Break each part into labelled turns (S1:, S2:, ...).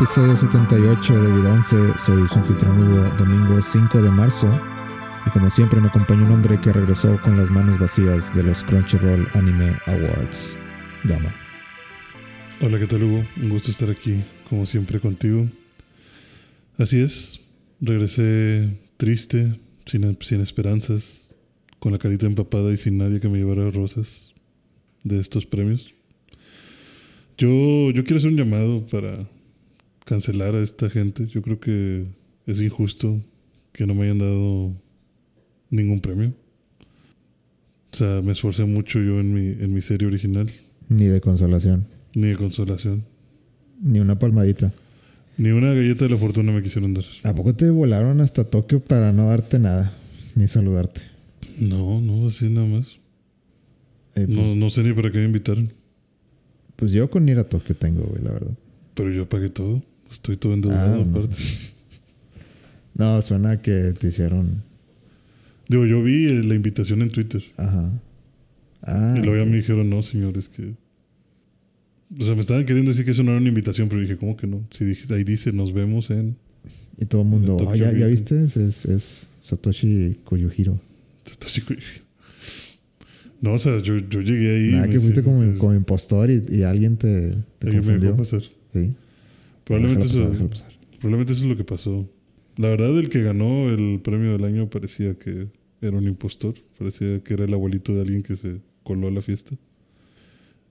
S1: episodio 78 de Vidance. Soy su anfitrión Hugo, domingo 5 de marzo. Y como siempre me acompaña un hombre que regresó con las manos vacías de los Crunchyroll Anime Awards. Gama.
S2: Hola, ¿qué tal Hugo? Un gusto estar aquí, como siempre, contigo. Así es, regresé triste, sin, sin esperanzas, con la carita empapada y sin nadie que me llevara rosas de estos premios. Yo, yo quiero hacer un llamado para cancelar a esta gente. Yo creo que es injusto que no me hayan dado ningún premio. O sea, me esforcé mucho yo en mi, en mi serie original.
S1: Ni de consolación.
S2: Ni de consolación.
S1: Ni una palmadita.
S2: Ni una galleta de la fortuna me quisieron dar.
S1: ¿A poco te volaron hasta Tokio para no darte nada? Ni saludarte.
S2: No, no, así nada más.
S1: Eh, pues,
S2: No, no sé ni para qué me invitaron.
S1: pues yo con ir a Tokio tengo, güey, la verdad.
S2: Pero yo pagué todo. Estoy todo endeudado
S1: Ah,
S2: aparte.
S1: No, suena que te hicieron.
S2: Digo, yo vi la invitación en Twitter.
S1: Ajá. Ah,
S2: y luego ya me dijeron, no, señores, que... O sea, me estaban queriendo decir que eso no era una invitación, pero dije, ¿cómo que no? Si dije, ahí dice, nos vemos en...
S1: y todo el mundo, "Oh, ¿ya, ya
S2: Meeting".
S1: viste? Es, es, Satoshi Koyuhiro.
S2: Satoshi Kojima. No, o sea, yo, yo llegué ahí...
S1: Nada, que fuiste como,
S2: pues,
S1: como impostor y, y alguien te, te
S2: alguien me dejó
S1: confundió.
S2: pasar.
S1: Sí.
S2: Probablemente
S1: Déjalo pasar,
S2: eso,
S1: déjalo pasar.
S2: probablemente eso es lo que pasó. La verdad, el que ganó el premio del año parecía que era un impostor. Parecía que era el abuelito de alguien que se coló a la fiesta.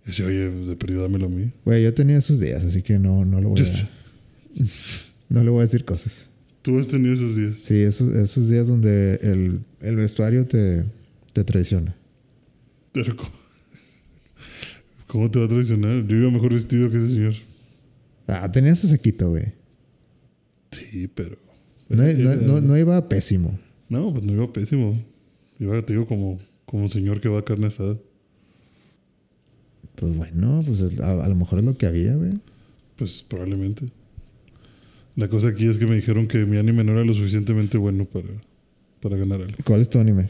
S2: Y decía, oye, de perdido dámelo a mí.
S1: Güey, yo tenía esos días, así que no, no, lo voy a, no le voy a decir cosas.
S2: Tú has tenido esos días.
S1: Sí, esos, esos días donde el, el vestuario te, te traiciona.
S2: Pero ¿cómo, cómo te va a traicionar? Yo iba mejor vestido que ese señor.
S1: Ah, tenía su sequito, güey.
S2: Sí, pero...
S1: No, no, no, no iba pésimo.
S2: No, pues no iba pésimo. Iba, te digo, como, como un señor que va a carne asada.
S1: Pues bueno, pues es- a, a lo mejor es lo que había, güey.
S2: Pues probablemente. La cosa aquí es que me dijeron que mi anime no era lo suficientemente bueno para, para ganar algo.
S1: ¿Cuál es tu anime?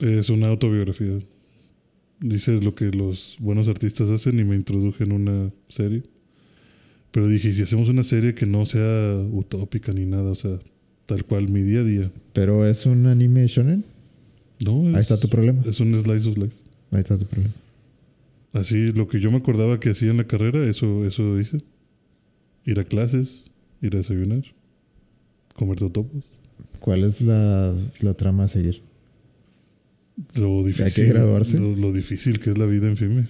S2: Es una autobiografía. Dice lo que los buenos artistas hacen y me introduje en una serie. Pero dije, ¿y si hacemos una serie que no sea utópica ni nada? O sea, tal cual mi día a día.
S1: ¿Pero es un anime shonen?
S2: No, es,
S1: Ahí está tu problema.
S2: es un slice of life.
S1: Ahí está tu problema.
S2: Así, lo que yo me acordaba que hacía en la carrera, eso, eso hice. Ir a clases, ir a desayunar, comer totopos.
S1: ¿Cuál es la, la trama a seguir?
S2: Lo difícil,
S1: graduarse.
S2: Lo, lo difícil que es la vida en FIME.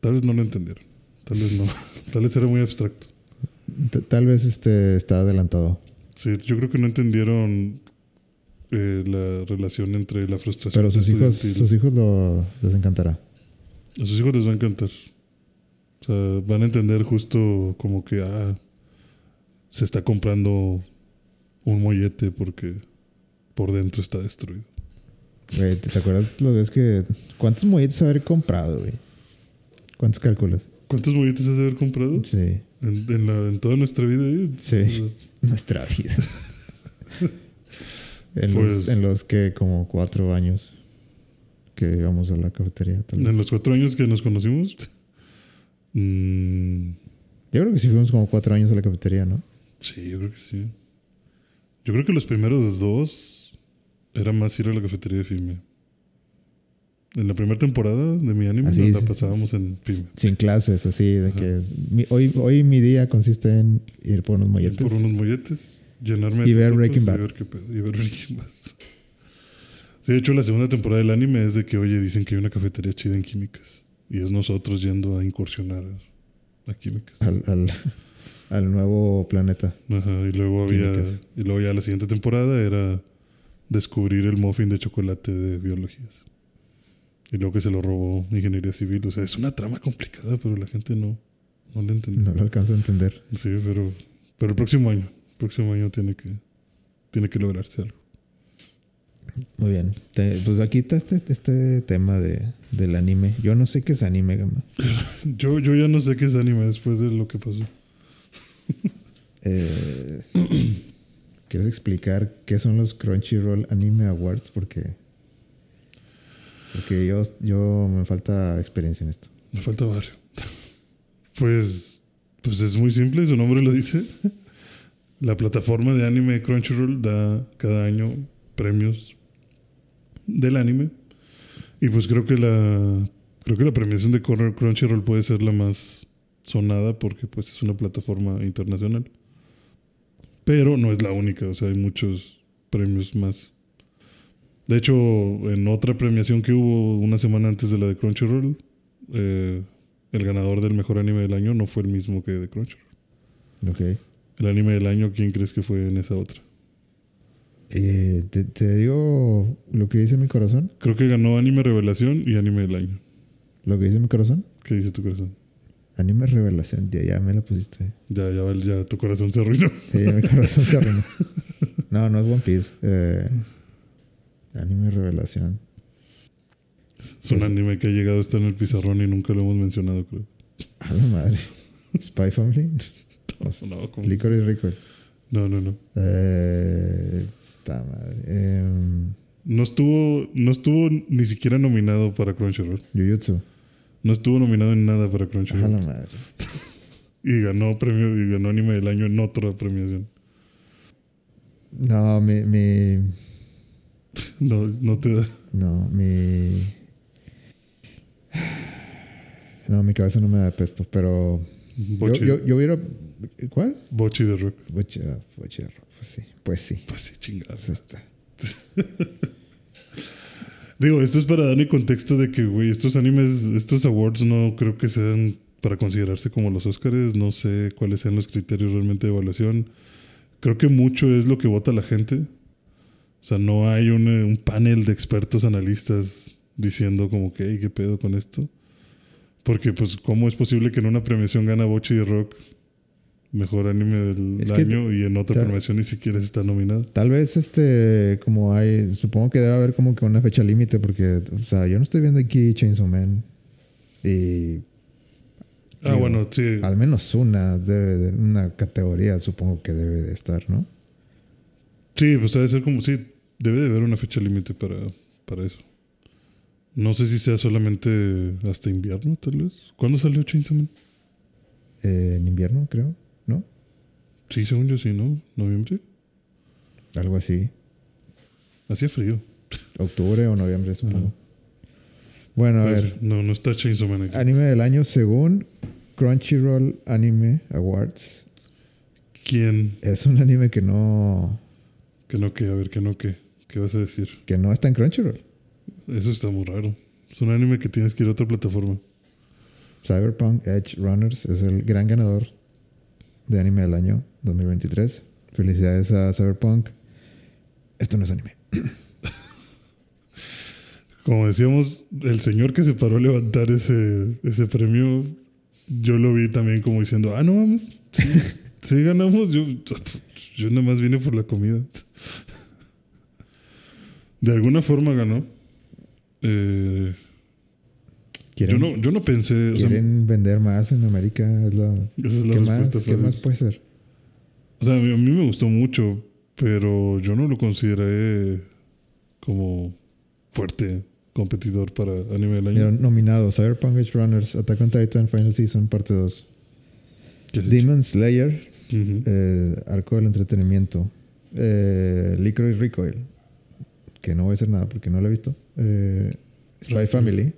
S2: Tal vez no lo entendieron. Tal vez no. Tal vez era muy abstracto.
S1: Tal vez este está adelantado.
S2: Sí, yo creo que no entendieron eh, la relación entre la frustración.
S1: Pero sus hijos, sus hijos lo, les encantará.
S2: A sus hijos les va a encantar. O sea, van a entender justo como que ah, se está comprando un mollete porque por dentro está destruido.
S1: Güey, ¿te, acuerdas lo ves que cuántos molletes haber comprado, güey? ¿Cuántos calculas?
S2: ¿Cuántos molletes has de haber comprado?
S1: Sí,
S2: En, en la- en toda nuestra vida. eh?
S1: Sí. nuestra vida. en,
S2: Pues-
S1: los, en los que como cuatro años que íbamos a la cafetería. tal vez.
S2: En los cuatro años que nos conocimos. mm,
S1: Yo creo que sí fuimos como cuatro años a la cafetería, ¿no?
S2: sí, yo creo que sí. Yo creo que los primeros dos era más ir a la cafetería de FIME. En la primera temporada de mi anime
S1: Así
S2: la pasábamos en FIME.
S1: Sin clases, así, de que mi- hoy, hoy mi día consiste en ir por unos
S2: Ir
S1: molletes.
S2: por unos molletes, llenarme de
S1: Y ver Breaking
S2: y
S1: Bad.
S2: ver qué pedo, y ver Breaking Bad. Sí, de hecho, la segunda temporada del anime es de que, oye, dicen que hay una cafetería chida en químicas. Y es nosotros yendo a incursionar a químicas.
S1: Al, al, al nuevo planeta.
S2: Ajá, y luego había.
S1: Químicas.
S2: Y luego ya la siguiente temporada era descubrir el muffin de chocolate de biologías. Y luego que se lo robó ingeniería civil. O sea, es una trama complicada, pero la gente no, no le entendió.
S1: No lo alcanzo a entender.
S2: Sí, pero, pero el próximo año. El próximo año tiene que, tiene que lograrse algo.
S1: Muy bien. Te- pues aquí está este, este tema de, del anime. Yo no sé qué es anime, gama.
S2: Yo, yo ya no sé qué es anime después de lo que pasó.
S1: Eh, ¿Quieres explicar qué son los Crunchyroll Anime Awards? Porque, porque yo, yo me falta experiencia en esto.
S2: Me falta barrio. pues, pues es muy simple, su nombre lo dice. La plataforma de anime Crunchyroll da cada año premios del anime. Y pues creo que la creo que la premiación de Crunchyroll puede ser la más sonada porque pues es una plataforma internacional. Pero no es la única, o sea, hay muchos premios más. De hecho, en otra premiación que hubo una semana antes de la de Crunchyroll, eh, el ganador del mejor anime del año no fue el mismo que de Crunchyroll.
S1: Ok.
S2: El anime del año, ¿quién crees que fue en esa otra?
S1: Eh, ¿te, ¿te, digo lo que dice mi corazón?
S2: Creo que ganó anime revelación y anime del año.
S1: ¿Lo que dice mi corazón?
S2: ¿Qué dice tu corazón?
S1: Anime revelación, ya, ya me la pusiste.
S2: Ya, ya, ya tu corazón se arruinó.
S1: Sí, ya mi corazón se arruinó. No, no es One Piece. Eh, anime revelación.
S2: Es un pues, anime que ha llegado a estar en el pizarrón y nunca lo hemos mencionado, creo.
S1: A la madre. Spy Family.
S2: no, no, ¿cómo
S1: Licorice Record.
S2: No, no, no.
S1: Eh, está madre. Eh,
S2: no estuvo, no estuvo ni siquiera nominado para Crunchyroll.
S1: Jujutsu.
S2: No estuvo nominado en nada para Crunchyroll.
S1: A la madre.
S2: y ganó premio y ganó anime del año en otra premiación.
S1: No, mi, mi
S2: no, no te da.
S1: No, mi no, mi cabeza no me da pesto, pero
S2: Bochi.
S1: yo, yo, yo hubiera ¿cuál?
S2: Bochi de Rock.
S1: Bochi, ah, Bochi de Rock, pues sí, pues sí.
S2: Pues sí, chingada.
S1: Pues está.
S2: Digo, esto es para dar el contexto de que, güey, estos animes, estos awards no creo que sean para considerarse como los Oscars. No sé cuáles sean los criterios realmente de evaluación. Creo que mucho es lo que vota la gente. O sea, no hay un, un panel de expertos analistas diciendo como que, ¿qué pedo con esto? Porque, pues, ¿cómo es posible que en una premiación gana Bochi de Rock mejor anime del
S1: Es
S2: año y en otra premiación ni siquiera está nominado?
S1: Tal vez este como hay supongo que debe haber como que una fecha límite porque o sea, yo no estoy viendo aquí Chainsaw Man y
S2: Ah,
S1: Digo,
S2: bueno, sí.
S1: al menos una debe de una categoría supongo que debe de estar, ¿no?
S2: Sí, pues debe ser como, sí, debe de haber una fecha límite para, para eso. No sé si sea solamente hasta invierno, tal vez. ¿Cuándo salió Chainsaw Man?
S1: Eh, en invierno, creo, ¿no?
S2: Sí, según yo sí, ¿no? ¿Noviembre?
S1: Algo así.
S2: Hacía frío.
S1: Octubre o noviembre, supongo. Bueno, a ver.
S2: No, no está Chainsaw Man aquí.
S1: Anime del año según Crunchyroll Anime Awards.
S2: ¿Quién?
S1: Es un anime que no
S2: Que no, que, a ver, que no, que. ¿Qué vas a decir?
S1: que no está en Crunchyroll.
S2: Eso está muy raro. Es un anime que tienes que ir a otra plataforma.
S1: Cyberpunk Edge Runners es el gran ganador de anime del año 2023. Felicidades a Cyberpunk. Esto no es anime.
S2: Como decíamos, el señor que se paró a levantar ese, ese premio, yo lo vi también como diciendo, ah, no vamos, sí, sí ganamos, yo, yo nada más vine por la comida. De alguna forma ganó. Eh, yo,
S1: ¿Quieren,
S2: no, yo no pensé, o sea,
S1: quieren vender más en América? Es la,
S2: esa es la
S1: ¿Qué, más, ¿Qué más puede ser?
S2: O sea, a mí, a mí me gustó mucho, pero yo no lo consideré como fuerte competidor para anime del año.
S1: Mira, nominado Cyberpunk Edge Runners, Attack on Titan Final Season, parte 2.
S2: ¿Qué has
S1: Demon Slayer,
S2: hecho? Ujú.
S1: eh, Arco del Entretenimiento. Eh, Licorice Recoil, que no voy a hacer nada porque no lo he visto. Eh, Spy
S2: Ranking.
S1: Family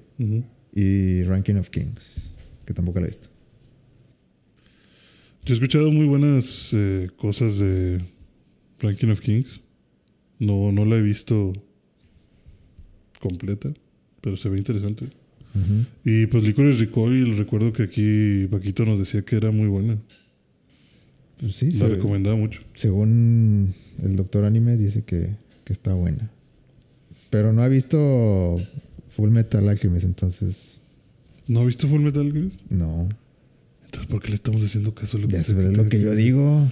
S1: y Ranking of Kings, que tampoco la he visto.
S2: Yo he escuchado muy buenas eh, cosas de Ranking of Kings. No, no la he visto completa, pero se ve interesante. Y pues Licorice Recoil, recuerdo que aquí Paquito nos decía que era muy buena.
S1: Pues sí,
S2: La
S1: se-
S2: recomendaba mucho.
S1: según el doctor Anime dice que, que está buena. Pero no ha visto Full Metal Alchemist, entonces
S2: ¿No ha visto Full Metal Alchemist?
S1: no.
S2: Entonces, ¿por qué le estamos haciendo caso a lo que
S1: Ya
S2: dice
S1: se ve
S2: Paquito?
S1: lo que yo digo.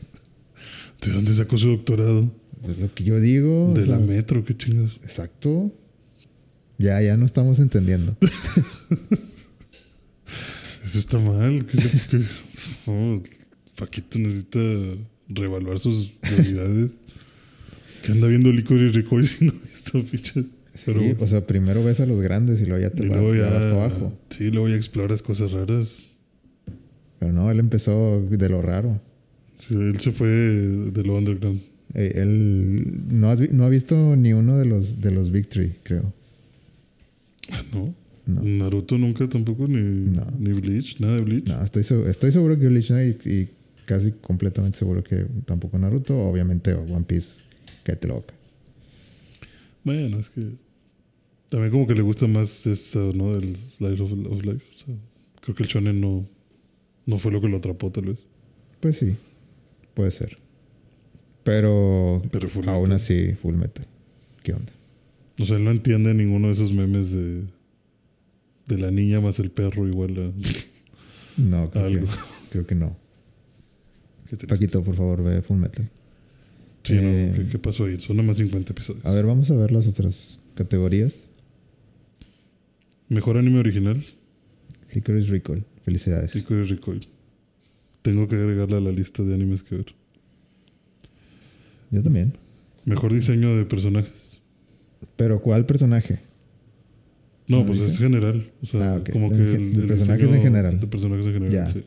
S2: ¿De dónde sacó su doctorado?
S1: Pues lo que yo digo. o
S2: De la metro, qué chingas.
S1: Exacto. Ya, ya no estamos entendiendo.
S2: Eso está mal. ¿Qué qué- Oh, Paquito necesita reevaluar sus prioridades. que anda viendo licor y recoil si no ha visto pinche Pero,
S1: Sí, o sea, primero ves a los grandes y luego ya te vas,
S2: luego
S1: ya
S2: ya,
S1: vas para abajo.
S2: Sí, luego ya exploras cosas raras.
S1: Pero no, él empezó de lo raro.
S2: Sí, él se fue de lo underground.
S1: Eh, él no, vi- no ha visto ni uno de los de los Victory, creo.
S2: Ah, no.
S1: No.
S2: Naruto nunca tampoco, ni,
S1: No.
S2: ni Bleach, nada de Bleach.
S1: No, estoy, estoy seguro que Bleach no, y, y casi completamente seguro que tampoco Naruto, obviamente One Piece, que te loca.
S2: Bueno, es que también como que le gusta más eso, ¿no? El Slice of, of Life. O sea, creo que el shonen no, no fue lo que lo atrapó, tal vez.
S1: Pues sí, puede ser. Pero
S2: Pero
S1: aún
S2: Metal.
S1: así, Full Metal. ¿Qué onda?
S2: O sea, él no entiende ninguno de esos memes de, de la niña más el perro igual a...
S1: No, creo,
S2: Algo.
S1: que, creo que no. Paquito, por favor, ve Full Metal.
S2: Sí, no,
S1: Eh,
S2: ¿qué, qué pasó ahí? Son nada más 50 episodios.
S1: A ver, vamos a ver las otras categorías.
S2: Mejor anime original,
S1: Hickory's Recall. Felicidades.
S2: Hickory Recoil. Tengo que agregarla a la lista de animes que ver.
S1: Yo también.
S2: Mejor diseño de personajes.
S1: Pero ¿cuál personaje?
S2: No,
S1: ¿No
S2: pues
S1: dice?
S2: es general. O sea,
S1: Ah, ok.
S2: como
S1: De-
S2: que
S1: de
S2: el, el
S1: personajes en general.
S2: De personajes en general, sí.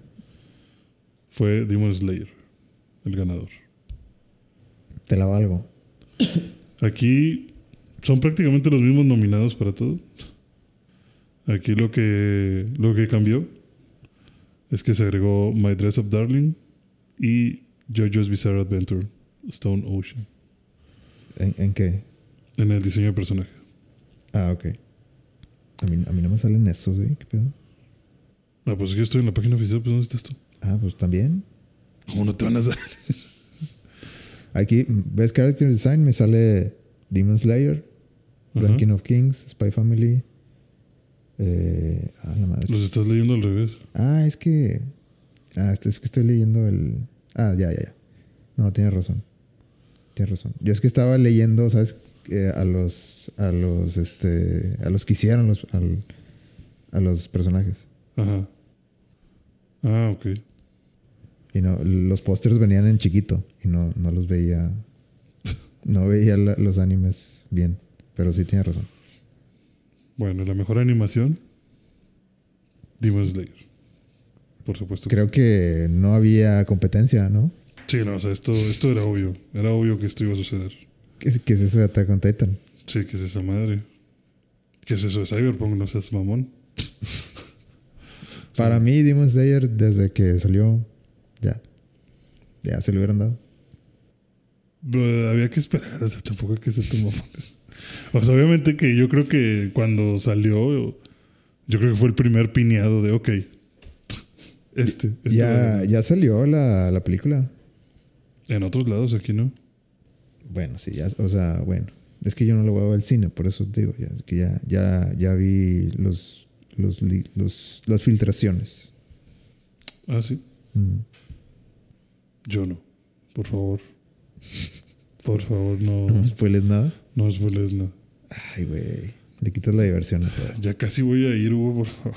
S2: Fue Demon Slayer, el ganador.
S1: Te la valgo.
S2: Aquí son prácticamente los mismos nominados para todo. Aquí lo que, lo que cambió es que se agregó My Dress Up Darling y JoJo's Bizarre Adventure, Stone Ocean,
S1: ¿En, en qué?
S2: en el diseño de personaje.
S1: Ah, ok. A mí, a mí no me salen estos, güey. ¿Qué pedo?
S2: Ah, pues yo estoy en la página oficial, pues ¿dónde estás tú?
S1: Ah, pues también.
S2: ¿Cómo no te van a salir?
S1: Aquí, ves Character Design, me sale Demon Slayer,
S2: Ajá.
S1: Ranking of Kings, Spy Family. Eh, ah, la madre.
S2: Los estás leyendo al revés.
S1: Ah, es que. Ah, este- es que estoy leyendo el. Ah, ya, ya, ya. No, tienes razón. Tienes razón. Yo es que estaba leyendo, ¿sabes? Eh, a los. A los. Este. A los que hicieron los. al- a los personajes.
S2: Ajá. Ah, ok.
S1: Y no, los pósters venían en chiquito. Y no, no los veía. No veía la- los animes bien. Pero sí tienes razón.
S2: Bueno, la mejor animación, Demon Slayer. Por supuesto. que
S1: Creo que no había competencia, ¿no?
S2: Sí, no, o sea, esto, esto era obvio. Era obvio que esto iba a suceder.
S1: ¿Qué es, qué es eso de Attack on Titan?
S2: Sí, ¿qué es esa madre? ¿Qué es eso de Cyberpunk? No seas mamón.
S1: Para mí, Demon Slayer, desde que salió. Ya se lo hubieran dado.
S2: Pero había que esperar, o sea, tampoco hay que ser tan mamones. O sea, obviamente que yo creo que cuando salió, yo creo que fue el primer pineado de, ok, este. este
S1: Ya, ya salió la, la película.
S2: En otros lados, aquí no.
S1: Bueno, sí, ya, o sea, bueno. Es que yo no lo voy a ver al cine, por eso te digo, ya, es que ya, ya, ya vi los, los, los, las filtraciones.
S2: Ah, sí.
S1: Mm.
S2: Yo no. Por favor. Por favor, no,
S1: No spoiles nada.
S2: no spoiles nada.
S1: Ay, güey. Le quitas la diversión a todo.
S2: Ya casi voy a ir, Hugo, por favor.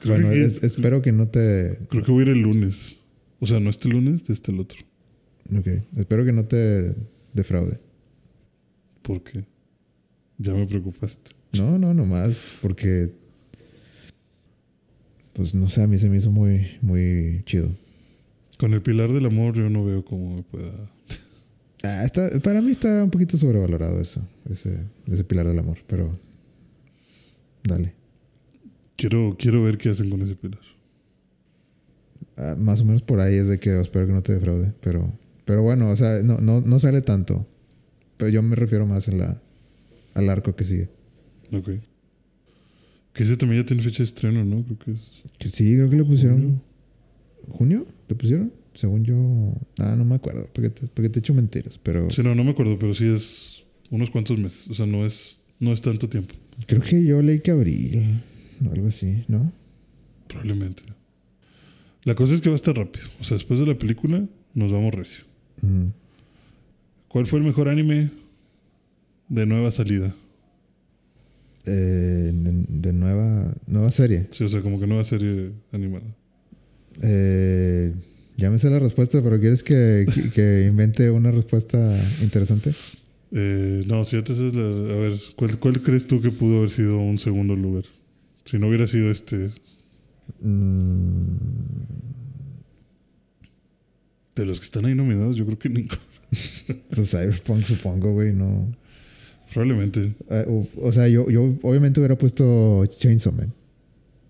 S2: Creo,
S1: Bueno,
S2: que,
S1: es- espero que no te.
S2: creo que voy a ir el lunes. O sea, no este lunes, este el otro.
S1: Ok. Espero que no te defraude.
S2: ¿Por qué? Ya me preocupaste.
S1: No, no, nomás. Porque. Pues no sé, a mí se me hizo muy, muy chido.
S2: Con el pilar del amor yo no veo cómo me pueda...
S1: Ah, está, para mí está un poquito sobrevalorado eso. Ese, ese pilar del amor. Pero. Dale.
S2: Quiero, quiero ver qué hacen con ese pilar.
S1: Ah, más o menos por ahí es de que espero que no te defraude. Pero, pero bueno, o sea, no, no, no sale tanto. Pero yo me refiero más a la, al arco que sigue.
S2: Ok. Que ese también ya tiene fecha de estreno, ¿no? Creo que es...
S1: Que sí, creo que le pusieron.
S2: Junio.
S1: ¿Le pusieron? Según yo. Ah, no me acuerdo. Porque te, porque te echo mentiras. Pero
S2: Sí, no, no me acuerdo, pero sí es unos cuantos meses. O sea, no es, no es tanto tiempo.
S1: creo que yo leí que abril. O algo así, ¿no?
S2: Probablemente. La cosa es que va a estar rápido. O sea, después de la película nos vamos recio.
S1: Mm.
S2: ¿Cuál fue el mejor anime de nueva salida?
S1: Eh, de, de nueva, nueva serie.
S2: Sí, o sea, como que nueva serie animada.
S1: Eh, ya me sé la respuesta, pero ¿quieres que, que- que invente una respuesta interesante?
S2: Eh, no, si antes es la. A ver, ¿cuál, ¿cuál crees tú que pudo haber sido un segundo lugar? Si no hubiera sido este.
S1: Mm,
S2: De los que están ahí nominados, yo creo que ninguno.
S1: pues Cyberpunk, supongo, güey, no.
S2: Probablemente.
S1: Eh, o, o sea, yo, yo obviamente hubiera puesto Chainsaw Man.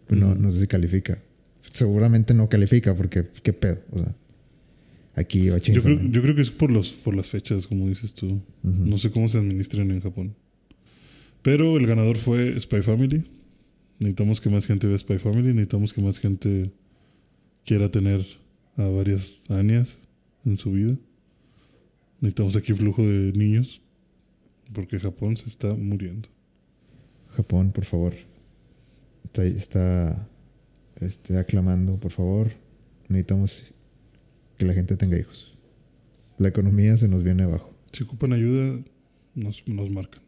S1: No, no sé si califica. Seguramente no califica porque, ¿qué pedo? O sea, aquí va
S2: Yo creo, yo creo que es por, los, por las fechas, como dices tú. No sé cómo se administran en Japón. Pero el ganador fue Spy Family. Necesitamos que más gente vea Spy Family. Necesitamos que más gente quiera tener a varias Anias en su vida. Necesitamos aquí flujo de niños. Porque Japón se está muriendo.
S1: Japón, por favor. Está, está este, aclamando, por favor. Necesitamos que la gente tenga hijos. La economía se nos viene abajo.
S2: Si ocupan ayuda, nos, nos marcan.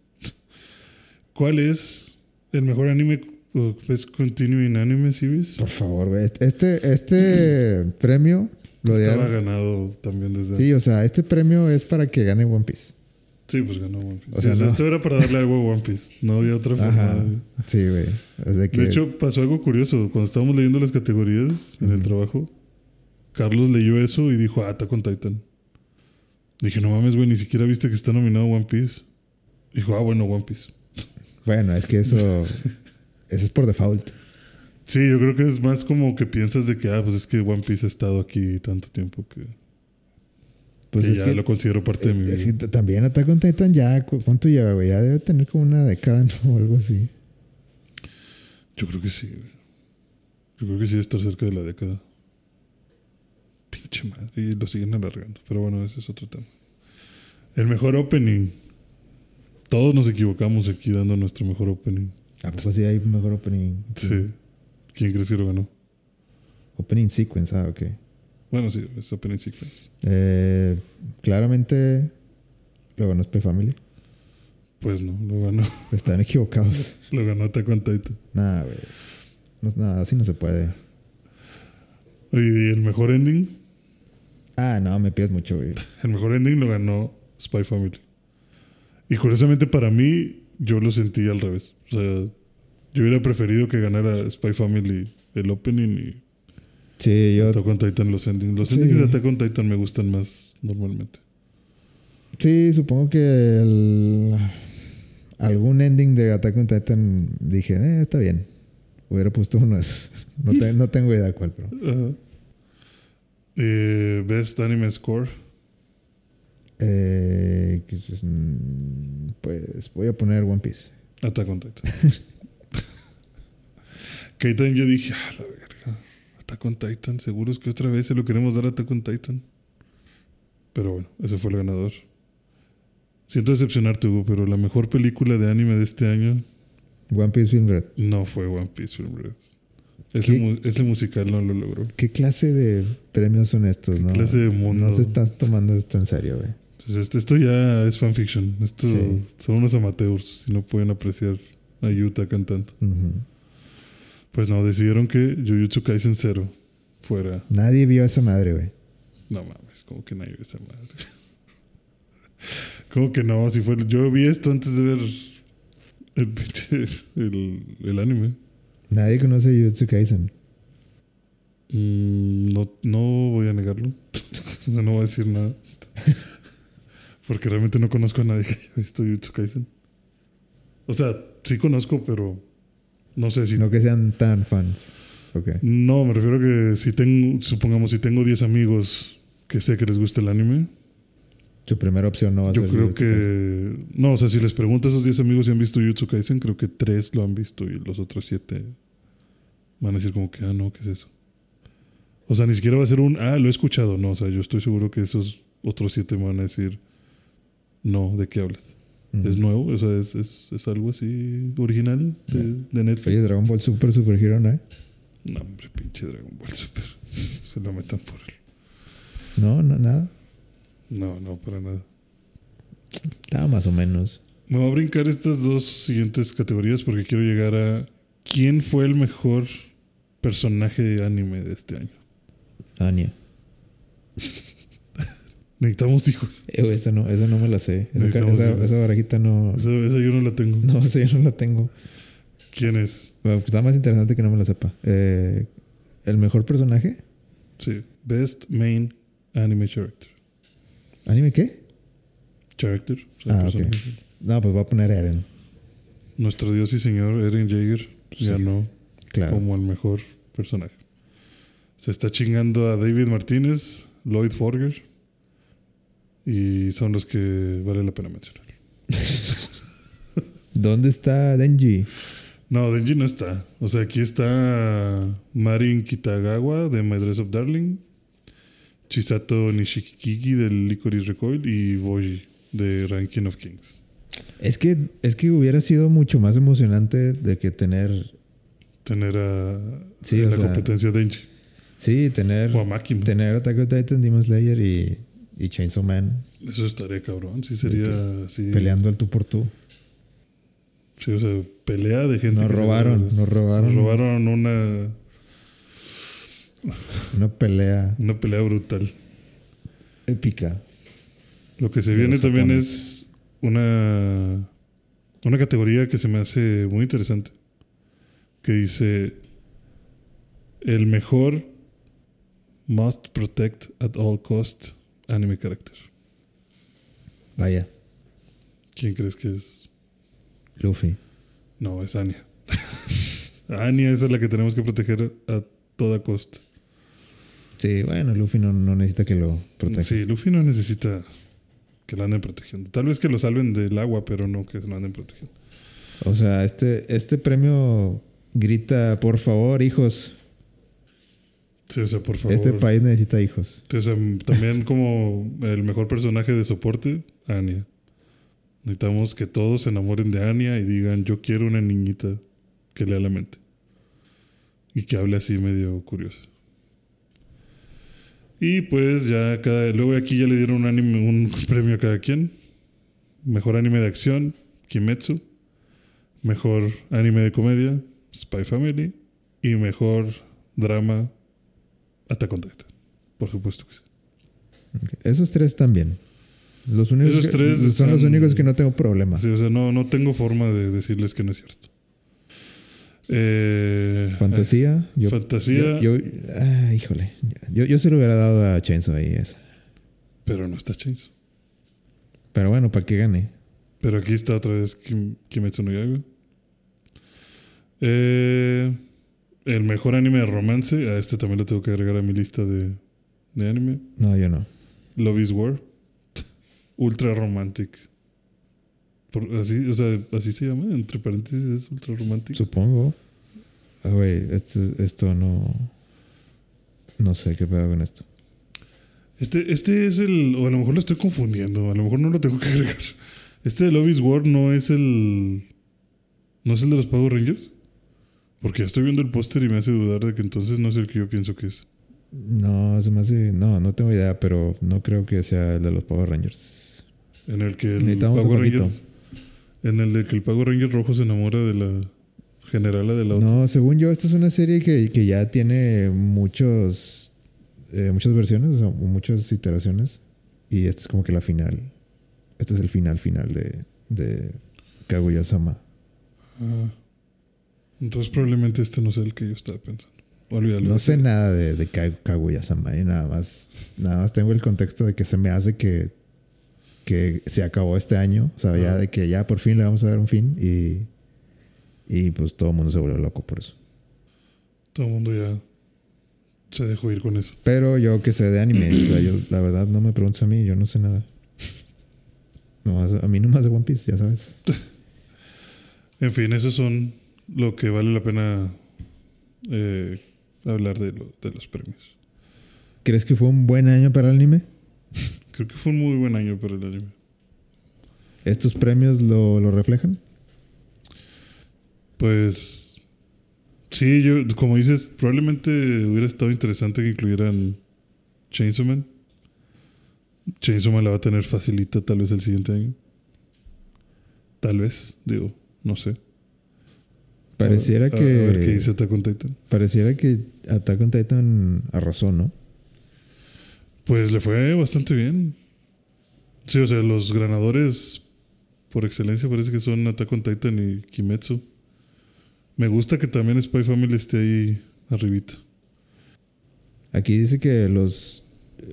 S2: ¿Cuál es el mejor anime Best Continuing Anime Series?
S1: Por favor, güey. Este, este premio lo
S2: Estaba ganado también desde
S1: Sí, o sea, este premio es para que gane One Piece.
S2: Sí, pues ganó One Piece.
S1: O sea,
S2: Sí,
S1: no.
S2: Esto era para darle algo a One Piece. No había otra forma.
S1: Ajá.
S2: de-
S1: Sí, güey. De que,
S2: De hecho, pasó algo curioso. Cuando estábamos leyendo las categorías en el trabajo, Carlos leyó eso y dijo, ah, está con Titan. Dije, no mames, güey, ni siquiera viste que está nominado One Piece. Dijo, ah, bueno, One Piece.
S1: bueno, es que eso, eso es por default.
S2: Sí, yo creo que es más como que piensas de que, ah, pues es que One Piece ha estado aquí tanto tiempo que,
S1: Pues
S2: que ya
S1: que,
S2: lo considero parte de mi
S1: es
S2: vida.
S1: también Attack on Titan ya, ¿cu- ¿cuánto lleva, güey? Ya debe tener como una década, ¿no? O algo así.
S2: Yo creo que sí, güey. Yo creo que sí debe estar cerca de la década. Pinche madre. Y lo siguen alargando. Pero bueno, ese es otro tema. El mejor opening. Todos nos equivocamos aquí dando nuestro mejor opening.
S1: ¿A poco sí hay mejor opening?
S2: Sí. ¿Quién crees que lo ganó?
S1: Opening sequence, ah, ok.
S2: Bueno, sí, es opening sequence.
S1: Eh, claramente lo ganó Spy Family.
S2: Pues no, lo ganó.
S1: Están equivocados.
S2: Lo ganó Attack on Titan.
S1: Nada, güey. No, nada, así no se puede.
S2: Y el mejor ending.
S1: Ah, no, me pides mucho, güey.
S2: El mejor ending lo ganó Spy Family. Y curiosamente para mí, yo lo sentí al revés. O sea, yo hubiera preferido que ganara Spy Family el opening y
S1: Sí, yo.
S2: Attack on Titan los endings. Los
S1: Sí.
S2: endings de Attack on Titan me gustan más normalmente.
S1: Sí, supongo que el- algún ending de Attack on Titan dije, eh, está bien. Hubiera puesto uno de esos. No, te- no tengo idea cuál, pero.
S2: Ajá. Eh, Best Anime Score.
S1: Eh, mm, pues voy a poner One Piece.
S2: Attack on Titan. también yo dije, ah, la. Attack on Titan, seguros que otra vez se lo queremos dar a Attack on Titan. Pero bueno, ese fue el ganador. Siento decepcionarte, Hugo, pero la mejor película de anime de este año
S1: One Piece Film Red.
S2: no fue One Piece Film Red. Ese,
S1: ¿Qué?
S2: mu- ese musical no lo logró.
S1: ¿Qué clase de premios son estos, no?
S2: clase de mundo?
S1: No se estás tomando esto en serio, güey.
S2: Entonces, esto, esto ya es fanfiction. Esto
S1: Sí.
S2: son unos amateurs y no pueden apreciar a Yuta cantando. Pues no, decidieron que Jujutsu Kaisen 0 fuera
S1: Nadie vio a esa madre, güey.
S2: No mames, como que nadie ve esa madre. como que no, si fue. Yo vi esto antes de ver el. El, el anime.
S1: Nadie conoce a Jujutsu Kaisen.
S2: Mm, no, no voy a negarlo. o sea, no voy a decir nada. Porque realmente no conozco a nadie que haya visto Jujutsu Kaisen. O sea, sí conozco, pero no sé si.
S1: No que sean tan fans.
S2: No, me refiero a que si tengo, supongamos, si tengo 10 amigos que sé que les gusta el anime,
S1: Su primera opción no va a
S2: Yo
S1: ser
S2: creo
S1: Jujutsu Kaisen.
S2: que. No, o sea, si les pregunto a esos 10 amigos si han visto Jujutsu Kaisen, creo que 3 lo han visto y los otros 7 van a decir, como que, ah, no, ¿qué es eso? O sea, ni siquiera va a ser un, ah, lo he escuchado. No, o sea, yo estoy seguro que esos otros 7 me van a decir, no, ¿de qué hablas? ¿Es nuevo? O sea, ¿es, es, es algo así original de, de Netflix?
S1: Oye, Dragon Ball Super Super Hero, ¿no?
S2: No, hombre, pinche Dragon Ball Super. Se lo metan por él.
S1: No, no, nada.
S2: No, no, para nada.
S1: Estaba más o menos.
S2: Me voy a brincar estas dos siguientes categorías porque quiero llegar a quién fue el mejor personaje de anime de este año.
S1: Anya.
S2: Necesitamos hijos.
S1: Eh, eso, no, eso no me la sé. Esa, esa, esa barajita no.
S2: Esa, esa yo no la tengo.
S1: No, eso yo no la tengo.
S2: ¿Quién es?
S1: Bueno, pues está más interesante que no me la sepa. Eh, ¿El mejor personaje?
S2: Sí. Best Main Anime Character.
S1: ¿Anime qué?
S2: Character. o sea,
S1: Ah, ok.
S2: personaje.
S1: No, pues voy a poner Eren.
S2: Nuestro dios y señor Eren Jaeger
S1: Sí.
S2: ganó
S1: Claro.
S2: como el mejor personaje. Se está chingando a David Martínez, Lloyd Forger. Y son los que vale la pena mencionar.
S1: ¿Dónde está Denji?
S2: No, Denji no está. O sea, aquí está Marin Kitagawa de My Dress of Darling, Chisato Nishikigi del Licorice Recoil y Boji de Ranking of Kings.
S1: Es que, es que hubiera sido mucho más emocionante de que tener.
S2: Tener a
S1: Sí,
S2: la
S1: sea,
S2: competencia Denji
S1: Sí, tener.
S2: o a. ¿no?
S1: Tener Attack on Titan, Demon Slayer y, y Chainsaw Man
S2: Eso estaría cabrón. Sí, sería así.
S1: peleando al tú por tú.
S2: Sí, o sea, pelea de gente.
S1: Nos
S2: que se-
S1: robaron, nos robaron.
S2: Nos robaron una,
S1: Una pelea
S2: una pelea brutal.
S1: épica.
S2: Lo que se
S1: De
S2: viene también es una, una categoría que se me hace muy interesante. Que dice: El mejor must protect at all cost anime character.
S1: Vaya,
S2: ¿Quién crees que es?
S1: Luffy.
S2: No, es Anya. Anya esa es la que tenemos que proteger a toda costa.
S1: Sí, bueno, Luffy no, no necesita que lo proteja.
S2: Sí, Luffy no necesita que lo anden protegiendo. Tal vez que lo salven del agua, pero no que lo anden protegiendo.
S1: O sea, este, este premio grita, por favor, hijos.
S2: Sí, o sea, por favor.
S1: Este país necesita hijos.
S2: Sí, o sea, también como el mejor personaje de soporte, Anya. Necesitamos que todos se enamoren de Anya y digan, yo quiero una niñita que lea la mente. Y que hable así medio curioso. Y pues ya cada... Luego aquí ya le dieron un, anime, un premio a cada quien. Mejor anime de acción, Kimetsu. Mejor anime de comedia, Spy Family. Y mejor drama, Attack on Titan. Por supuesto que sí.
S1: Esos tres también. Los únicos
S2: Esos
S1: que-
S2: tres
S1: son los únicos que no tengo problema.
S2: Sí, o sea, no, no tengo forma de decirles que no es cierto. Eh,
S1: Fantasía. Yo,
S2: Fantasía.
S1: Yo, yo- ah, híjole. Yo, yo se lo hubiera dado a Chainsaw ahí esa.
S2: pero no está Chainsaw.
S1: Pero bueno, para que gane.
S2: Pero aquí está otra vez Kim- Kimetsu no Yaiba. Eh, el mejor anime de romance. A este también lo tengo que agregar a mi lista de, de anime.
S1: No, yo no.
S2: Love is War. Ultra romantic. Por- así, o sea, así se llama. Entre paréntesis es ultra romantic.
S1: Supongo. Ah, güey, esto, esto no. No sé qué pedo con esto.
S2: Este, este es el. O a lo mejor lo estoy confundiendo. A lo mejor no lo tengo que agregar. Este de Love is War no es el. ¿No es el de los Power Rangers? Porque ya estoy viendo el póster y me hace dudar de que entonces no es el que yo pienso que es.
S1: No, se me hace. No, no tengo idea, pero no creo que sea el de los Power Rangers.
S2: En el que el Power. Ranger. En el de que el Power Ranger rojo se enamora de la generala de la otra.
S1: No, según yo, esta es una serie que, que ya tiene muchos. eh, muchas versiones, o sea, muchas iteraciones. Y esta es como que la final. Este es el final final de, de Kaguya-sama.
S2: Ah. Entonces probablemente este no sea el que yo estaba pensando. Olvídalo.
S1: No sé nada de, de Ka- Kaguya-sama, eh, nada más. Nada más tengo el contexto de que se me hace que, que se acabó este año. O sea, ya de que ya por fin le vamos a dar un fin. Y, y pues todo el mundo se volvió loco por eso.
S2: Todo el mundo ya se dejó ir con eso.
S1: Pero yo que sé de anime, o sea, yo la verdad no me preguntes a mí, yo no sé nada. Nomás- a mí nomás de One Piece, ya sabes.
S2: En fin, esos son lo que vale la pena eh, hablar de, lo- de los premios.
S1: ¿Crees que fue un buen año para el anime?
S2: Creo que fue un muy buen año para el anime.
S1: ¿Estos premios lo, lo reflejan?
S2: Pues sí, yo, como dices, probablemente hubiera estado interesante que incluyeran Chainsaw Man. Chainsaw Man la va a tener facilita tal vez el siguiente año. Tal vez, digo, no sé.
S1: Pareciera
S2: A-
S1: que.
S2: A ver qué dice Attack on Titan.
S1: Pareciera que Attack on Titan arrasó, ¿no?
S2: Pues le fue bastante bien. Sí, o sea, los ganadores por excelencia parece que son Attack on Titan y Kimetsu. Me gusta que también Spy Family esté ahí arribita.
S1: Aquí dice que los,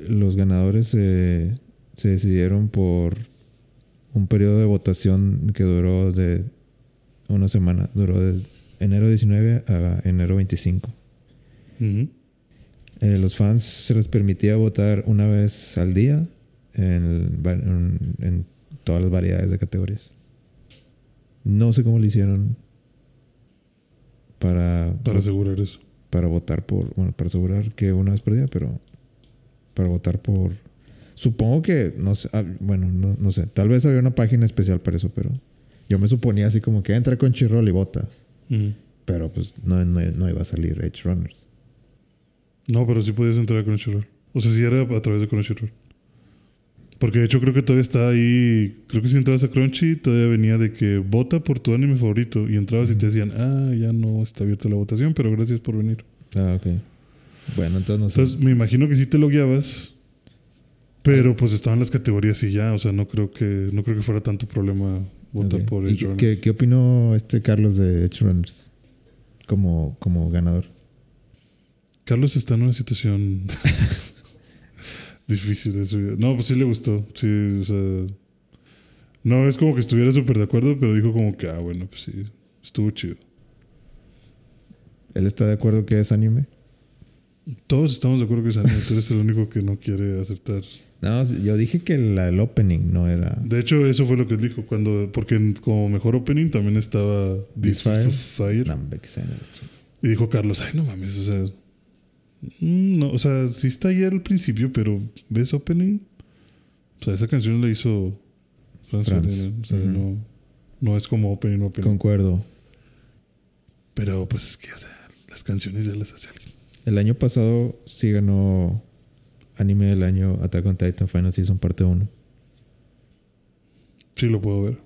S1: los ganadores se decidieron por un periodo de votación que duró de una semana. Duró de enero 19 a enero 25. Eh, los fans se les permitía votar una vez al día en, todas las variedades de categorías. No sé cómo lo hicieron para...
S2: Para asegurar eso.
S1: Para votar por... Bueno, para asegurar que una vez perdía, pero... Para votar por... Supongo que... No sé... Ah, bueno, no, sé. Tal vez había una página especial para eso, pero... Yo me suponía así como que entra con Chirrol y vota. Pero pues no, no, iba a salir Edge Runners.
S2: No, pero sí podías entrar a Crunchyroll. O sea, sí era a través de Crunchyroll. Porque de hecho creo que todavía está ahí. Creo que si entrabas a Crunchy, todavía venía de que vota por tu anime favorito. Y entrabas y te decían, ah, ya no está abierta la votación, pero gracias por venir.
S1: Ah, ok. Bueno, entonces no sé.
S2: Entonces me imagino que sí te lo guiabas. Pero pues estaban las categorías y ya. O sea, no creo que, no creo que fuera tanto problema votar por Edge.
S1: ¿qué, ¿Qué opinó este Carlos de Edge Runners? Como, como ganador.
S2: Carlos está en una situación difícil de su vida. No, pues sí le gustó. Sí, o sea. No es como que estuviera súper de acuerdo, pero dijo como que, ah, bueno, pues sí, estuvo chido.
S1: ¿Él está de acuerdo que es anime?
S2: Todos estamos de acuerdo que es anime. Tú eres el único que no quiere aceptar.
S1: No, yo dije que el opening no era.
S2: De hecho, eso fue lo que él dijo. cuando Porque como mejor opening también estaba This Fire. y dijo Carlos, ay, no mames, o sea. Mm, no, o sea, sí está ahí al principio, pero ¿ves opening? O sea, esa canción la hizo Franz, O sea, no, no es como opening, opening.
S1: Concuerdo.
S2: Pero pues es que, o sea, las canciones ya las hace alguien.
S1: El año pasado sí ganó anime del año Attack on Titan Final Season parte 1.
S2: Sí, lo puedo ver.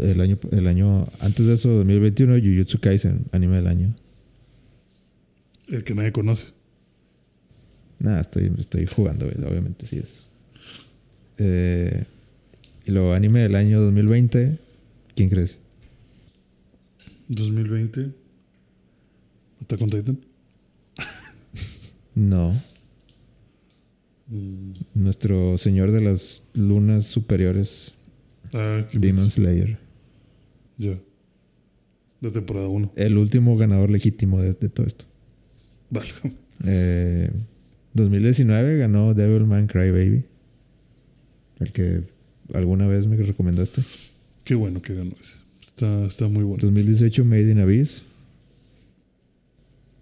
S1: El año, el año antes de eso, 2021, Jujutsu Kaisen, anime del año.
S2: El que nadie conoce.
S1: Nada, estoy, estoy jugando, obviamente sí es. Eh, y luego, anime del año 2020, ¿quién crees?
S2: 2020. ¿Está con Titan?
S1: no. Mm. Nuestro señor de las lunas superiores.
S2: Ah,
S1: Demon Slayer.
S2: Ya. De temporada 1.
S1: El último ganador legítimo de todo esto.
S2: Vale.
S1: Eh, 2019 ganó Devilman Crybaby. El que alguna vez me recomendaste.
S2: Qué bueno que ganó ese. Está, está muy bueno.
S1: 2018 Made in Abyss.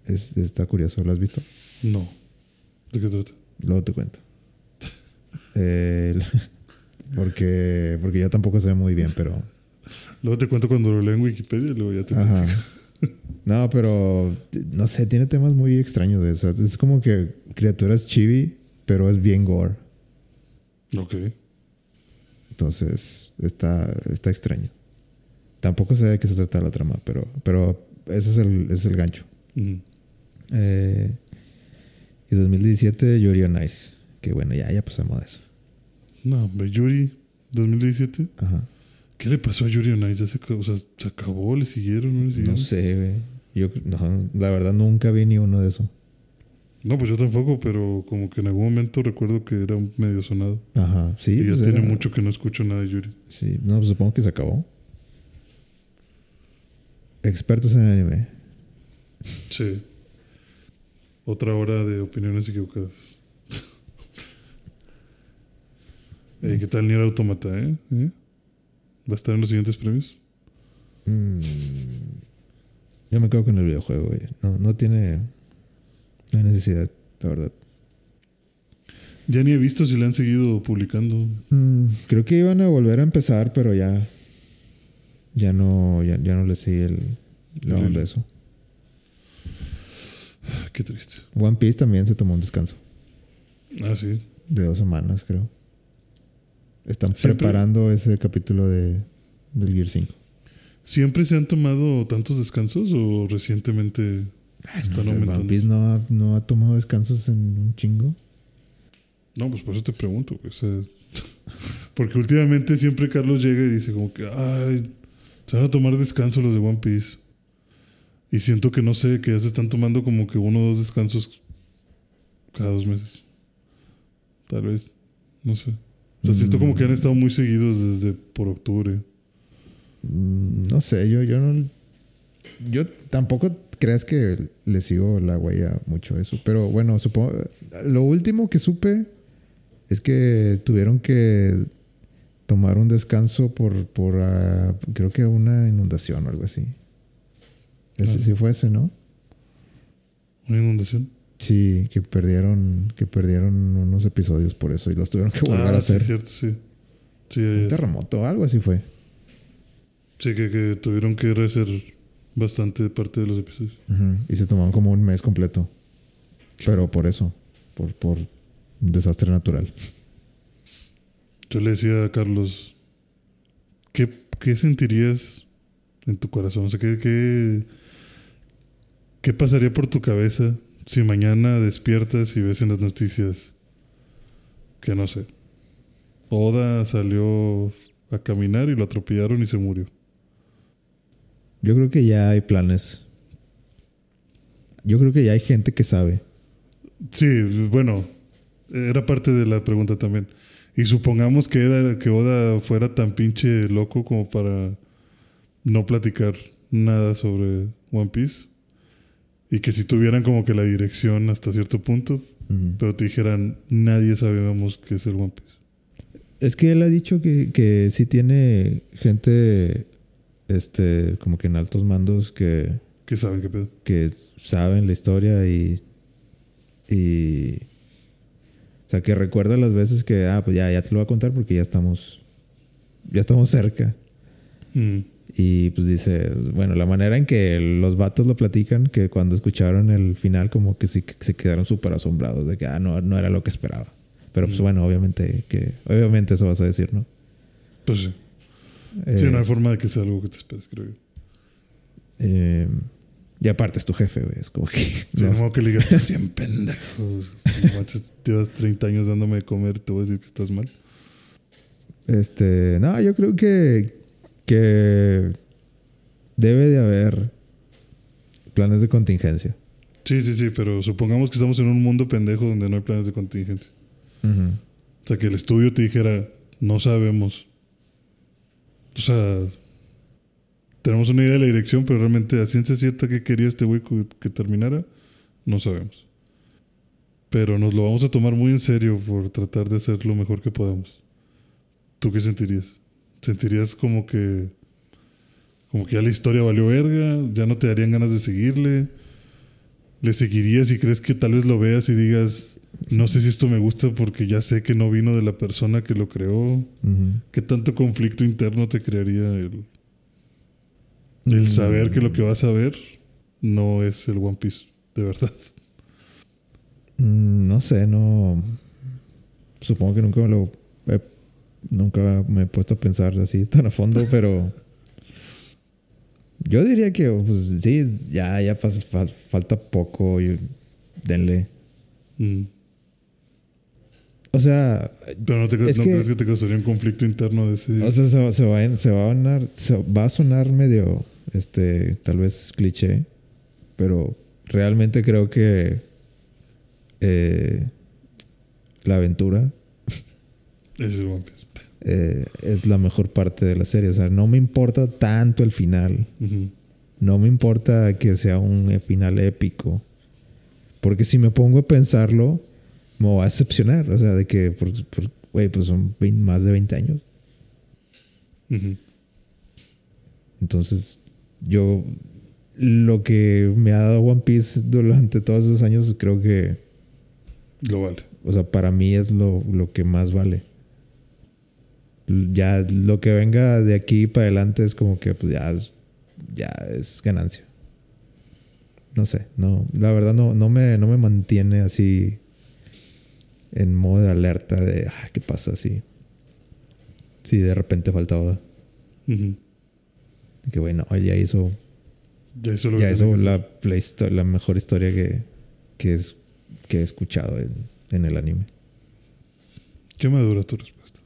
S1: está curioso. ¿Lo has visto?
S2: No. ¿De qué trata?
S1: Luego te cuento. Eh, porque, porque yo tampoco sé muy bien, pero.
S2: Luego te cuento cuando lo leo en Wikipedia y luego ya te Ajá.
S1: No, pero no sé, tiene temas muy extraños de eso. Es como que criaturas chibi, pero es bien gore.
S2: Ok.
S1: Entonces, está, está extraño. Tampoco sé de qué se trata la trama, pero, pero ese, es el, ese es el gancho. eh, y 2017, Yuri on Ice. Que bueno, ya, ya pasamos de eso.
S2: No, hombre, Yuri, 2017. Ajá. ¿Qué le pasó a Yuri on Ice? ¿Se, o sea, ¿se acabó? ¿Le siguieron?
S1: ¿No, sé, güey. Yo, la verdad, nunca vi ni uno de eso.
S2: No, pues yo tampoco, pero como que en algún momento recuerdo que era medio sonado.
S1: Ajá, sí.
S2: Y ya pues tiene mucho que no escucho nada de Yuri.
S1: Sí, no, pues supongo que se acabó. Expertos en anime.
S2: Sí. Otra hora de opiniones equivocadas. ¿Qué tal Nier Automata, eh? ¿Eh? ¿Va a estar en los siguientes premios?
S1: Mm, yo me quedo con el videojuego, güey. No, no tiene. No hay necesidad, la verdad.
S2: Ya ni he visto si le han seguido publicando.
S1: Mm, creo que iban a volver a empezar, pero ya. Ya no, ya, no le sigue el, la onda de eso.
S2: Qué triste.
S1: One Piece también se tomó un descanso.
S2: Ah, sí.
S1: De dos semanas, creo. Están preparando ese capítulo de, del Gear 5.
S2: ¿Siempre se han tomado tantos descansos o recientemente están
S1: no, aumentando? no ha, no ha tomado descansos en un chingo.
S2: No, pues por eso te pregunto, güey. O sea, porque últimamente siempre Carlos llega y dice como que, ay, se van a tomar descanso los de One Piece. Y siento que no sé, que ya se están tomando como que uno o dos descansos cada dos meses. Tal vez. No sé. O sea, siento como que han estado muy seguidos desde por octubre.
S1: Mm, No sé, yo, yo no. Yo tampoco creas que le sigo la huella mucho eso. Pero bueno, supongo. Lo último que supe es que tuvieron que tomar un descanso por, por ah, creo que una inundación o algo así. Ese,
S2: Ah.
S1: sí fue ese, ¿no?
S2: ¿Una inundación?
S1: Sí, que perdieron, que perdieron unos episodios por eso y los tuvieron que volver
S2: ah,
S1: a
S2: sí,
S1: hacer.
S2: cierto, sí. Sí, ya-
S1: Un terremoto, algo así fue.
S2: sí que, que tuvieron que rehacer bastante parte de los episodios.
S1: Y se tomaron como un mes completo. Pero por eso, por, por un desastre natural.
S2: Yo le decía a Carlos, ¿qué, qué sentirías en tu corazón? O sea, ¿qué, qué, qué pasaría por tu cabeza si mañana despiertas y ves en las noticias que no sé? Oda salió a caminar y lo atropellaron y se murió.
S1: Yo creo que ya hay planes. Yo creo que ya hay gente que sabe.
S2: Sí, bueno, era parte de la pregunta también. Y supongamos que, Eda- que Oda fuera tan pinche loco como para no platicar nada sobre One Piece. Y que si tuvieran como que la dirección hasta cierto punto, pero te dijeran, nadie sabemos qué es el One Piece.
S1: Es que él ha dicho que, que sí tiene gente, este, como que en altos mandos que,
S2: ¿Qué saben qué pedo?
S1: que saben la historia y, y, o sea, que recuerda las veces que, ah, pues ya, ya te lo voy a contar porque ya estamos, ya estamos cerca.
S2: Mm,
S1: Y pues dice, bueno, la manera en que los vatos lo platican, que cuando escucharon el final como que sí que se quedaron súper asombrados de que, ah, no, no era lo que esperaba. Pero pues
S2: Mm.
S1: bueno, obviamente que, obviamente eso vas a decir, ¿no?
S2: Pues sí.
S1: Eh,
S2: Sí, no hay forma de que sea algo que te esperes, creo yo.
S1: eh, y aparte es tu jefe, güey. Es como que...
S2: Sí,
S1: no.
S2: que le digas, estás bien pendejo. Manches, llevas 30 años dándome de comer, te voy a decir que estás mal.
S1: Este, no, yo creo que, que debe de haber planes de contingencia.
S2: Sí, sí, sí, pero supongamos que estamos en un mundo pendejo donde no hay planes de contingencia. O sea, que el estudio te dijera, no sabemos. O sea, tenemos una idea de la dirección, pero realmente a ciencia cierta que quería este güey que, que terminara, no sabemos. Pero nos lo vamos a tomar muy en serio por tratar de hacer lo mejor que podamos. ¿Tú qué sentirías? ¿Sentirías como que como que ya la historia valió verga, ya no te darían ganas de seguirle? ¿Le seguirías y crees que tal vez lo veas y digas, no sé si esto me gusta porque ya sé que no vino de la persona que lo creó? ¿Qué tanto conflicto interno te crearía el, el
S1: Mm.
S2: saber que lo que vas a ver no es el One Piece de verdad?
S1: Mm, No sé, no. Supongo que nunca me lo. Nunca me he puesto a pensar así tan a fondo, pero. Yo diría que, pues sí, ya, ya fal- falta poco. y denle.
S2: Mm.
S1: O sea,
S2: Pero no, te,
S1: Es
S2: ¿no
S1: que-
S2: crees que te causaría un conflicto interno de ese...
S1: o sea se, va- se va, a- se va a sonar, se va a sonar medio, este, tal vez cliché, pero realmente creo que eh, la aventura
S2: ese One Piece.
S1: Eh, es la mejor parte de la serie. O sea, no me importa tanto el final. No me importa que sea un final épico. Porque si me pongo a pensarlo, me voy a decepcionar. O sea, de que, güey, pues son 20 más de 20 años. Entonces, yo lo que me ha dado One Piece durante todos esos años, creo que,
S2: Lo vale.
S1: o sea, para mí es lo, lo que más vale. Ya lo que venga de aquí para adelante es como que, pues ya es, ya es ganancia. No sé, no, la verdad no, no, me, no me mantiene así en modo de alerta de, ah, ¿qué pasa si, si de repente falta Oda?
S2: Ujú.
S1: Que bueno, ya hizo
S2: Ya hizo lo
S1: ya
S2: que
S1: la, la, mejor historia que, que, es, que he escuchado en, en el anime.
S2: Qué madura tu respuesta.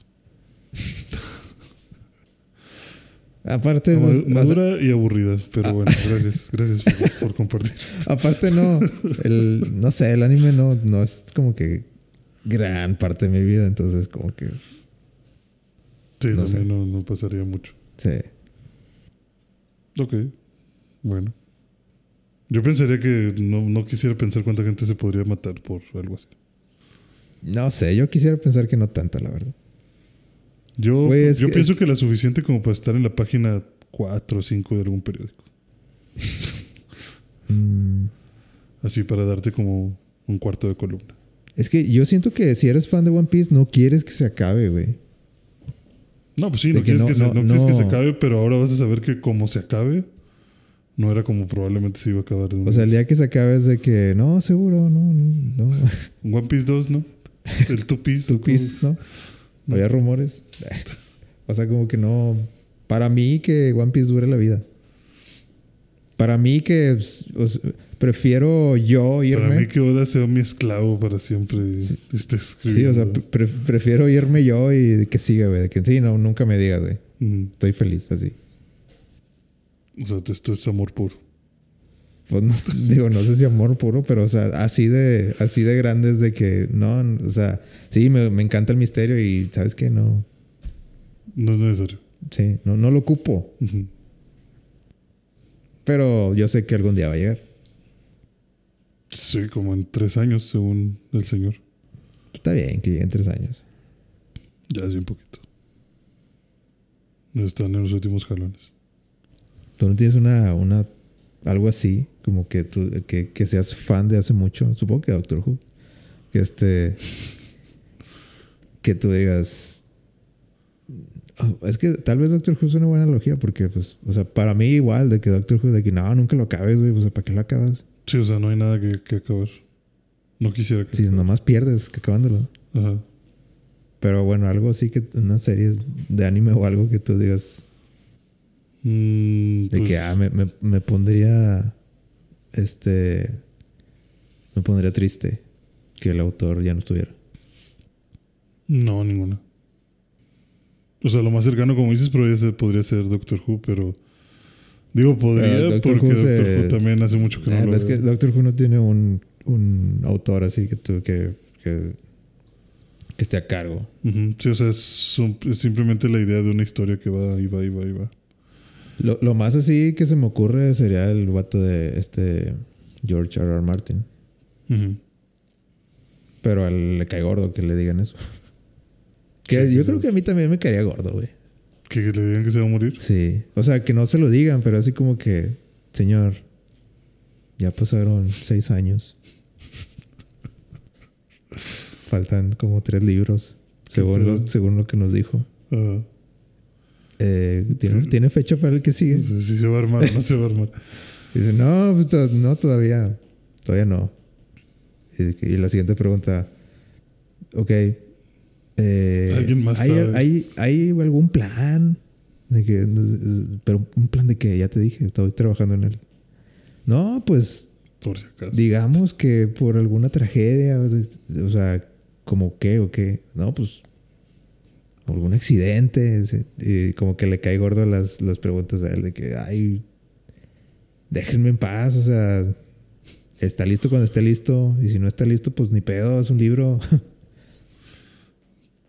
S1: Aparte, es-
S2: madura y aburrida,
S1: Ah.
S2: pero bueno, gracias, gracias por, por compartir.
S1: aparte no, el, no sé, el anime no, no es como que gran parte de mi vida, entonces como que,
S2: Sí,
S1: No
S2: también no, no pasaría mucho.
S1: sí.
S2: Ok, bueno. Yo pensaría que no, no quisiera pensar cuánta gente se podría matar por algo así.
S1: No sé, yo quisiera pensar que no tanta, la verdad.
S2: Yo,
S1: Güey, es
S2: yo
S1: que-
S2: pienso que la suficiente como para estar en la página 4 o 5 de algún periódico.
S1: Mm,
S2: Así para darte como un cuarto de columna.
S1: es que yo siento que si eres fan de One Piece, no quieres que se acabe, güey.
S2: No, pues sí,
S1: De
S2: no,
S1: que
S2: quieres,
S1: no-
S2: que se,
S1: no-
S2: no quieres que se
S1: no.
S2: acabe, pero ahora vas a saber que como se acabe, no era como probablemente se iba a acabar. en
S1: O sea, el día que se acabe es de que, no, seguro, no, no, no.
S2: One Piece 2, ¿no? El Two Piece.
S1: Two Piece, ¿no? Había rumores. O sea, como que no. Para mí que One Piece dure la vida. Para mí que pues, o sea, prefiero yo irme.
S2: Para mí que Oda sea mi esclavo para siempre y esté
S1: sí, o sea, pre- prefiero irme yo y que siga, güey. Que sí, no, nunca me digas, güey.
S2: Ujú.
S1: Estoy feliz así.
S2: O sea, esto es amor puro.
S1: Pues no, digo, no sé si amor puro, pero o sea, así de, así de grandes de que no, o sea, sí, me, me encanta el misterio y sabes que no,
S2: No es necesario.
S1: sí, no, no lo ocupo. Pero yo sé que algún día va a llegar.
S2: Sí, como en tres años, según el señor.
S1: Está bien que lleguen tres años.
S2: Ya hace un poquito. Están en los últimos jalones.
S1: Tú no tienes una, una, algo así, como que tú, que, que seas fan de hace mucho. Supongo que Doctor Who. Que este, que tú digas, "Oh, es que tal vez Doctor Who es una buena analogía porque, pues, o sea, para mí igual de que Doctor Who, de que no, nunca lo acabes, güey, o sea, ¿para qué lo acabas?
S2: Sí, o sea, no hay nada que, que acabar. No quisiera que.
S1: Si nomás pierdes que acabándolo.
S2: Ajá.
S1: Pero bueno, algo así que una serie de anime o algo que tú digas
S2: Mm,
S1: de
S2: pues,
S1: que ah, me, me, me pondría este me pondría triste que el autor ya no estuviera.
S2: No, ninguna. O sea, lo más cercano, como dices, podría ser, podría ser Doctor Who, pero. Digo, podría,
S1: Doctor
S2: porque
S1: Who se-
S2: Doctor Who también hace mucho que no
S1: Ah,
S2: lo
S1: es que. Doctor Who no tiene un, un autor así que tú que, que, que esté a cargo.
S2: Sí, o sea, es, un- es simplemente la idea de una historia que va y va y va y va.
S1: Lo, lo más así que se me ocurre sería el vato de este George R. R. Martin. Pero a él le cae gordo que le digan eso. Que yo creo que a mí también me caería gordo, güey.
S2: ¿Que, le digan que se va a morir.
S1: Sí. O sea, que no se lo digan, pero así como que, señor, ya pasaron seis años. Faltan como tres libros, según, según lo que nos dijo.
S2: Ajá.
S1: Eh, ¿tiene,
S2: Sí.
S1: ¿Tiene fecha para el que sigue?
S2: Sé si se va a armar no se va a armar.
S1: Dice, no, pues, no, todavía. Todavía no. Y, y la siguiente pregunta, ok. eh,
S2: Alguien más
S1: ¿hay,
S2: sabe.
S1: hay, ¿Hay algún plan? De que, pero un plan de que ya te dije, estoy trabajando en él. No, pues
S2: Por si acaso.
S1: digamos que por alguna tragedia, o sea, o sea, como qué o qué. No, pues algún accidente. Y como que le cae gordo las, las preguntas a él de que, ay, déjenme en paz, o sea, está listo cuando esté listo. Y si no está listo, pues ni pedo, es un libro.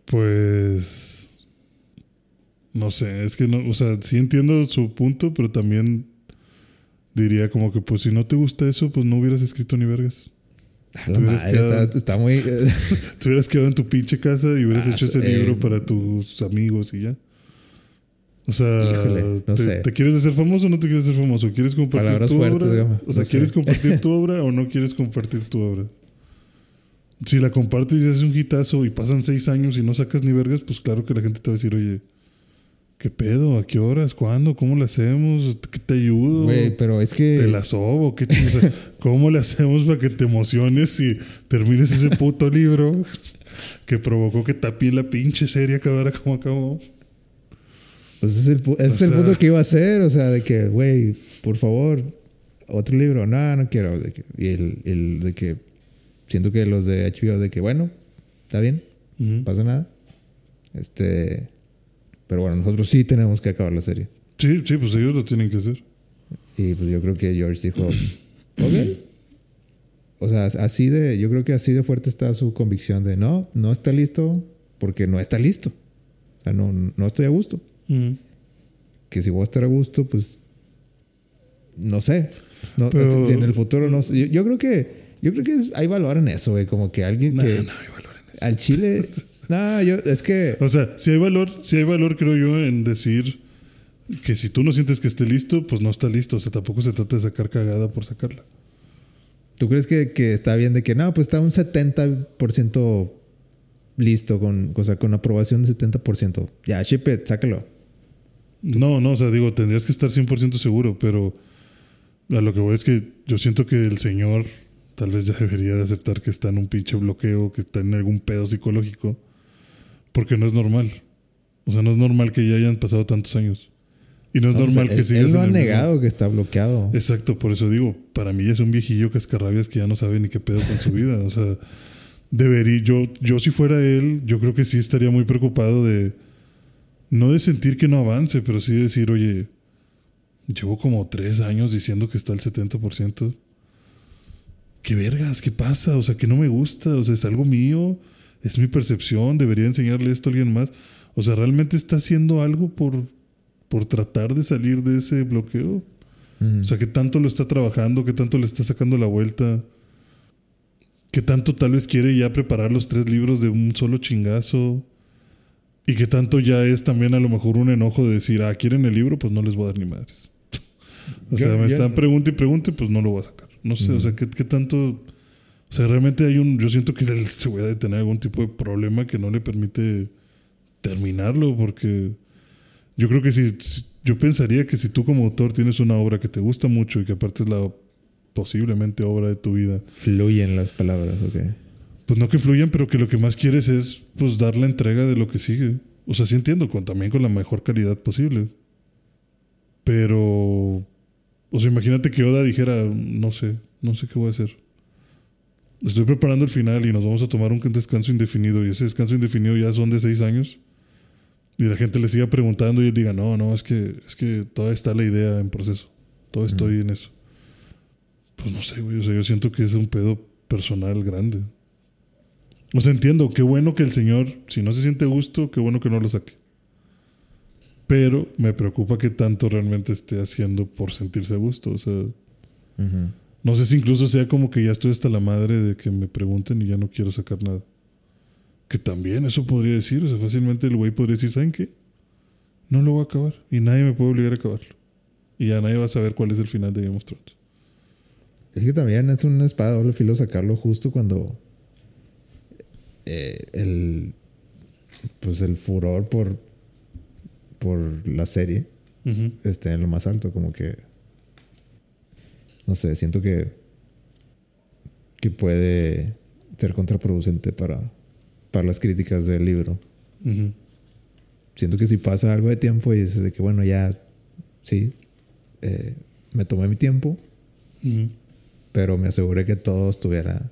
S2: Pues. No sé, es que no. O sea, sí entiendo su punto, pero también diría como que, pues si no te gusta eso, pues no hubieras escrito ni vergas.
S1: A la
S2: Te hubieras
S1: madre,
S2: quedado-
S1: está, está muy...
S2: Te hubieras quedado en tu pinche casa y hubieras
S1: Ah,
S2: hecho ese
S1: eh,
S2: libro para tus amigos y ya. O sea,
S1: Híjole, no
S2: te,
S1: sé.
S2: te quieres hacer famoso o no te quieres hacer famoso? ¿Quieres compartir
S1: Palabras
S2: tu
S1: fuertes,
S2: obra?
S1: Gama.
S2: O sea,
S1: No sé.
S2: ¿quieres compartir tu obra o no quieres compartir tu obra? Si la compartes y haces un hitazo y pasan seis años y no sacas ni vergas, pues claro que la gente te va a decir, oye, ¿qué pedo? ¿A qué horas? ¿Cuándo? ¿Cómo le hacemos? ¿Qué te ayudo?
S1: Güey, pero es que...
S2: ¿Te la sobo? ¿Qué o sea, ¿Cómo le hacemos para que te emociones y termines ese puto libro que provocó que Tapi la pinche serie acabara como acabó?
S1: Pues ese es el, ese punto que iba a hacer, o sea, de que, güey, por favor, otro libro, no, no quiero. de que- y el, el de que siento que los de HBO, de que, bueno, está bien, no pasa nada. Este. Pero bueno, nosotros sí tenemos que acabar la serie.
S2: Sí, sí, pues ellos lo tienen que hacer.
S1: Y pues yo creo que George dijo, ok. O sea, así de, yo creo que así de fuerte está su convicción de no, no está listo porque no está listo. O sea, no, no estoy a gusto. Que si voy a estar a gusto, pues no sé. No, si en el futuro no sé. Yo, creo que yo creo que hay valor en eso, güey. Como que alguien que. No, hay valor en eso. Al chile. no, yo, es que.
S2: O sea, si hay valor, si hay valor, creo yo, en decir que si tú no sientes que esté listo, pues no está listo. O sea, tampoco se trata de sacar cagada por sacarla.
S1: ¿Tú crees que, que está bien de que no, pues está un 70% listo, con, o sea, con aprobación de 70%? Ya, ship it, sácalo.
S2: No, no, o sea, digo, tendrías que estar 100% seguro, pero a lo que voy es que yo siento que el señor tal vez ya debería de aceptar que está en un pinche bloqueo, que está en algún pedo psicológico, porque no es normal. O sea, no es normal que ya hayan pasado tantos años. Y no es normal que siga
S1: Él no ha negado que está bloqueado.
S2: Exacto, por eso digo, para mí es un viejillo cascarrabias que ya no sabe ni qué pedo con su vida. O sea, debería, yo, yo si fuera él, yo creo que sí estaría muy preocupado de, no de sentir que no avance, pero sí de decir, oye, llevo como tres años diciendo que está al 70% qué vergas, qué pasa, o sea, que no me gusta, o sea, es algo mío, es mi percepción, debería enseñarle esto a alguien más. O sea, ¿realmente está haciendo algo por, por tratar de salir de ese bloqueo? O sea, ¿qué tanto lo está trabajando? ¿Qué tanto le está sacando la vuelta? ¿Qué tanto tal vez quiere ya preparar los tres libros de un solo chingazo? ¿Y qué tanto ya es también a lo mejor un enojo de decir, ah, ¿quieren el libro? Pues no les voy a dar ni madres. o sea, me están preguntando y pregunte, pues no lo voy a sacar. No sé, o sea, ¿qué, tanto... O sea, realmente hay un... Yo siento que él se puede tener algún tipo de problema que no le permite terminarlo, porque yo creo que si, Yo pensaría que si tú como autor tienes una obra que te gusta mucho y que aparte es la posiblemente obra de tu vida...
S1: Fluyen las palabras, ok.
S2: Pues no que fluyan, pero que lo que más quieres es pues dar la entrega de lo que sigue. O sea, sí entiendo, con, también con la mejor calidad posible. Pero o sea, imagínate que Oda dijera, no sé, no sé qué voy a hacer. Estoy preparando el final y nos vamos a tomar un descanso indefinido. Y ese descanso indefinido ya son de seis años. Y la gente le siga preguntando y diga, no, no, es que, es que todavía está la idea en proceso. Todo estoy en eso. Pues no sé, güey. O sea, yo siento que es un pedo personal grande. O sea, entiendo, qué bueno que el señor, si no se siente gusto, qué bueno que no lo saque. Pero me preocupa que tanto realmente esté haciendo por sentirse gusto. O sea, no sé si incluso sea como que ya estoy hasta la madre de que me pregunten y ya no quiero sacar nada. Que también eso podría decir. O sea, fácilmente el güey podría decir, ¿saben qué? No lo voy a acabar. Y nadie me puede obligar a acabarlo. Y ya nadie va a saber cuál es el final de Game of Thrones.
S1: Es que también es una espada doble filo sacarlo justo cuando eh, el pues el furor por por la serie esté en lo más alto. Como que. No sé, siento que. que puede ser contraproducente para, para las críticas del libro. Siento que si pasa algo de tiempo y dices de que, bueno, ya. Sí. Eh, me tomé mi tiempo. Pero me aseguré que todo estuviera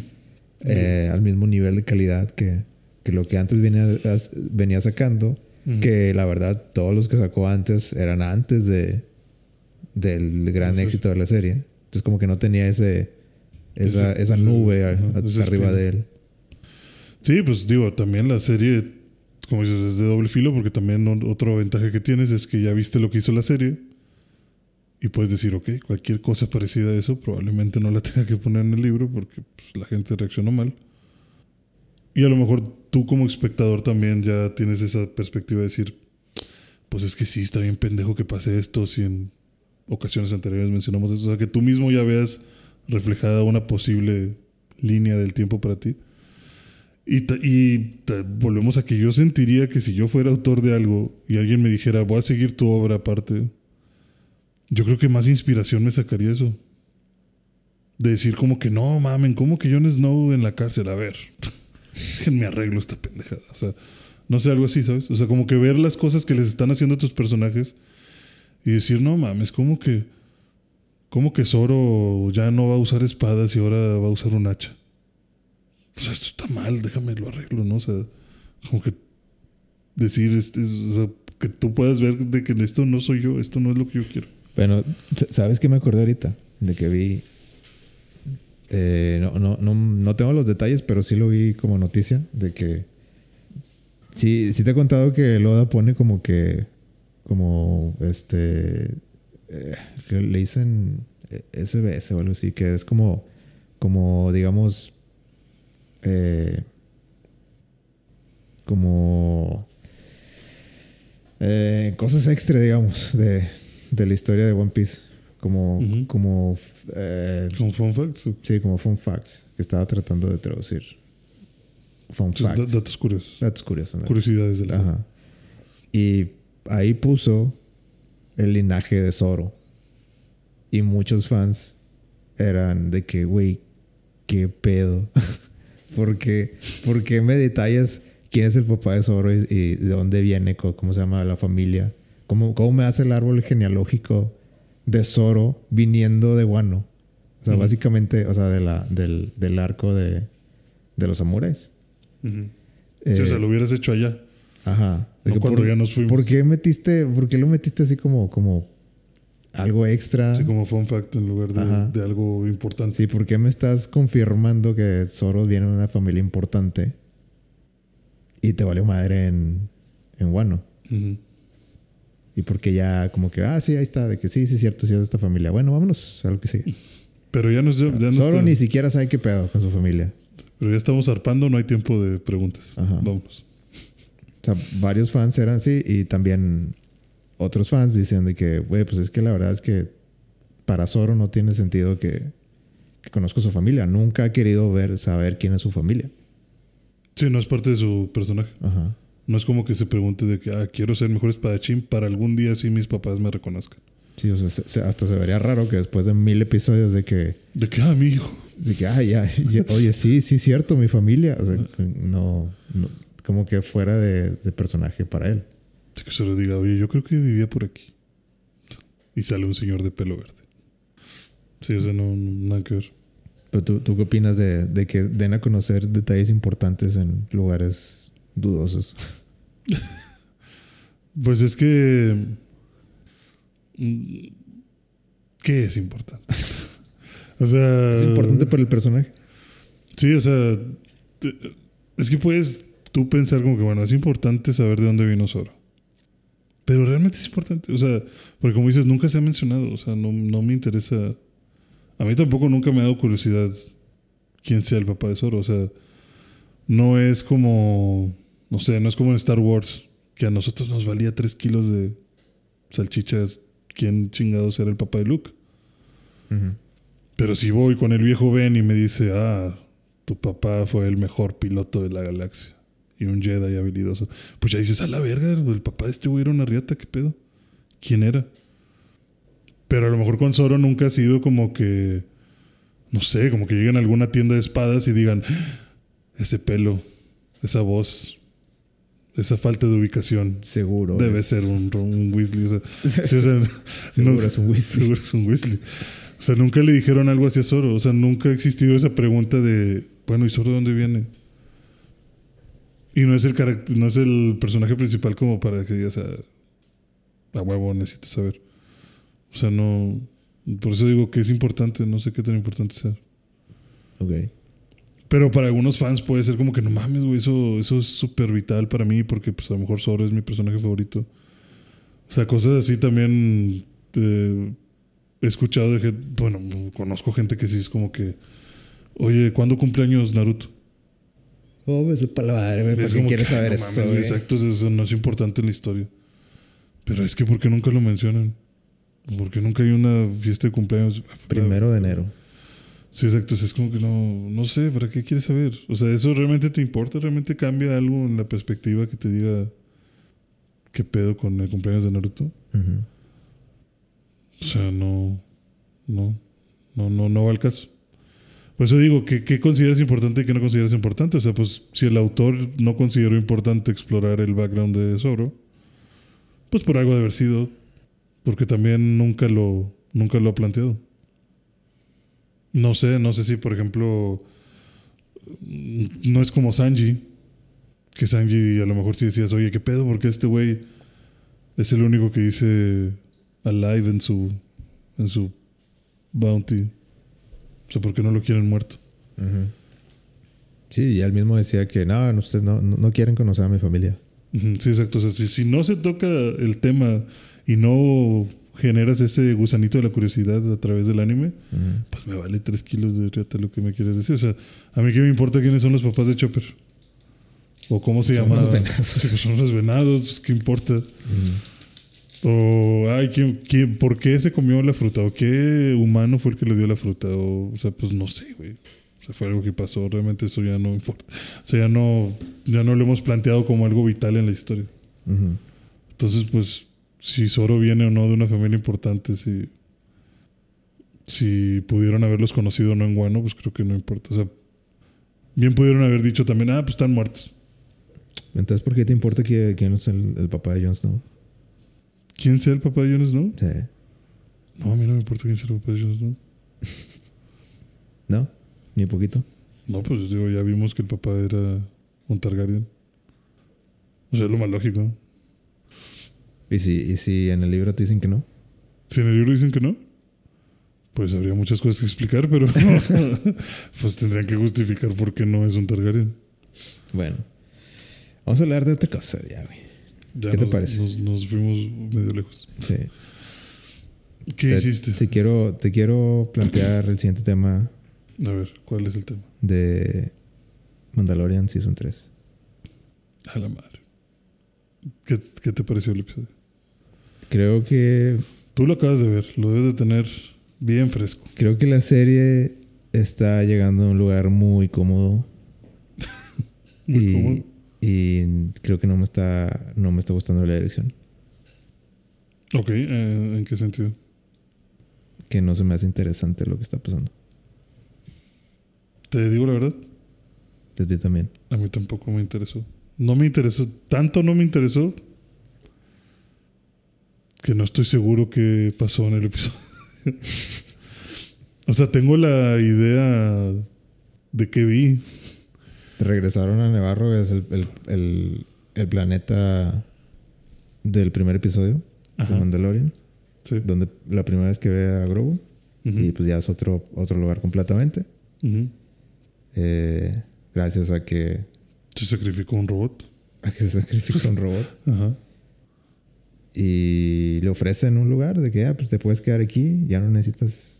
S1: eh, al mismo nivel de calidad que, que lo que antes venía, venía sacando que la verdad todos los que sacó antes eran antes de del gran éxito de la serie. Entonces como que no tenía ese esa, esa nube arriba de él.
S2: Sí, pues digo, también la serie, como dices, es de doble filo porque también otro ventaja que tienes es que ya viste lo que hizo la serie y puedes decir, ok, cualquier cosa parecida a eso probablemente no la tenga que poner en el libro porque pues, la gente reaccionó mal. Y a lo mejor tú como espectador también ya tienes esa perspectiva de decir, pues es que sí, está bien pendejo que pase esto, si en ocasiones anteriores mencionamos eso, o sea, que tú mismo ya veas reflejada una posible línea del tiempo para ti. Y, volvemos a que yo sentiría que si yo fuera autor de algo y alguien me dijera, voy a seguir tu obra aparte, yo creo que más inspiración me sacaría eso. De decir como que no, mamen, como que Jon Snow en la cárcel, a ver. déjenme arreglo esta pendejada. O sea, no sé, algo así, ¿sabes? O sea, como que ver las cosas que les están haciendo a tus personajes y decir, no mames, como que. Como que Zoro ya no va a usar espadas y ahora va a usar un hacha. Pues esto está mal, déjame lo arreglo, ¿no? O sea, como que decir, este, o sea, que tú puedas ver de que esto no soy yo, esto no es lo que yo quiero.
S1: Bueno, ¿sabes qué me acordé ahorita? De que vi. Eh, no, no, no, no tengo los detalles, pero sí lo vi como noticia de que. Sí, sí te he contado que Loda pone como que. Como este. Eh, le dicen SBS o algo así, que es como. Como digamos. Eh, como. Eh, cosas extra, digamos, de, de la historia de One Piece. Como. Como. Eh,
S2: ¿Como fun facts?
S1: Sí, como fun facts. Que estaba tratando de traducir. Fun facts.
S2: Datos curiosos.
S1: Datos curiosos.
S2: Curiosidades del
S1: Ajá. Y ahí puso el linaje de Zoro. Y muchos fans eran de que, güey, qué pedo. ¿Por qué, ¿Por qué me detallas quién es el papá de Zoro y, y de dónde viene, cómo se llama la familia? ¿Cómo, ¿Cómo, me hace el árbol genealógico de Zoro viniendo de Wano? O sea, básicamente, o sea, de la, del, del arco de, de los samuráis.
S2: eh, o sea, lo hubieras hecho allá.
S1: Ajá.
S2: No cuando
S1: por,
S2: ya nos fuimos.
S1: ¿Por qué metiste, por qué lo metiste así como, como algo extra?
S2: Sí, como fun fact en lugar de, de, algo importante.
S1: Sí, ¿por qué me estás confirmando que Zoro viene de una familia importante y te valió madre en, en Wano? Uh -huh. Y porque ya como que, ah, sí, ahí está, de que sí, sí es cierto, sí es de esta familia. Bueno, vámonos a lo que sigue.
S2: Pero ya nos... Ya nos
S1: Zoro ni siquiera sabe qué pedo con su familia.
S2: Pero ya estamos zarpando, no hay tiempo de preguntas. Ajá. Vámonos.
S1: O sea, varios fans eran así y también otros fans dicen de que, güey, pues es que la verdad es que para Zoro no tiene sentido que, que conozca su familia. Nunca ha querido ver, saber quién es su familia.
S2: Sí, no es parte de su personaje.
S1: Ajá.
S2: No es como que se pregunte de que, ah, quiero ser mejor espadachín para algún día sí mis papás me reconozcan.
S1: Sí, o sea, se, hasta se vería raro que después de mil episodios de que...
S2: De que, ah, mi hijo.
S1: De que, ah, ya, ya oye, sí, sí, cierto, mi familia. O sea, no, no como que fuera de, de, personaje para él.
S2: Que se lo diga, oye, yo creo que vivía por aquí. Y sale un señor de pelo verde. Sí, o sea, no, no nada que ver.
S1: Pero tú, ¿tú qué opinas de, de, que den a conocer detalles importantes en lugares dudosos?
S2: pues es que. ¿Qué es importante? o sea.
S1: Es importante para el personaje.
S2: Sí, o sea. Es que puedes tú pensar como que, bueno, es importante saber de dónde vino Zoro. Pero realmente es importante. O sea, porque como dices, nunca se ha mencionado. O sea, no, no me interesa. A mí tampoco nunca me ha dado curiosidad quién sea el papá de Zoro. O sea, no es como. No sé, no es como en Star Wars, que a nosotros nos valía tres kilos de salchichas. ¿Quién chingados era el papá de Luke? Uh -huh. Pero si voy con el viejo Ben y me dice, ah, tu papá fue el mejor piloto de la galaxia y un Jedi habilidoso. Pues ya dices, a la verga, el papá de este güey era una riata, ¿qué pedo? ¿Quién era? Pero a lo mejor con Zoro nunca ha sido como que, no sé, como que lleguen a alguna tienda de espadas y digan, ese pelo, esa voz, esa falta de ubicación.
S1: Seguro.
S2: Debe es. ser un, un, Weasley. O sea, sí, o sea,
S1: seguro no, es un Weasley.
S2: Seguro es un Weasley. O sea, nunca le dijeron algo hacia Zoro. O sea, nunca ha existido esa pregunta de, bueno, ¿y Zoro de dónde viene? Y no es el carácter, no es el personaje principal como para que digas a, a huevo necesito saber. O sea, no. Por eso digo que es importante, no sé qué tan importante sea.
S1: Ok.
S2: Pero para algunos fans puede ser como que no mames, güey, eso, eso es súper vital para mí porque pues a lo mejor Zoro es mi personaje favorito. O sea, cosas así también eh, he escuchado de gente, bueno, conozco gente que sí es como que, oye, ¿cuándo cumpleaños Naruto?
S1: Oh, me supa la madre, ¿Para qué quieres saber
S2: no
S1: eso?
S2: Mames, exacto, eso no es importante en la historia. Pero es que, ¿por qué nunca lo mencionan? Porque nunca hay una fiesta de cumpleaños.
S1: Primero de enero.
S2: Sí, exacto. Es como que no, no sé, ¿para qué quieres saber? O sea, ¿eso realmente te importa? ¿Realmente cambia algo en la perspectiva que te diga qué pedo con el cumpleaños de Naruto? Uh -huh. O sea, no, no, no, no, no va al caso. Por eso digo, ¿qué, ¿qué, consideras importante y qué no consideras importante? O sea, pues si el autor no consideró importante explorar el background de Zoro, pues por algo de haber sido, porque también nunca lo, nunca lo ha planteado. No sé, no sé si por ejemplo no es como Sanji, que Sanji a lo mejor sí decías, oye, ¿qué pedo? Porque este güey es el único que dice alive en su, en su bounty. O sea, ¿por qué no lo quieren muerto?
S1: Sí, y él mismo decía que no, ustedes no, no, quieren conocer a mi familia.
S2: Sí, exacto. O sea, si, si no se toca el tema y no generas ese gusanito de la curiosidad a través del anime, pues me vale tres kilos de riata lo que me quieres decir. O sea, a mí qué me importa quiénes son los papás de Chopper. O cómo se llaman.
S1: Los venados.
S2: son los venados, pues, ¿qué importa? O, ay, ¿quién, quién, por qué se comió la fruta? ¿O qué humano fue el que le dio la fruta? O, o sea, pues no sé, güey. O sea, fue algo que pasó. Realmente eso ya no importa. O sea, ya no, ya no lo hemos planteado como algo vital en la historia. Entonces, pues, si Zoro viene o no de una familia importante, si, si pudieron haberlos conocido o no en Guano, pues creo que no importa. O sea, bien pudieron haber dicho también, ah, pues están muertos.
S1: Entonces, ¿por qué te importa que, quién es el, el, papá de Jon Snow?
S2: ¿Quién sea el papá de Jon Snow?
S1: Sí.
S2: No, a mí no me importa quién sea el papá de Jon Snow.
S1: ¿No? ¿Ni un poquito?
S2: No, pues digo, ya vimos que el papá era un Targaryen. O sea, es lo más lógico.
S1: ¿Y si, ¿Y si en el libro te dicen que no?
S2: Si en el libro dicen que no, pues habría muchas cosas que explicar, pero pues tendrían que justificar por qué no es un Targaryen.
S1: Bueno, vamos a hablar de otra cosa ya, güey. ¿Qué te parece?
S2: Nos, fuimos medio lejos.
S1: Sí.
S2: ¿Qué hiciste?
S1: Te quiero, te quiero plantear el siguiente tema.
S2: A ver, ¿cuál es el tema?
S1: De Mandalorian Season 3.
S2: A la madre. ¿Qué, ¿Qué, te pareció el episodio?
S1: Creo que.
S2: Tú lo acabas de ver, lo debes de tener bien fresco.
S1: Creo que la serie está llegando a un lugar muy cómodo.
S2: muy
S1: y,
S2: cómodo.
S1: Y creo que no me está, no me está gustando la dirección.
S2: Ok, eh, ¿en qué sentido?
S1: Que no se me hace interesante lo que está pasando.
S2: Te digo la verdad.
S1: De ti también.
S2: A mí tampoco me interesó. No me interesó, tanto no me interesó que no estoy seguro qué pasó en el episodio. o sea, tengo la idea de qué vi.
S1: Regresaron a Nevarro, es el, el, el, el, planeta del primer episodio
S2: Ajá.
S1: de Mandalorian.
S2: Sí.
S1: Donde la primera vez que ve a Grogu.
S2: Uh -huh.
S1: Y pues ya es otro, otro lugar completamente.
S2: Uh -huh.
S1: eh, gracias a que.
S2: Se sacrificó un robot.
S1: A que se sacrificó un robot.
S2: Ajá.
S1: Y le ofrecen un lugar de que ah, pues te puedes quedar aquí, ya no necesitas.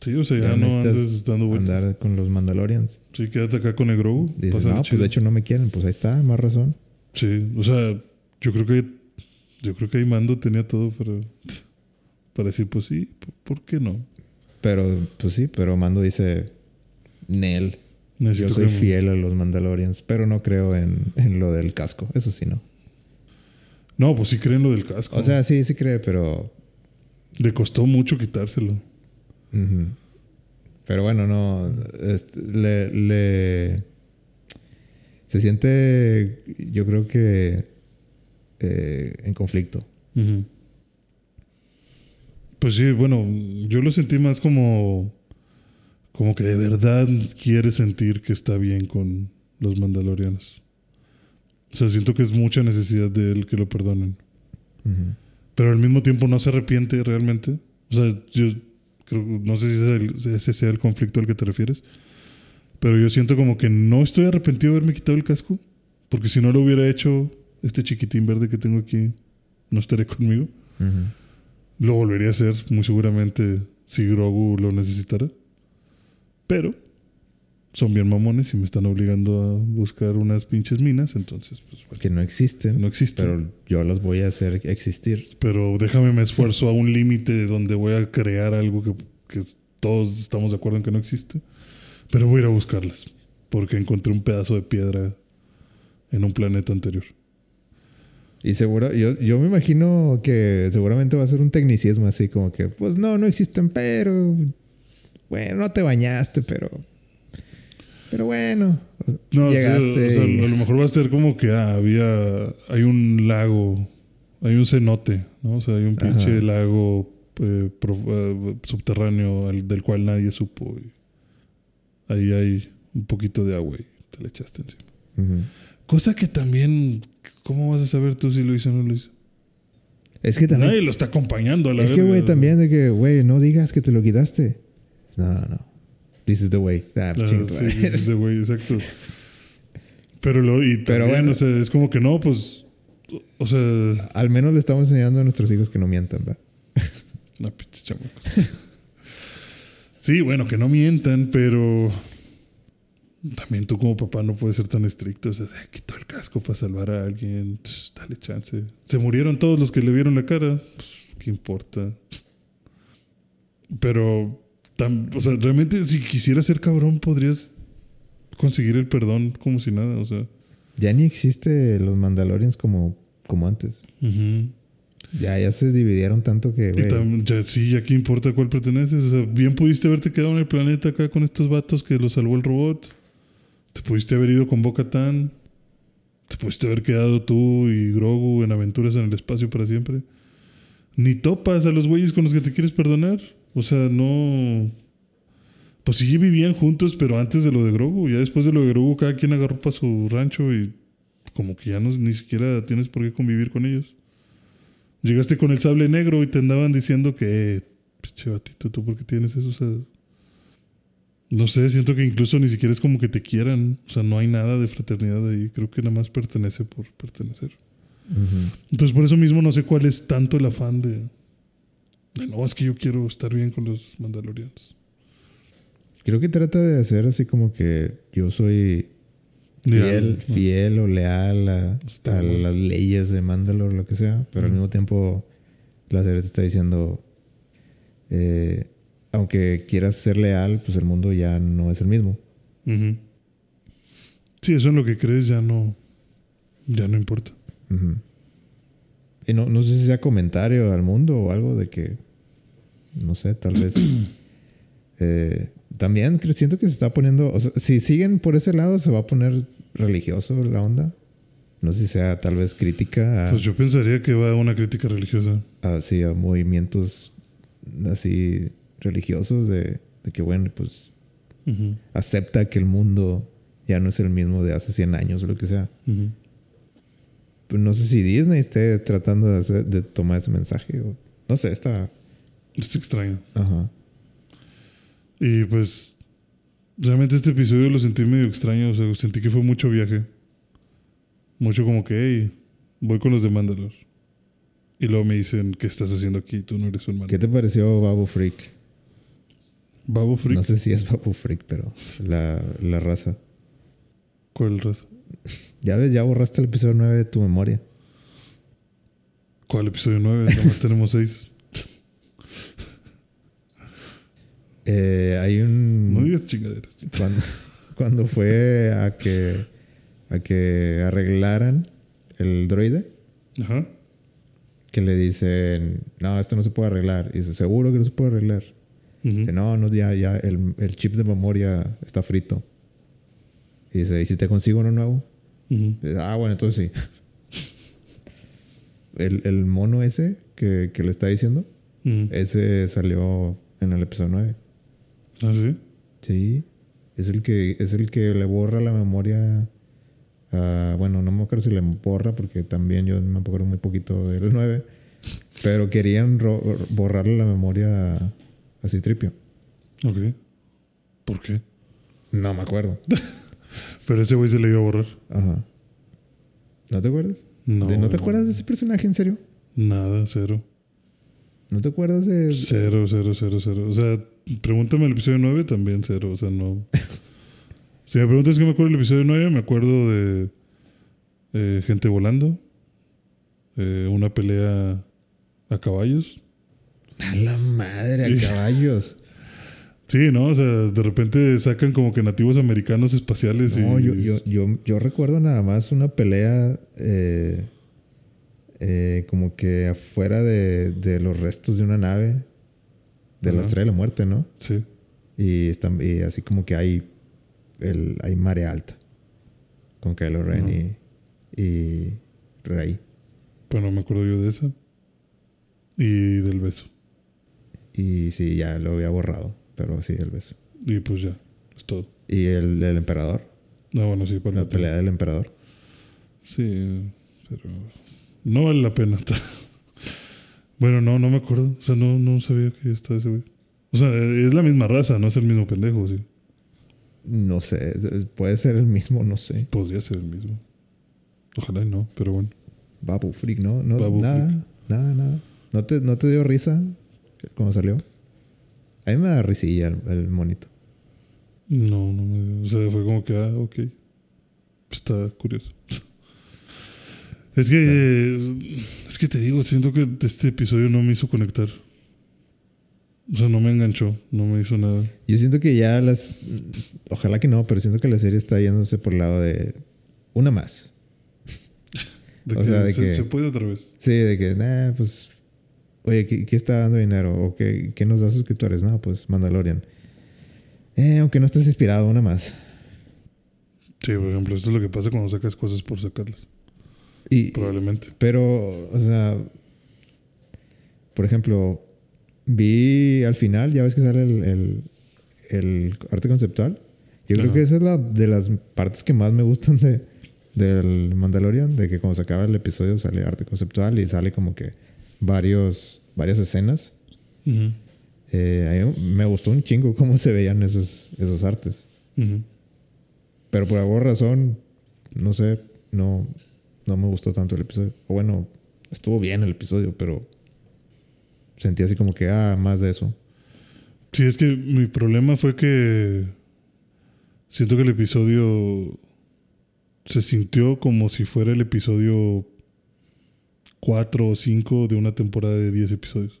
S2: Sí, o sea, ya, ya no andes dando vueltas.
S1: Andar con los Mandalorians.
S2: Sí, quédate acá con el Grogu.
S1: Dices, no, pues de hecho no me quieren, pues ahí está, más razón.
S2: Sí, o sea, yo creo que yo creo que ahí Mando tenía todo para, para decir, pues sí, ¿por qué no?
S1: Pero, pues sí, pero Mando dice, Nel,
S2: Necesito
S1: yo soy fiel a los Mandalorians, pero no creo en, en lo del casco, eso sí, no.
S2: No, pues sí creen lo del casco.
S1: O sea, sí, sí cree, pero...
S2: Le costó mucho quitárselo.
S1: Pero bueno, no, este, le, le... Se siente, yo creo que, eh, en conflicto.
S2: Ujú. Pues sí, bueno, yo lo sentí más como. Como que de verdad quiere sentir que está bien con los mandalorianos. O sea, siento que es mucha necesidad de él que lo perdonen. Pero al mismo tiempo no se arrepiente realmente. O sea, yo creo, no sé si ese, es el- ese sea el conflicto al que te refieres. Pero yo siento como que no estoy arrepentido de haberme quitado el casco. Porque si no lo hubiera hecho, este chiquitín verde que tengo aquí no estaría conmigo.
S1: Ujú.
S2: Lo volvería a hacer muy seguramente si Grogu lo necesitara. Pero son bien mamones y me están obligando a buscar unas pinches minas, entonces pues bueno,
S1: Que no existen,
S2: no existe. Pero,
S1: pero yo las voy a hacer existir.
S2: déjame me esfuerzo a un límite donde voy a crear algo que, que todos estamos de acuerdo en que no existe. Pero voy a ir a buscarlas. Porque encontré un pedazo de piedra en un planeta anterior.
S1: Y seguro, yo, yo me imagino que seguramente va a ser un tecnicismo así como que, pues no, no existen, pero bueno, no te bañaste, pero pero bueno,
S2: No,
S1: llegaste.
S2: o sea,
S1: y-
S2: a lo mejor va a ser como que ah, había. Hay un lago, hay un cenote, ¿no? O sea, hay un
S1: Ajá.
S2: pinche lago eh, eh, subterráneo del cual nadie supo. y ahí hay un poquito de agua y te le echaste encima. Cosa que también, ¿cómo vas a saber tú si lo hizo o no lo hizo?
S1: Es que también.
S2: Nadie lo está acompañando a la
S1: es que, güey, también de que, güey, no digas que te lo quitaste. No, no, no. This is the way. Ah,
S2: Ah,
S1: chinga,
S2: sí,
S1: güey.
S2: ese güey, exacto. Pero lo, y
S1: Pero
S2: también,
S1: bueno.
S2: o sea, es como que no, pues, o sea,
S1: Al menos le estamos enseñando a nuestros hijos que no mientan, ¿verdad?
S2: chamacos. sí, bueno, que no mientan, pero también tú como papá no puedes ser tan estricto. O sea, "Eh, quitó el casco para salvar a alguien, dale chance. Se murieron todos los que le vieron la cara, pues, ¿qué importa? Pero, o sea, realmente si quisieras ser cabrón podrías conseguir el perdón como si nada, o sea.
S1: Ya ni existe los Mandalorians como, como antes. Ya, ya se dividieron tanto que,
S2: tam- ya, sí, aquí importa a cuál perteneces. O sea, bien pudiste haberte quedado en el planeta acá con estos vatos que los salvó el robot. Te pudiste haber ido con Boca Tan. Te pudiste haber quedado tú y Grogu en aventuras en el espacio para siempre. Ni topas a los güeyes con los que te quieres perdonar. O sea, no. Pues sí vivían juntos, pero antes de lo de Grogu. Ya después de lo de Grogu, cada quien agarró para su rancho y como que ya no, ni siquiera tienes por qué convivir con ellos. Llegaste con el sable negro y te andaban diciendo que, eh, pinche batito, ¿tú por qué tienes eso? O sea, no sé, siento que incluso ni siquiera es como que te quieran. O sea, no hay nada de fraternidad ahí. Creo que nada más pertenece por pertenecer. Entonces, por eso mismo no sé cuál es tanto el afán de, de no, es que yo quiero estar bien con los mandalorianos.
S1: Creo que trata de hacer así como que yo soy fiel, fiel o leal a, las leyes de Mandalore, lo que sea, pero al mismo tiempo la serie te está diciendo, eh, aunque quieras ser leal, pues el mundo ya no es el mismo.
S2: Ujú. Sí, eso en lo que crees ya no, ya no importa.
S1: Ujú. Y no, no sé si sea comentario al mundo o algo de que, no sé, tal vez... eh, también creo- siento que se está poniendo, o sea, si siguen por ese lado se va a poner religioso la onda. No sé si sea tal vez crítica a,
S2: Pues yo pensaría que va a una crítica religiosa.
S1: a- sí, a movimientos así religiosos de, de que bueno, pues acepta que el mundo ya no es el mismo de hace 100 años o lo que sea. No sé si Disney esté tratando de, hacer- de tomar ese mensaje o no sé, está...
S2: Es extraño.
S1: Ajá.
S2: Y pues, realmente este episodio lo sentí medio extraño. O sea, sentí que fue mucho viaje. Mucho como que, hey, voy con los de Mandalore. Y luego me dicen, ¿qué estás haciendo aquí? Tú no eres un
S1: ¿Qué
S2: Mandalore.
S1: te pareció Babu Freak?
S2: Babo Freak.
S1: No sé si es Babu Freak, pero la, la raza.
S2: ¿Cuál raza?
S1: Ya ves, ya borraste el episodio 9 de tu memoria.
S2: ¿Cuál episodio 9? Nomás tenemos 6.
S1: Eh, hay un...
S2: No digas chingaderas.
S1: cuando, cuando fue a que, a que arreglaran el droide,
S2: Ajá.
S1: que le dicen, no, esto no se puede arreglar. Y dice, seguro que no se puede arreglar.
S2: Ujú.
S1: Dice, no, no, ya, ya, el, el chip de memoria está frito. Y dice, ¿y si te consigo uno nuevo? Dice, ah, bueno, entonces sí. el, el mono ese que, que le está diciendo, ese salió en el episodio 9.
S2: ¿Ah, sí?
S1: Sí. Es el que, es el que le borra la memoria. a- bueno, no me acuerdo si le borra porque también yo me acuerdo muy poquito del 9. Pero querían borrarle la memoria a, a Citripio.
S2: Ok. ¿Por qué?
S1: No me acuerdo.
S2: Pero ese güey se le iba a borrar.
S1: Ajá. ¿No te acuerdas?
S2: No.
S1: ¿De- ¿No te acuerdas de ese personaje en serio?
S2: Nada, cero.
S1: ¿No te acuerdas de.?
S2: Cero, cero, cero, cero. O sea, pregúntame el episodio 9, también cero. O sea, no. Si me preguntas qué me acuerdo del episodio 9, me acuerdo de eh, gente volando, eh, una pelea a caballos.
S1: A la madre, a caballos.
S2: Sí, ¿no? O sea, de repente sacan como que nativos americanos espaciales
S1: No,
S2: y.
S1: yo, yo, yo, yo recuerdo nada más una pelea eh, eh, como que afuera de, de los restos de una nave de la. Estrella de la Muerte, ¿no?
S2: Sí.
S1: Y, están, y así como que hay, el, hay marea alta con Kylo Ren y Rey.
S2: Pero no me acuerdo yo de esa. Y del beso.
S1: Y sí, ya lo había borrado, pero sí, el beso.
S2: Y pues ya, es todo.
S1: Y el del emperador,
S2: No, bueno, sí,
S1: la pelea del emperador.
S2: Sí, pero no vale la pena. bueno, no, no me acuerdo. O sea, no, no sabía que estaba ese güey. O sea, es la misma raza, no es el mismo pendejo, sí.
S1: No sé, puede ser el mismo, no sé.
S2: Podría ser el mismo. Ojalá y no, pero bueno.
S1: Babu Freak, ¿no? no nada, nada, nada. ¿No te, ¿No te dio risa cuando salió? A mí me da risilla el, monito.
S2: No, no me... O sea, fue como que, ah, ok. Está curioso. Es que, es que te digo, siento que este episodio no me hizo conectar. O sea, no me enganchó, no me hizo nada.
S1: Yo siento que ya las. Ojalá que no, pero siento que la serie está yéndose por el lado de. Una más.
S2: o sea, de que. Se puede otra vez.
S1: Sí, de que, nah, pues. Oye, ¿qué, está dando dinero? ¿O qué, qué, nos da suscriptores? No, pues Mandalorian. Eh, aunque no estés inspirado, una más.
S2: Sí, por ejemplo, esto es lo que pasa cuando sacas cosas por sacarlas. Y, Probablemente.
S1: Pero, o sea, por ejemplo, vi al final, ya ves que sale el, el, arte conceptual. Yo creo que esa es la de las partes que más me gustan de, del Mandalorian, de que cuando se acaba el episodio sale arte conceptual y sale como que varios, varias escenas. Eh, a mí me gustó un chingo cómo se veían esos, esos artes. Pero por alguna razón, no sé, no, no me gustó tanto el episodio. O bueno, estuvo bien el episodio, pero sentí así como que, ah, más de eso.
S2: Sí, es que mi problema fue que siento que el episodio se sintió como si fuera el episodio 4 o 5 de una temporada de 10 episodios.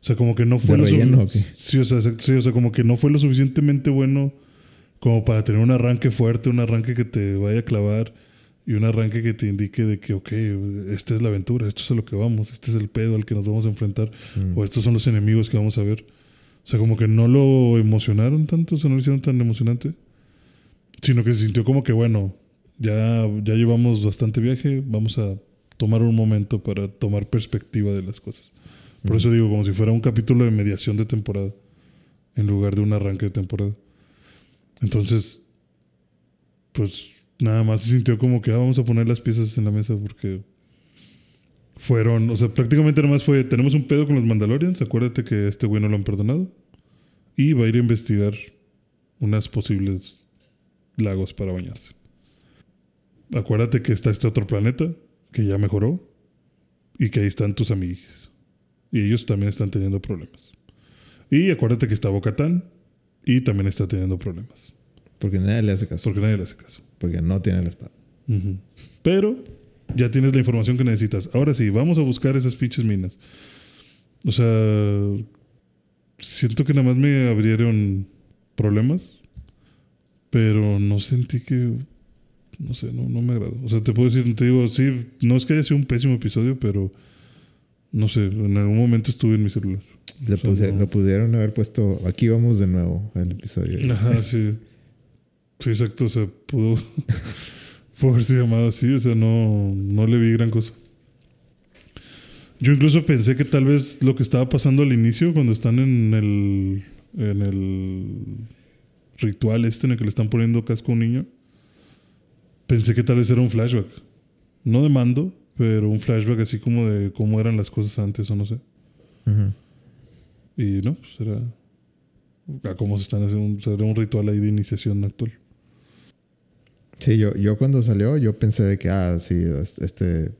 S2: O sea, como que no fue lo sí, o sea, sí, o sea, como que no fue lo suficientemente bueno como para tener un arranque fuerte, un arranque que te vaya a clavar y un arranque que te indique de que, ok, esta es la aventura, esto es a lo que vamos, este es el pedo al que nos vamos a enfrentar, mm. o estos son los enemigos que vamos a ver. O sea, como que no lo emocionaron tanto, o sea, no lo hicieron tan emocionante, sino que se sintió como que, bueno, ya, ya llevamos bastante viaje, vamos a tomar un momento para tomar perspectiva de las cosas. Por mm. eso digo, como si fuera un capítulo de mediación de temporada, en lugar de un arranque de temporada. Entonces, pues nada más se sintió como que ah, vamos a poner las piezas en la mesa porque fueron, o sea, prácticamente nada más fue, tenemos un pedo con los Mandalorians, acuérdate que este güey no lo han perdonado y va a ir a investigar unas posibles lagos para bañarse. Acuérdate que está este otro planeta que ya mejoró y que ahí están tus amigos. Y ellos también están teniendo problemas. Y acuérdate que está Bocatán y también está teniendo problemas.
S1: Porque nadie le hace caso.
S2: Porque nadie le hace caso.
S1: Porque no tiene la espada.
S2: Pero ya tienes la información que necesitas. Ahora sí, vamos a buscar esas pinches minas. O sea, siento que nada más me abrieron problemas, pero no sentí que, no sé, no, no me agradó. O sea, te puedo decir, te digo, sí, no es que haya sido un pésimo episodio, pero no sé, en algún momento estuve en mi celular.
S1: Lo, pudieron haber puesto, aquí vamos de nuevo el episodio.
S2: Ajá, sí. Sí, exacto. O sea, pudo, pudo haberse llamado así. O sea, no, no le vi gran cosa. Yo incluso pensé que tal vez lo que estaba pasando al inicio, cuando están en el, en el ritual este en el que le están poniendo casco a un niño, pensé que tal vez era un flashback. No de mando, pero un flashback así como de cómo eran las cosas antes o no sé. Y no, pues era a cómo se están haciendo un, un ritual ahí de iniciación actual.
S1: Sí, yo, yo cuando salió, yo pensé de que, ah, sí, este,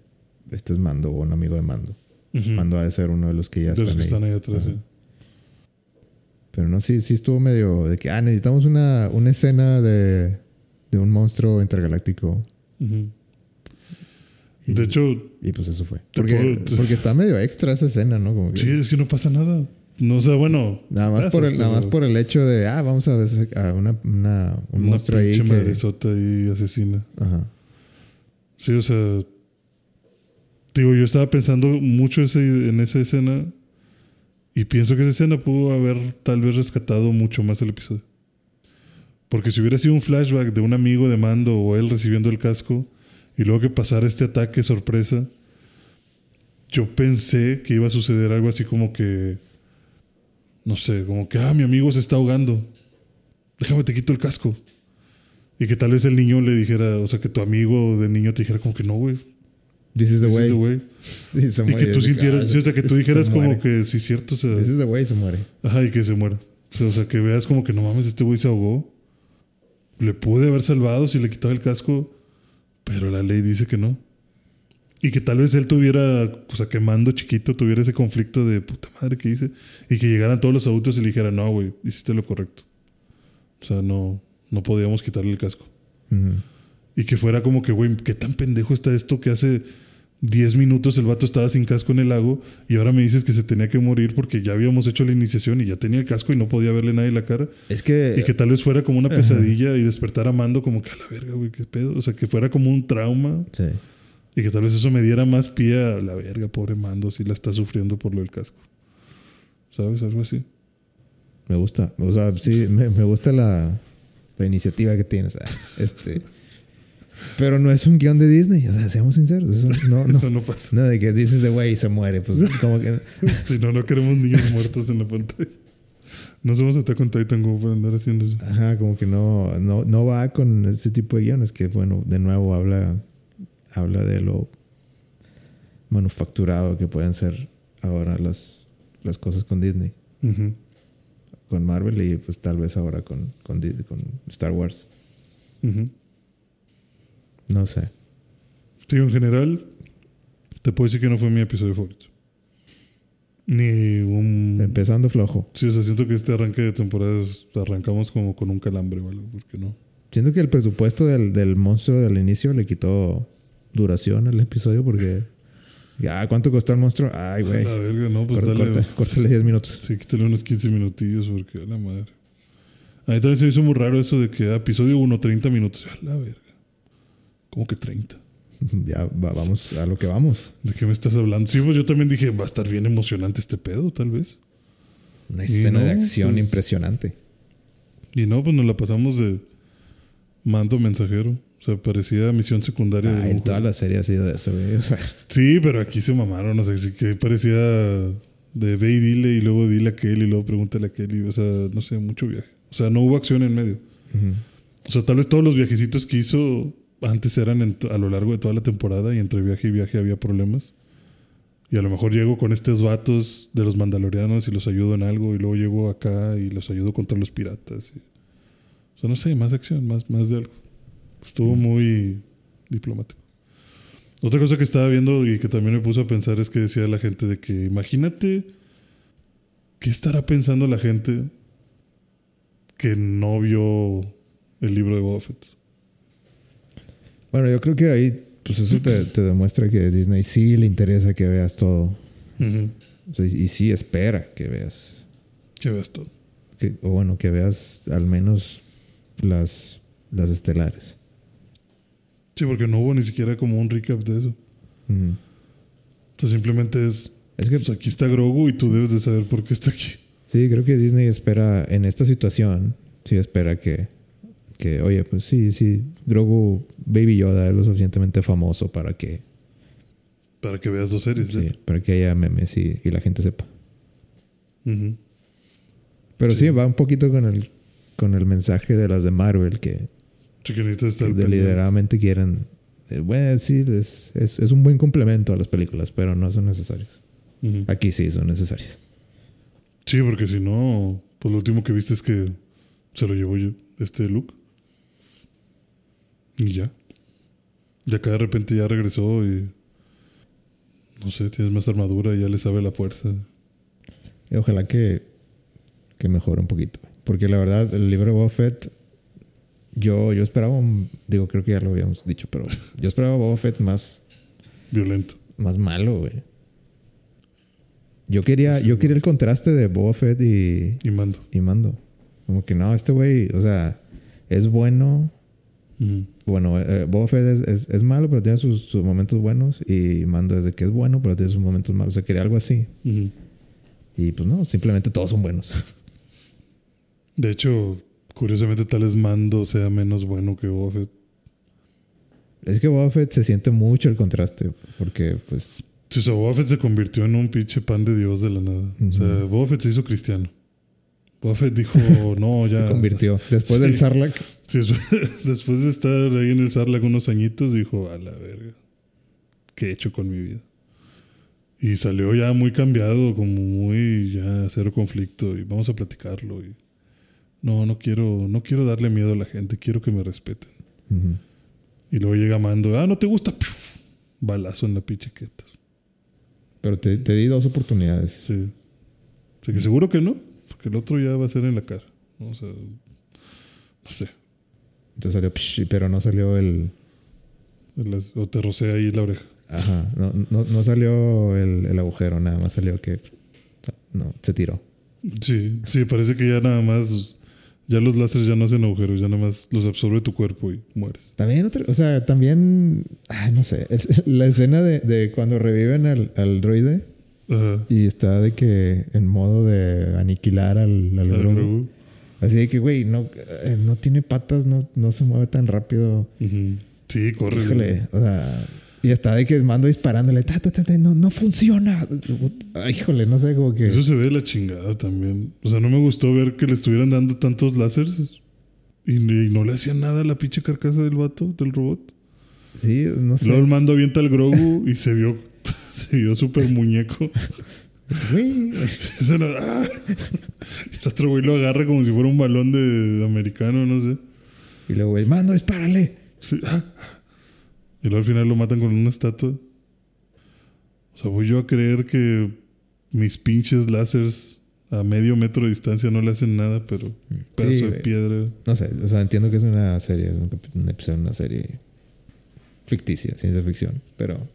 S1: este es Mando o un amigo de Mando. Mando ha de ser uno de los que ya están, ahí. atrás, Pero no, sí, sí estuvo medio de que, ah, necesitamos una, una escena de, de un monstruo intergaláctico.
S2: de hecho.
S1: Y pues eso fue. Porque, porque está medio extra esa escena, ¿no? Como
S2: Sí, es que no pasa nada. No sé, bueno.
S1: Nada más, por el, nada más por el hecho de, ah, vamos a ver a una, una, un monstruo ahí.
S2: Que... y asesina. Ajá. Sí, o sea. Digo, yo estaba pensando mucho ese, en esa escena. Y pienso que esa escena pudo haber tal vez rescatado mucho más el episodio. Porque si hubiera sido un flashback de un amigo de mando o él recibiendo el casco y luego que pasara este ataque sorpresa, yo pensé que iba a suceder algo así como que no sé, como que, ah, mi amigo se está ahogando. Déjame te quito el casco. Y que tal vez el niño le dijera, o sea, que tu amigo de niño te dijera como que no, güey.
S1: This is the
S2: This is
S1: way.
S2: the way.
S1: Y,
S2: que tú sintieras,
S1: ah,
S2: sí, o sea, que tú dijeras como que sí, cierto, o sea,
S1: This is the way, se muere.
S2: ajá, y que se muera. O sea, o sea, que veas como que no mames, este güey se ahogó. Le pude haber salvado si le quitaba el casco, pero la ley dice que no. Y que tal vez él tuviera, o sea, quemando chiquito, tuviera ese conflicto de puta madre que hice. Y que llegaran todos los adultos y le dijeran, no, güey, hiciste lo correcto. O sea, no, no podíamos quitarle el casco. Y que fuera como que, güey, qué tan pendejo está esto que hace 10 minutos el vato estaba sin casco en el lago y ahora me dices que se tenía que morir porque ya habíamos hecho la iniciación y ya tenía el casco y no podía verle nadie la cara.
S1: Es que.
S2: Y que tal vez fuera como una
S1: Ajá.
S2: pesadilla y despertar a Mando como que a la verga, güey, qué pedo. O sea, que fuera como un trauma
S1: Sí.
S2: y que tal vez eso me diera más pie a la verga, pobre Mando, si la está sufriendo por lo del casco. ¿Sabes? Algo así.
S1: Me gusta. O sea, sí, me, me gusta la, la iniciativa que tienes. Este. Pero no es un guion de Disney. O sea, seamos sinceros. Eso no, no.
S2: Eso no pasa.
S1: No, de que dices de güey y se muere. Pues como que.
S2: si no, no queremos niños muertos en la pantalla. No somos Attack on Titan como para andar haciendo eso.
S1: Ajá, como que no, no, no va con ese tipo de guiones. Que bueno, de nuevo habla, habla de lo manufacturado que pueden ser ahora las, las cosas con Disney. Con Marvel y pues tal vez ahora con, con, con Star Wars.
S2: Ujú.
S1: No sé.
S2: Sí, en general, te puedo decir que no fue mi episodio favorito. Ni un.
S1: Empezando flojo.
S2: Sí, o sea, siento que este arranque de temporada arrancamos como con un calambre o algo, porque no.
S1: Siento que el presupuesto del, del monstruo del inicio le quitó duración al episodio porque. Ya, ¿cuánto costó el monstruo? Ay, güey.
S2: A la verga, no, pues
S1: Corta-
S2: dale.
S1: Córtale 10 minutos.
S2: Sí, quítale unos 15 minutillos, porque a la madre. A mí también se me hizo muy raro eso de que episodio 1, 30 minutos. A la verga. ¿Cómo que 30?
S1: Ya va- vamos a lo que vamos.
S2: ¿De qué me estás hablando? Sí, pues yo también dije, va a estar bien emocionante este pedo, tal vez.
S1: Una escena de acción
S2: pues-
S1: impresionante.
S2: Y no, pues nos la pasamos de mando mensajero. O sea, parecía misión secundaria. de
S1: Ah,
S2: un
S1: en toda la serie ha sido eso, güey. O sea,
S2: Sí, pero aquí se mamaron. O sea, sí que parecía de ve y dile y luego dile a aquel y luego pregúntale a aquel. Y, o sea, no sé, mucho viaje. O sea, no hubo acción en medio. O sea, tal vez todos los viajecitos que hizo antes eran en a lo largo de toda la temporada y entre viaje y viaje había problemas. Y a lo mejor llego con estos vatos de los mandalorianos y los ayudo en algo y luego llego acá y los ayudo contra los piratas. y- o sea, no sé, más acción, más, más de algo. Estuvo muy diplomático. Otra cosa que estaba viendo y que también me puso a pensar es que decía la gente de que imagínate qué estará pensando la gente que no vio el libro de Boba Fett.
S1: Bueno, yo creo que ahí, pues eso te, te demuestra que a Disney sí le interesa que veas todo.
S2: Ujú.
S1: O sea, y sí espera que veas.
S2: Que veas todo.
S1: Que, o bueno, que veas al menos las, las estelares.
S2: Sí, porque no hubo ni siquiera como un recap de eso. Sea, simplemente es,
S1: Es que
S2: pues aquí está Grogu y tú debes de saber por qué está aquí.
S1: sí, creo que Disney espera, en esta situación, sí espera que, que oye, pues sí, sí, Grogu Baby Yoda es lo suficientemente famoso para que,
S2: Para que veas dos series.
S1: sí,
S2: ¿eh?
S1: para que haya memes y, y la gente sepa. Pero sí.
S2: Sí.
S1: va un poquito con el, con el mensaje de las de Marvel que,
S2: pendiente.
S1: deliberadamente quieren. eh, Bueno, sí, es, es, es un buen complemento a las películas, pero no son necesarios.
S2: Ujú.
S1: Aquí sí son necesarios.
S2: Sí, porque si no, pues lo último que viste es que se lo llevó yo, este Luke. Y ya. Y acá de repente ya regresó y. No sé, tienes más armadura y ya le sabe la fuerza.
S1: Y ojalá que, que mejore un poquito. Porque la verdad, el libro de Boba Fett, yo, yo esperaba, un- digo, creo que ya lo habíamos dicho, pero yo esperaba Boba Fett más,
S2: Violento.
S1: más malo, güey. Yo quería, yo quería el contraste de Boba Fett y,
S2: Y mando.
S1: y Mando. Como que no, este güey, o sea, es bueno.
S2: Ujú.
S1: Bueno, eh, Boba Fett es, es, es malo, pero tiene sus, sus momentos buenos. Y Mando es de que es bueno, pero tiene sus momentos malos. O sea, quería algo así. Y pues no, simplemente todos son buenos.
S2: De hecho, curiosamente, tal vez Mando sea menos bueno que Boba Fett.
S1: Es que Boba Fett se siente mucho el contraste, porque pues
S2: Sí, o sea, Boba Fett se convirtió en un pinche pan de Dios de la nada. O sea. Boba Fett se hizo cristiano. Buffett dijo, no, ya.
S1: Se convirtió. Después del
S2: Sí.
S1: Sarlacc.
S2: Sí, después, de estar ahí en el Sarlac unos añitos, dijo, a la verga, ¿qué he hecho con mi vida? Y salió ya muy cambiado, como muy ya cero conflicto y vamos a platicarlo. Y, no, no quiero, no quiero darle miedo a la gente, quiero que me respeten. Y luego llega Mando, ah, no te gusta, ¡Puf! balazo en la pichiqueta.
S1: Pero te, te di dos oportunidades.
S2: Sí. Así que seguro que no, porque el otro ya va a ser en la cara. ¿no? O sea, no sé.
S1: Entonces salió, psh, pero no salió el.
S2: O te rocea ahí la oreja.
S1: Ajá. No, no, no salió el, el agujero, nada más salió que. No, se tiró.
S2: Sí, sí, parece que ya nada más, ya los láseres ya no hacen agujeros, ya nada más los absorbe tu cuerpo y mueres.
S1: También, otra- o sea, también. Ay, no sé. es- la escena de, de cuando reviven al, al droide Y está de que en modo de aniquilar al, al Grogu. Así de que, güey, no, eh, no tiene patas, no, no se mueve tan rápido.
S2: Sí, corre.
S1: Híjole, o sea, y está de que mando disparándole, ta, ta, ta, ta, no, no funciona. Ay, híjole, no sé, como que.
S2: Eso se ve de la chingada también. O sea, no me gustó ver que le estuvieran dando tantos láseres y, y no le hacían nada a la pinche carcasa del vato, del robot.
S1: Sí, no sé.
S2: Luego el mando avienta al Grogu y se vio, se vio súper muñeco. Se lo- ¡ah! Y el otro güey lo agarra como si fuera un balón de, de americano, no sé.
S1: Y luego, güey, mando, dispárale.
S2: Sí. ah, ah. Y luego al final lo matan con una estatua. O sea, voy yo a creer que mis pinches láseres a medio metro de distancia no le hacen nada, pero pedazo de piedra.
S1: No sé, o sea, entiendo que es una serie, es un episodio de una serie ficticia, ciencia ficción, pero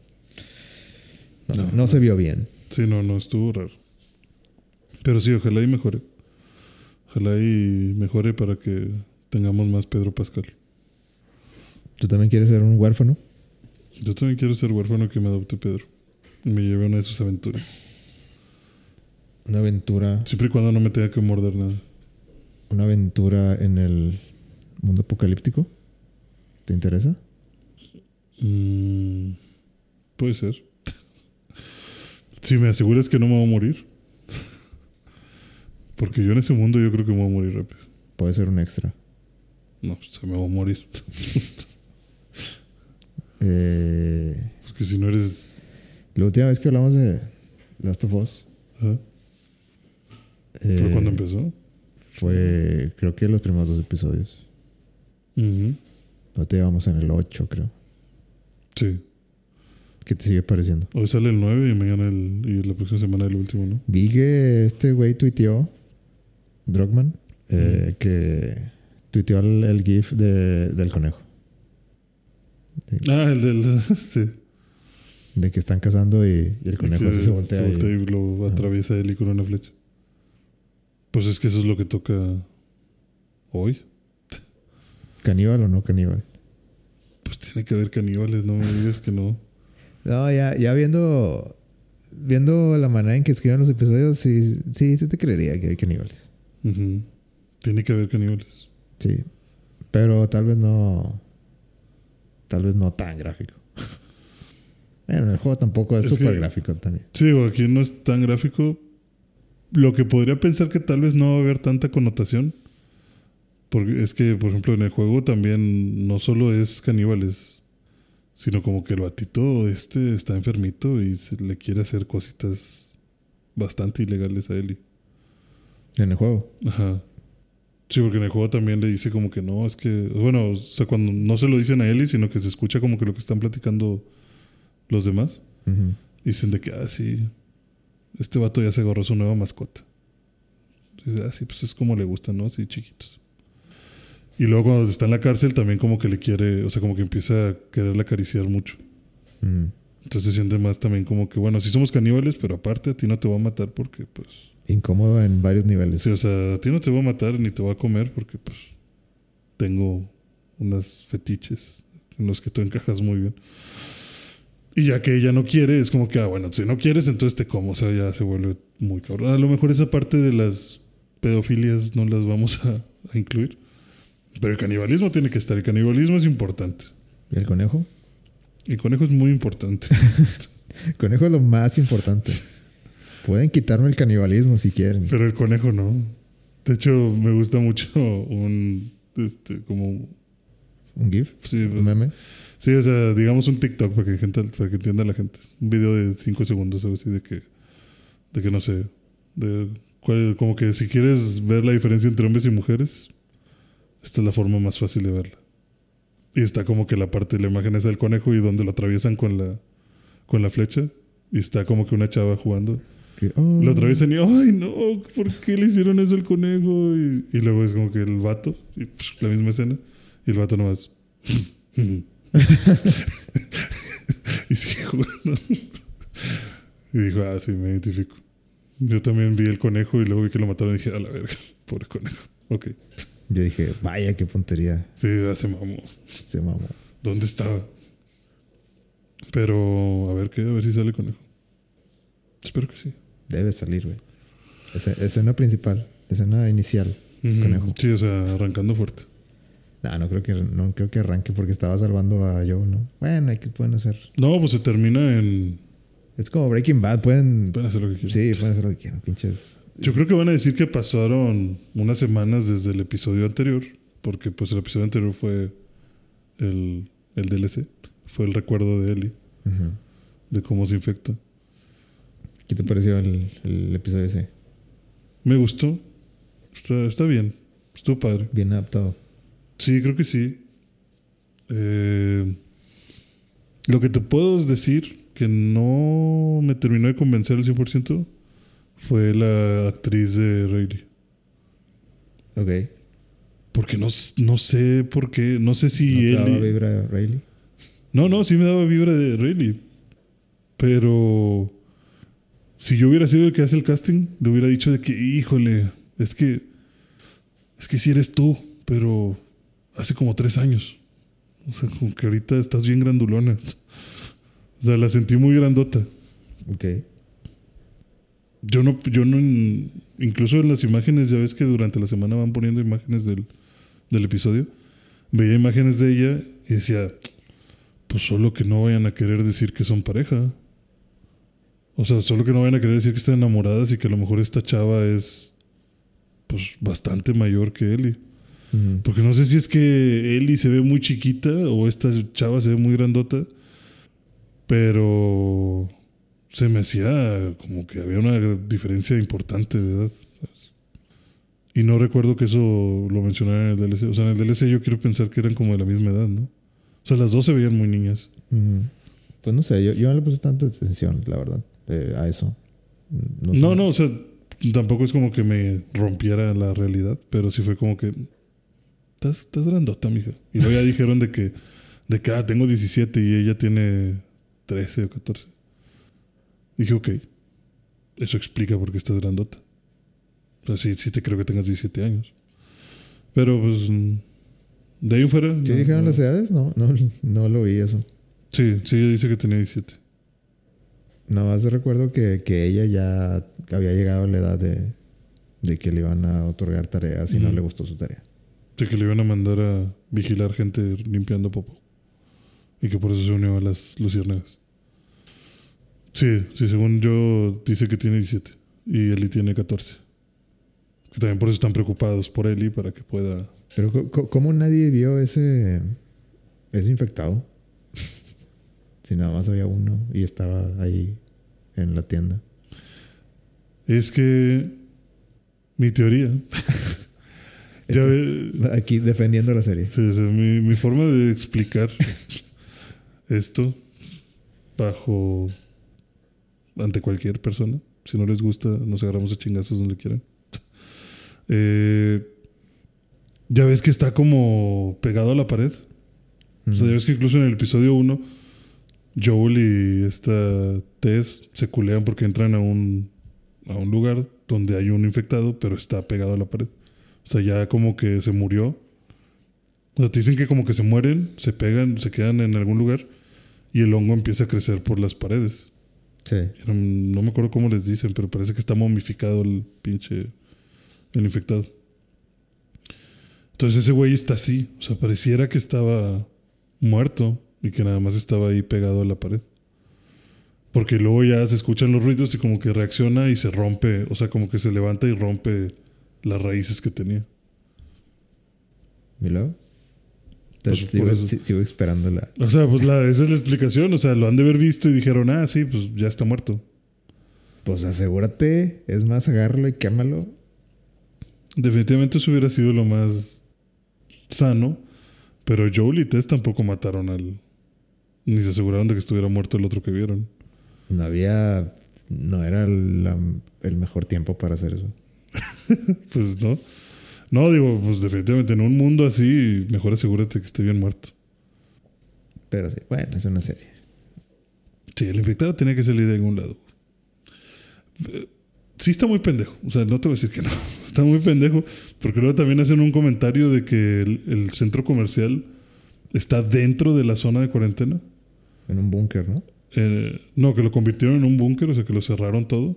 S1: no, sé,
S2: no
S1: se vio bien.
S2: Sí, no, no, estuvo raro. Pero sí, ojalá y mejore. Ojalá y mejore para que tengamos más Pedro Pascal.
S1: ¿Tú también quieres ser un huérfano?
S2: Yo también quiero ser huérfano que me adopte Pedro. Y me lleve a una de sus aventuras.
S1: Una aventura,
S2: Siempre y cuando no me tenga que morder nada.
S1: una aventura en el mundo apocalíptico. ¿Te interesa?
S2: Mm, puede ser. Si me aseguras que no me voy a morir. Porque yo en ese mundo yo creo que me voy a morir rápido.
S1: Puede ser un extra.
S2: No, pues, se me va a morir.
S1: Eh,
S2: Porque si no eres...
S1: la última vez que hablamos de Last of Us
S2: ¿ah?
S1: eh,
S2: ¿Fue cuando empezó?
S1: fue, creo que los primeros dos episodios.
S2: Ujú.
S1: Ahorita llevamos en el 8, creo.
S2: Sí.
S1: ¿Qué te sigue pareciendo?
S2: Hoy sale el 9 y mañana el, y la próxima semana el último, ¿no?
S1: Vi que este güey tuiteó, Drogman, eh, que tuiteó el, el GIF de- del conejo.
S2: Ah, el del... sí.
S1: De que están cazando y, y el conejo
S2: Que
S1: así se voltea. y-
S2: y lo atraviesa él y con una flecha. Pues es que eso es lo que toca hoy.
S1: ¿Caníbal o no caníbal?
S2: Pues tiene que haber caníbales, no me digas que no.
S1: No, ya, ya viendo, viendo la manera en que escriben los episodios, sí, sí, sí te creería que hay caníbales.
S2: Ujú. Tiene que haber caníbales.
S1: Sí. Pero tal vez no. Tal vez no tan gráfico. bueno, el juego tampoco es súper gráfico también.
S2: Sí, aquí no es tan gráfico. Lo que podría pensar que tal vez no va a haber tanta connotación. Porque es que, por ejemplo, en el juego también no solo es caníbales, sino como que el batito este está enfermito y se le quiere hacer cositas bastante ilegales a Ellie.
S1: En el juego.
S2: Ajá. Sí, porque en el juego también le dice como que no, es que, bueno, o sea, cuando no se lo dicen a Ellie, sino que se escucha como que lo que están platicando los demás. Dicen de que, ah, sí, este vato ya se agarró su nueva mascota. Dice, ah, pues es como le gustan, ¿no? Así chiquitos. Y luego cuando está en la cárcel también como que le quiere, o sea, como que empieza a quererle acariciar mucho.
S1: Ujú.
S2: Entonces se siente más también como que, bueno, sí somos caníbales, pero aparte a ti no te voy a matar porque, pues,
S1: Incómodo en varios niveles.
S2: sí, o sea, a ti no te voy a matar ni te voy a comer porque, pues, tengo unas fetiches en los que tú encajas muy bien. Y ya que ella no quiere, es como que, ah, bueno, si no quieres, entonces te como. O sea, ya se vuelve muy cabrón. A lo mejor esa parte de las pedofilias no las vamos a, a incluir. Pero el canibalismo tiene que estar. El canibalismo es importante.
S1: ¿Y el conejo?
S2: El conejo es muy importante.
S1: El conejo es lo más importante. Pueden quitarme el canibalismo si quieren.
S2: Pero el conejo no. De hecho, me gusta mucho un. Este, como.
S1: ¿Un GIF?
S2: Sí,
S1: ¿Un meme?
S2: Sí, o sea, digamos un TikTok para que, gente, para que entienda la gente. Un video de 5 segundos, algo así, de que. De que no sé. De, cuál- como que si quieres ver la diferencia entre hombres y mujeres, esta es la forma más fácil de verla. Y está como que la parte de la imagen es el conejo y donde lo atraviesan con la, con la flecha. Y está como que una chava jugando.
S1: Que, oh,
S2: Lo atraviesan y, ay no, ¿por qué le hicieron eso al conejo? Y, y luego es como que el vato, y psh, la misma escena, y el vato nomás. y sigue jugando. y dijo, ah, sí, me identifico. Yo también vi el conejo y luego vi que lo mataron y dije, a la verga, pobre conejo. Ok.
S1: Yo dije, vaya, qué puntería.
S2: Sí, ya se mamó.
S1: Se mamó.
S2: ¿Dónde estaba? Pero, a ver qué, a ver si sale conejo. Espero que sí.
S1: Debe salir, güey. Ese- Escena principal, escena inicial. Conejo.
S2: Sí, o sea, arrancando fuerte.
S1: No, no creo que no creo que arranque porque estaba salvando a Joe, ¿no? Bueno, que pueden hacer.
S2: No, pues se termina en.
S1: Es como Breaking Bad, pueden.
S2: Pueden hacer lo que quieran.
S1: Sí, pueden hacer lo que quieran, pinches.
S2: Yo creo que van a decir que pasaron unas semanas desde el episodio anterior, porque pues el episodio anterior fue el, el DLC, fue el recuerdo de Ellie, de cómo se infecta.
S1: ¿Qué te pareció el, el episodio ese?
S2: Me gustó, está, está bien, estuvo padre.
S1: Bien adaptado.
S2: Sí, creo que sí. Eh, lo que te puedo decir que no me terminó de convencer al 100% fue la actriz de Rayleigh.
S1: Ok.
S2: Porque no, no sé por qué, no sé si
S1: ¿No te daba
S2: Ellie-
S1: vibra Rayleigh?
S2: No, no, sí me daba vibra de Rayleigh. Pero si yo hubiera sido el que hace el casting, le hubiera dicho de que, híjole, es que es que si eres tú, pero hace como tres años. O sea, como que ahorita estás bien grandulona. O sea, la sentí muy grandota.
S1: Ok.
S2: Yo no, yo no, incluso en las imágenes, ya ves que durante la semana van poniendo imágenes del, del episodio. Veía imágenes de ella y decía, pues solo que no vayan a querer decir que son pareja. O sea, solo que no vayan a querer decir que están enamoradas y que a lo mejor esta chava es, pues, bastante mayor que Ellie.
S1: Ujú.
S2: Porque no sé si es que Ellie se ve muy chiquita o esta chava se ve muy grandota. Pero se me hacía como que había una diferencia importante de edad. ¿sabes? Y no recuerdo que eso lo mencionaran en el DLC. O sea, en el DLC yo quiero pensar que eran como de la misma edad, ¿no? O sea, las dos se veían muy niñas.
S1: Pues no sé, yo, yo no le puse tanta atención, la verdad, eh, a eso. No, sé.
S2: No, no, o sea, tampoco es como que me rompiera la realidad, pero sí fue como que. Estás, estás grandota, mija. Y luego ya dijeron de que, de que ah, tengo 17 y ella tiene 13 o 14. Dije, ok. Eso explica por qué estás grandota. O sea, sí, sí te creo que tengas 17 años. Pero pues. mm, De ahí fuera.
S1: ¿Sí
S2: no,
S1: dijeron
S2: no.
S1: las edades? No, no, no lo vi eso.
S2: Sí, sí, ella dice que tenía 17.
S1: Nada más recuerdo que, que ella ya había llegado a la edad de, de que le iban a otorgar tareas y no le gustó su tarea.
S2: Sí, que le iban a mandar a vigilar gente limpiando popo. Y que por eso se unió a las luciérnagas. Sí, sí, según yo, dice que tiene 17. Y Eli tiene 14. Que también por eso están preocupados por Eli para que pueda.
S1: Pero ¿cómo nadie vio ese, ese infectado? si nada más había uno y estaba ahí en la tienda.
S2: Es que. Mi teoría. ya ve-
S1: Aquí defendiendo la serie.
S2: Sí, sea, mi, mi forma de explicar esto bajo ante cualquier persona. Si no les gusta, nos agarramos a chingazos donde quieran. Eh, ya ves que está como pegado a la pared. O sea, ya ves que incluso en el episodio 1, Joel y esta Tess se culean porque entran a un, a un lugar donde hay un infectado, pero está pegado a la pared. O sea, ya como que se murió. O sea, te dicen que como que se mueren, se pegan, se quedan en algún lugar y el hongo empieza a crecer por las paredes.
S1: Sí.
S2: No, no me acuerdo cómo les dicen, pero parece que está momificado el pinche. El infectado. Entonces ese güey está así. O sea, pareciera que estaba muerto y que nada más estaba ahí pegado a la pared. Porque luego ya se escuchan los ruidos y como que reacciona y se rompe. O sea, como que se levanta y rompe las raíces que tenía.
S1: ¿Y luego?
S2: Pues,
S1: Entonces, sigo,
S2: eso-
S1: si- sigo esperando la...
S2: O sea, pues la, esa es la explicación. O sea, lo han de haber visto y dijeron, ah, sí, pues ya está muerto.
S1: Pues asegúrate, es más, agárralo y quémalo.
S2: Definitivamente eso hubiera sido lo más sano. Pero Joel y Tess tampoco mataron al. Ni se aseguraron de que estuviera muerto el otro que vieron.
S1: No había... No era la- el mejor tiempo para hacer eso.
S2: Pues no. No, digo, pues definitivamente en un mundo así, mejor asegúrate que esté bien muerto.
S1: Pero sí, bueno, es una serie.
S2: Sí, el infectado tenía que salir de algún lado. Eh, Sí está muy pendejo. O sea, no te voy a decir que no. Está muy pendejo. Porque luego también hacen un comentario de que el, el centro comercial está dentro de la zona de cuarentena.
S1: En un búnker, ¿no?
S2: Eh, no, que lo convirtieron en un búnker, o sea, que lo cerraron todo.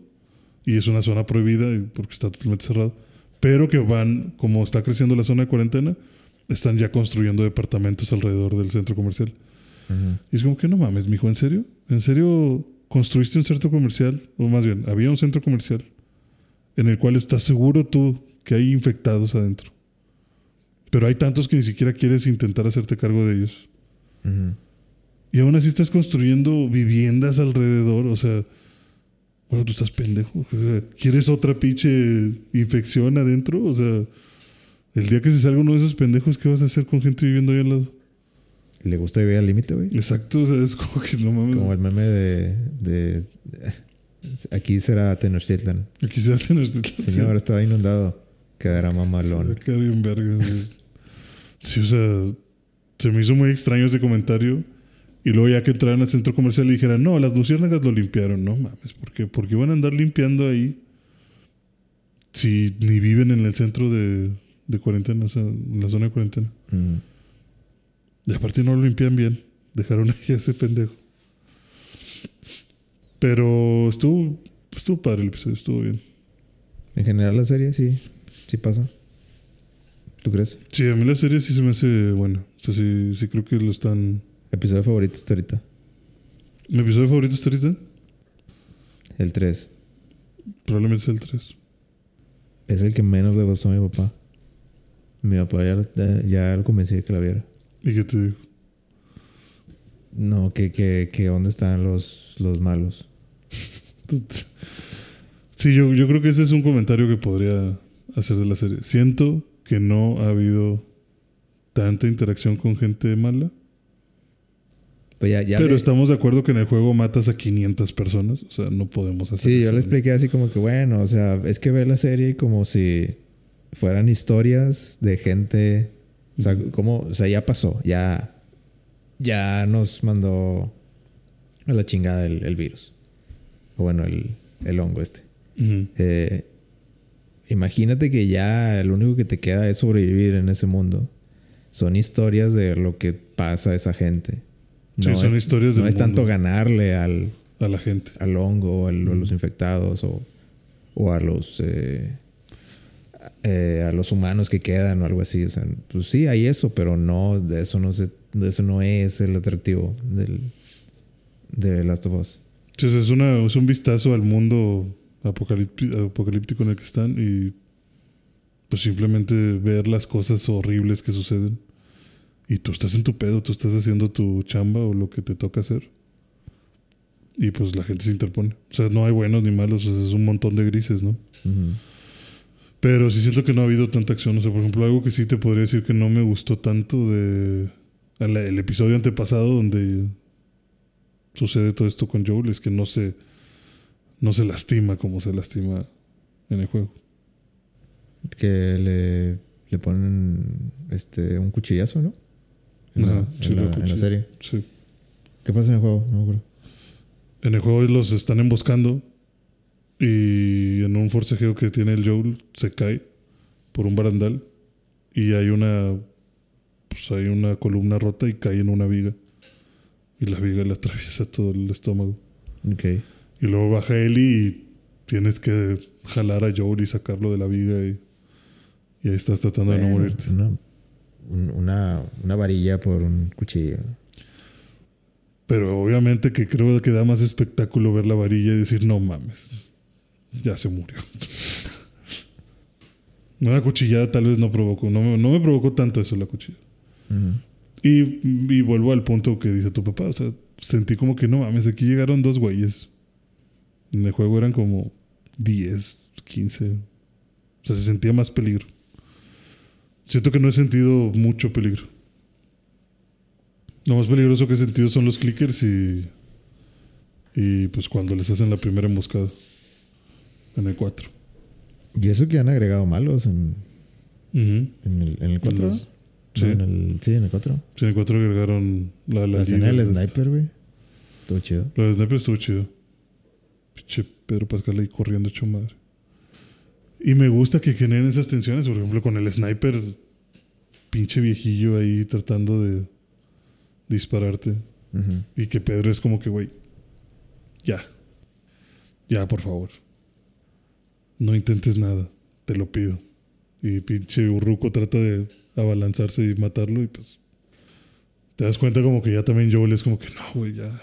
S2: Y es una zona prohibida porque está totalmente cerrado. Pero que van, como está creciendo la zona de cuarentena, están ya construyendo departamentos alrededor del centro comercial. Y es como que no mames, mijo, ¿en serio? ¿En serio construiste un centro comercial? O más bien, había un centro comercial en el cual estás seguro tú que hay infectados adentro. Pero hay tantos que ni siquiera quieres intentar hacerte cargo de ellos. Y aún así estás construyendo viviendas alrededor. O sea, bueno, tú estás pendejo. ¿Quieres otra pinche infección adentro? O sea, el día que se salga uno de esos pendejos, ¿qué vas a hacer con gente viviendo ahí al lado?
S1: Le gusta vivir al límite, güey.
S2: Exacto, o sea, es como que no mames.
S1: Como el meme de... de- aquí será Tenochtitlan.
S2: Aquí se hacen los
S1: Señor, estaba inundado. Quedará
S2: Se
S1: mamalón.
S2: quedar bien verga. Sí, o sea, se me hizo muy extraño ese comentario. Y luego ya que entraran al centro comercial y dijeran, no, las luciérnagas lo limpiaron. No mames, ¿por qué? ¿Por qué van a andar limpiando ahí si ni viven en el centro de, de cuarentena, o sea, en la zona de cuarentena?
S1: Ujú.
S2: Y aparte no lo limpian bien. Dejaron ahí a ese pendejo. Pero estuvo, estuvo padre el episodio, estuvo bien.
S1: En general la serie sí, sí pasa. ¿Tú crees?
S2: Sí, a mí la serie sí se me hace buena. O sea, sí, sí creo que lo están...
S1: Episodio favorito hasta ahorita.
S2: Mi episodio favorito hasta ahorita
S1: El 3.
S2: probablemente es el 3.
S1: Es el que menos le gustó a mi papá. Mi papá ya, ya, lo convencí de que la viera.
S2: ¿Y qué te digo?
S1: No, que, que, que dónde están los, los malos.
S2: Sí, yo, yo creo que ese es un comentario que podría hacer de la serie. Siento que no ha habido tanta interacción con gente mala.
S1: Pues ya, ya
S2: pero
S1: le-
S2: estamos de acuerdo que en el juego matas a 500 personas. O sea, no podemos hacer
S1: Sí, yo le expliqué así como que, bueno, o sea, es que ve la serie como si fueran historias de gente. O sea, como, o sea, ya pasó, ya, ya nos mandó a la chingada el, el virus. O bueno, el, el hongo este. Eh, imagínate que ya lo único que te queda es sobrevivir en ese mundo. Son historias de lo que pasa a esa gente.
S2: Sí, son
S1: es,
S2: historias
S1: No es tanto ganarle al,
S2: A la gente.
S1: al hongo o al- a los infectados o, o a los eh, eh, a los humanos que quedan o algo así. O sea, pues sí hay eso, pero no de eso no se, de eso no es el atractivo del de Last of Us.
S2: Sea, es, una, es un vistazo al mundo apocalípti- apocalíptico en el que están y pues simplemente ver las cosas horribles que suceden. Y tú estás en tu pedo, tú estás haciendo tu chamba o lo que te toca hacer. Y pues la gente se interpone. O sea, no hay buenos ni malos, o sea, es un montón de grises, ¿no? Pero sí siento que no ha habido tanta acción. O sea, por ejemplo, algo que sí te podría decir que no me gustó tanto de el, el episodio antepasado donde sucede todo esto con Joel es que no se no se lastima como se lastima en el juego.
S1: Que le, le ponen este un cuchillazo, ¿no? En,
S2: Ajá,
S1: la,
S2: sí,
S1: en la-
S2: lo
S1: en la
S2: cuchillo.
S1: serie.
S2: Sí.
S1: ¿Qué pasa en el juego? No me acuerdo.
S2: En el juego los están emboscando y en un forcejeo que tiene el Joel se cae por un barandal y hay una pues hay una columna rota y cae en una viga y la viga le atraviesa todo el estómago
S1: Ok.
S2: y luego baja Ellie y tienes que jalar a Joel y sacarlo de la viga y, y ahí estás tratando de no morirte
S1: un- una, una varilla por un cuchillo.
S2: pero obviamente que creo que da más espectáculo ver la varilla y decir no mames ya se murió Una cuchillada tal vez no provocó, no me, no me provocó tanto eso la cuchilla. y, y, vuelvo al punto que dice tu papá, o sea, sentí como que no mames, aquí llegaron dos güeyes. En el juego eran como 10, 15. O sea, se sentía más peligro. Siento que no he sentido mucho peligro. Lo más peligroso que he sentido son los clickers y. Y pues cuando les hacen la primera emboscada. En el 4.
S1: Y eso que han agregado malos en. En, el, en el 4. sí. en el, sí, en el 4.
S2: Sí, en el 4 agregaron la. La,
S1: escena del sniper, güey. Estuvo chido.
S2: La del sniper estuvo chido. Pinche Pedro Pascal ahí corriendo hecho madre. Y me gusta que generen esas tensiones, por ejemplo, con el sniper, pinche viejillo ahí tratando de dispararte. Y que Pedro es como que, güey, ya. Ya, por favor. No intentes nada, te lo pido. Y pinche Urruco trata de abalanzarse y matarlo y pues te das cuenta como que ya también Joel es como que no, güey, ya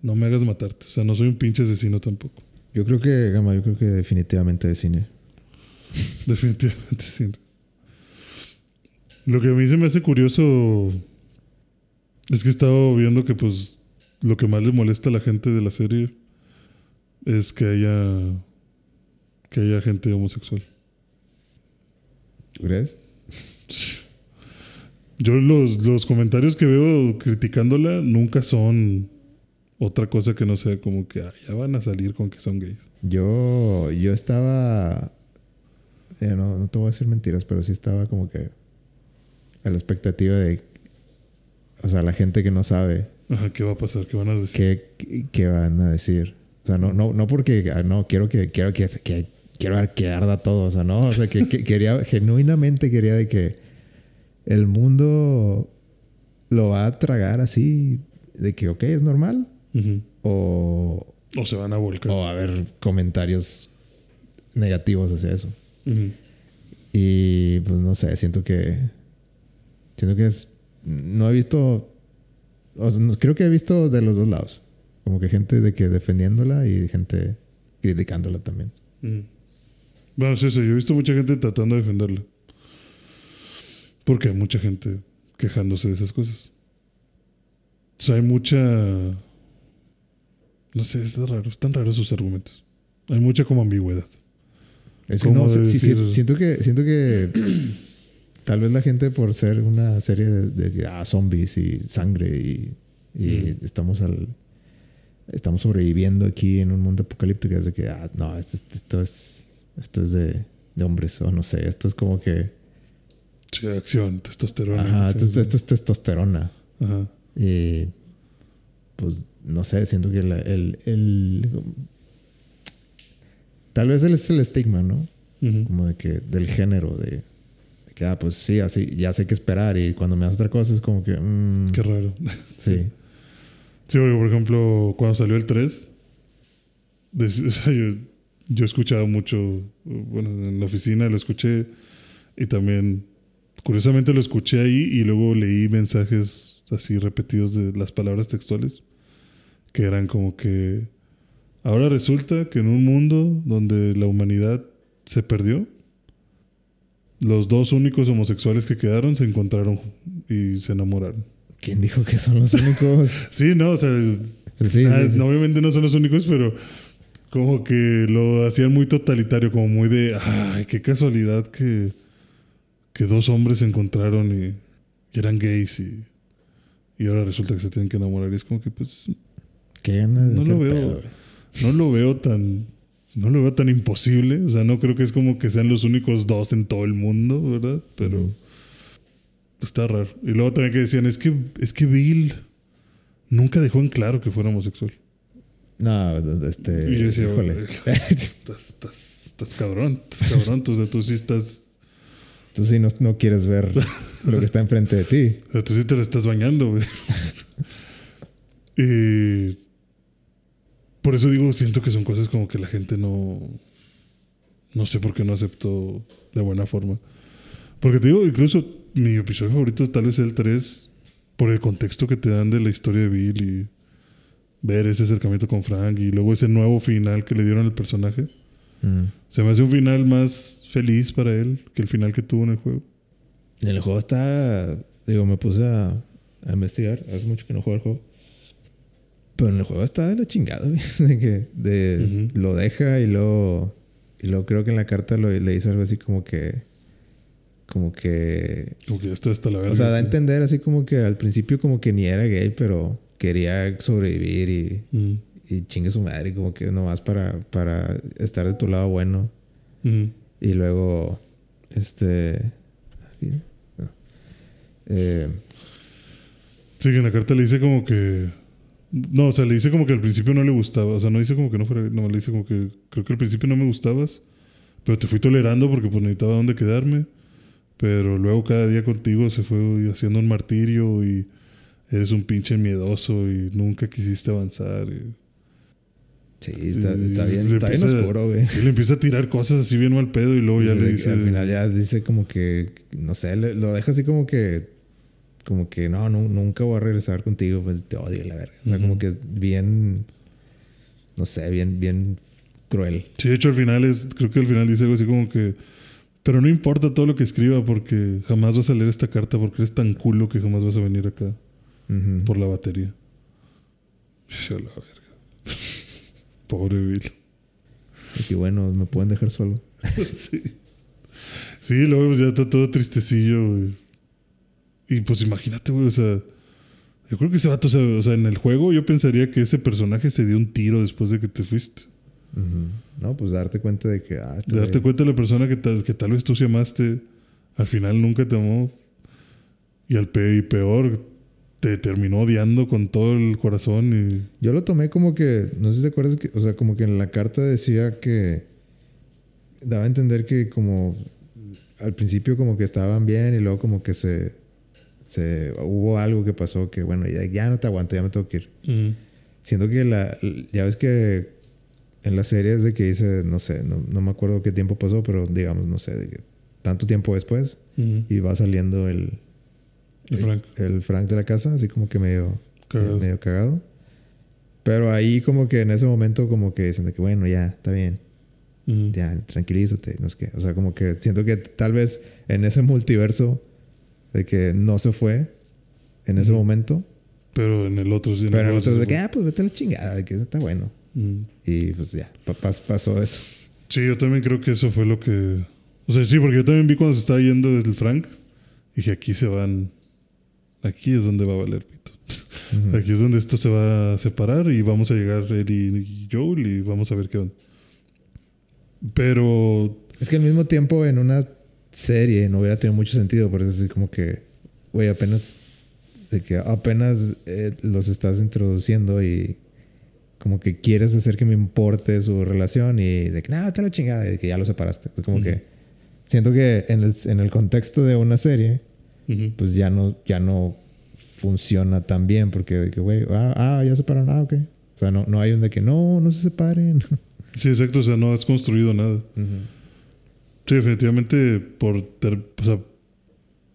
S2: no me hagas matarte. O sea, no soy un pinche asesino tampoco.
S1: Yo creo que, Gama, yo creo que definitivamente de cine.
S2: definitivamente cine. Lo que a mí se me hace curioso es que he estado viendo que pues lo que más le molesta a la gente de la serie es que haya que haya gente homosexual.
S1: ¿Crees?
S2: Yo los, los comentarios que veo criticándola nunca son otra cosa que no sea como que ah, ya van a salir con que son gays.
S1: Yo, yo estaba. Eh, no, no te voy a decir mentiras, pero sí estaba como que a la expectativa de. O sea, la gente que no sabe.
S2: Ajá, ¿qué va a pasar? ¿Qué van a decir?
S1: ¿Qué, qué van a decir? O sea, no, no, no porque. Ah, no, quiero que. Quiero que, que quiero ver que arda todo. O sea, no. O sea, que, quería. genuinamente quería de que el mundo lo va a tragar así. De que, ok, es normal o,
S2: o se van a volcar.
S1: O a haber comentarios negativos hacia eso. Y pues no sé, siento que. Siento que es. No he visto. creo que he visto de los dos lados. Como que gente de que defendiéndola y gente criticándola también.
S2: Bueno, sí, sí, yo he visto mucha gente tratando de defenderla. Porque hay mucha gente quejándose de esas cosas. O hay mucha no sé, es raro, están raros sus argumentos. Hay mucha como ambigüedad.
S1: No, siento que, siento que tal vez la gente por ser una serie de, ah, zombies y sangre y, mm. estamos al estamos sobreviviendo aquí en un mundo apocalíptico es de que ah, no esto, esto, es esto es de, de, hombres o no sé esto es como que
S2: sí, acción testosterona
S1: ajá esto, esto, es testosterona. Ajá. Y pues no sé, siento que el, el, Tal vez es el estigma, ¿no? Como de que del género, de, que, ah, pues sí, así, ya sé qué esperar y cuando me hace otra cosa es como que... Mm,
S2: qué raro.
S1: sí.
S2: Sí, por ejemplo, cuando salió el 3, yo, yo he escuchado mucho, bueno, en la oficina lo escuché y también, curiosamente lo escuché ahí y luego leí mensajes así repetidos de las palabras textuales que eran como que ahora resulta que en un mundo donde la humanidad se perdió, los dos únicos homosexuales que quedaron se encontraron y se enamoraron.
S1: ¿Quién dijo que son los únicos?
S2: sí, no, o sea, obviamente no son los únicos, pero como que lo hacían muy totalitario, como muy de, ay, qué casualidad que, que dos hombres se encontraron y, eran gays y, y ahora resulta que se tienen que enamorar. Y es como que, pues,
S1: no
S2: lo veo, no lo veo tan, no lo veo tan imposible. O sea, no creo que es como que sean los únicos dos en todo el mundo, ¿verdad? Pero está raro. Y luego también que decían, es que, es que Bill nunca dejó en claro que fuera homosexual.
S1: No, este.
S2: Y yo decía, estás, estás, cabrón, estás cabrón. Tú, tú sí estás.
S1: Tú sí no, no quieres ver lo que está enfrente de ti.
S2: O sea, tú sí te lo estás bañando, güey. y por eso digo, siento que son cosas como que la gente no. No sé por qué no aceptó de buena forma. Porque te digo, incluso mi episodio favorito tal vez es el 3, por el contexto que te dan de la historia de Bill y ver ese acercamiento con Frank y luego ese nuevo final que le dieron al personaje.
S1: Mm.
S2: Se me hace un final más feliz para él que el final que tuvo en el juego.
S1: En el juego está. Digo, me puse a, a investigar. Hace mucho que no juego el juego. Pero en el juego está de la chingada. De que de, lo deja y luego. Y luego creo que en la carta lo, le dice algo así como que. Como que.
S2: Como que ya estoy hasta la verga.
S1: O sea, da a entender así como que al principio como que ni era gay, pero quería sobrevivir y, y chingue su madre, como que nomás para, para estar de tu lado bueno. Y luego, este... no. Eh,
S2: Sí, que en la carta le dice como que. No, o sea, le dice como que al principio no le gustaba. O sea, no dice como que no fuera. No, le dice como que. Creo que al principio no me gustabas. Pero te fui tolerando porque pues necesitaba dónde quedarme. Pero luego cada día contigo se fue haciendo un martirio y eres un pinche miedoso y nunca quisiste avanzar. Y,
S1: sí, está, bien, está bien oscuro, güey.
S2: y le empieza a tirar cosas así bien mal pedo y luego ya
S1: Y
S2: le dice.
S1: Al final ya dice como que, no sé, le- lo deja así como que, como que no, nu- nunca voy a regresar contigo, pues te odio la verga. O sea, como que es bien, no sé, bien, bien cruel.
S2: Sí, de hecho al final es, creo que al final dice algo así como que, pero no importa todo lo que escriba porque jamás vas a leer esta carta porque eres tan culo que jamás vas a venir acá por la batería. Yo la verga. Pobre Bill.
S1: Y que bueno, me pueden dejar solo.
S2: sí. Sí, luego pues, ya está todo tristecillo, güey. Y pues imagínate, güey, o sea, yo creo que ese vato, o sea, en el juego yo pensaría que ese personaje se dio un tiro después de que te fuiste.
S1: No, pues darte cuenta de que, ah, este
S2: De darte cuenta de la persona que tal, que tal vez tú sí amaste, al final nunca te amó. Y al pe y peor, te terminó odiando con todo el corazón. Y,
S1: Yo lo tomé como que, no sé si te acuerdas, que, o sea, como que en la carta decía que daba a entender que como al principio como que estaban bien y luego como que se, se hubo algo que pasó que bueno, ya, ya no te aguanto, ya me tengo que ir. Siento que la, ya ves que en la serie es de que dice, no sé, no, no me acuerdo qué tiempo pasó, pero digamos, no sé, de que tanto tiempo después y va saliendo el,
S2: Y Frank,
S1: el Frank de la casa, así como que medio
S2: cagado.
S1: medio cagado. Pero ahí como que en ese momento como que dicen de que bueno, ya, está bien,
S2: Ujú.
S1: ya, tranquilízate, no sé qué. O sea, como que siento que tal vez en ese multiverso de que no se fue en ese momento,
S2: Pero en el otro sí.
S1: pero en el otro es de que, ah, pues vete a la chingada, de que está bueno. Y pues ya, pa- pas- pasó eso.
S2: Sí, yo también creo que eso fue lo que. O sea, sí, porque yo también vi cuando se estaba yendo desde el Frank. Dije, aquí se van. Aquí es donde va a valer pito. Aquí es donde esto se va a separar y vamos a llegar él y, y Joel y vamos a ver qué onda. Pero.
S1: Es que al mismo tiempo en una serie no hubiera tenido mucho sentido, porque es así como que, güey, apenas, de que apenas eh, los estás introduciendo y como que quieres hacer que me importe su relación y de que, nada, te la chingada, y de que ya lo separaste. Es como que siento que en el, en el contexto de una serie, pues ya no, ya no funciona tan bien, porque de que, güey, ah, ah, ya separaron, ah, ok. O sea, no, no hay un de que, no, no se separen.
S2: Sí, exacto. O sea, no has construido nada. Sí, definitivamente, por ter- o sea,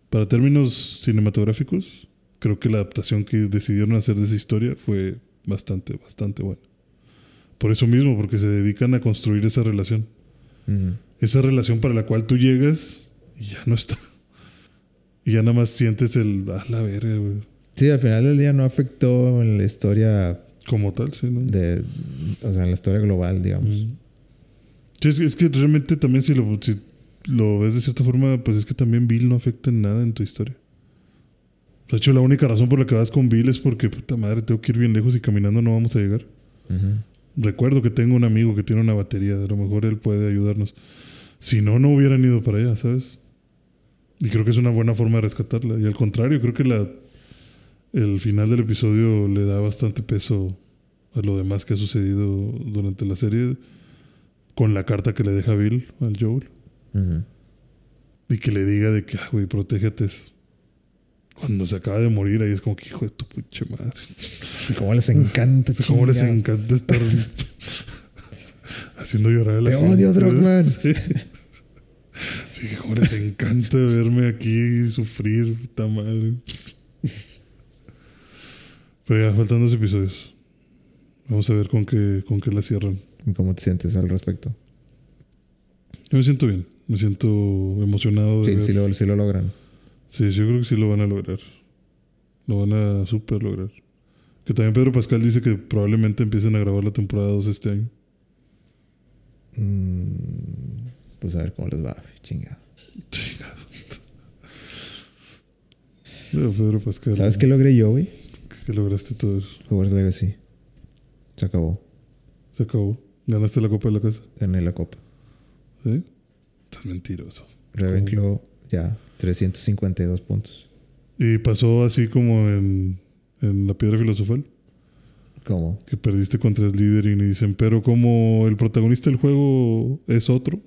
S2: para términos cinematográficos, creo que la adaptación que decidieron hacer de esa historia fue bastante, bastante buena. Por eso mismo, porque se dedican a construir esa relación. Esa relación para la cual tú llegas y ya no está. Y ya nada más sientes el, a la verga, güey.
S1: Sí, al final del día no afectó en la historia
S2: Como tal, sí, ¿no?
S1: de, o sea, en la historia global, digamos.
S2: Mm. Sí, es, que- es que realmente también si lo, si lo ves de cierta forma, pues es que también Bill no afecta en nada en tu historia. De hecho, la única razón por la que vas con Bill es porque, puta madre, tengo que ir bien lejos y caminando no vamos a llegar.
S1: Ujú.
S2: Recuerdo que tengo un amigo que tiene una batería, a lo mejor él puede ayudarnos. Si no, no hubieran ido para allá, ¿sabes? Y creo que es una buena forma de rescatarla. Y al contrario, creo que la, el final del episodio le da bastante peso a lo demás que ha sucedido durante la serie con la carta que le deja Bill al Joel.
S1: Ujú.
S2: Y que le diga de que, ah, güey, protégete. Cuando se acaba de morir, ahí es como que, hijo de tu pinche madre.
S1: ¿Cómo les encanta
S2: ¿Cómo les encanta estar haciendo llorar a la
S1: Te
S2: gente?
S1: odio, Druckmann.
S2: Sí. Sí, cómo les encanta verme aquí y sufrir, puta madre. Pero ya, faltan dos episodios. Vamos a ver con qué, con qué la cierran.
S1: ¿Cómo te sientes al respecto?
S2: Yo me siento bien. Me siento emocionado. De
S1: Sí, sí lo, sí lo logran.
S2: Sí, yo creo que sí lo van a lograr. Lo van a super lograr. Que también Pedro Pascal dice que probablemente empiecen a grabar la temporada 2 este año.
S1: Mm, pues a ver cómo les va, chinga.
S2: Chingado. Pero Pedro Pascal.
S1: ¿Sabes qué logré yo, güey?
S2: Que lograste todo eso.
S1: Hogwarts Legacy. Se acabó.
S2: Se acabó. Ganaste la copa de la casa.
S1: Gané la copa.
S2: ¿Sí? Estás mentiroso.
S1: Ravenclaw, ya, 352 puntos.
S2: Y pasó así como en, en la piedra filosofal.
S1: ¿Cómo?
S2: Que perdiste contra Slytherin y dicen, pero como el protagonista del juego es otro.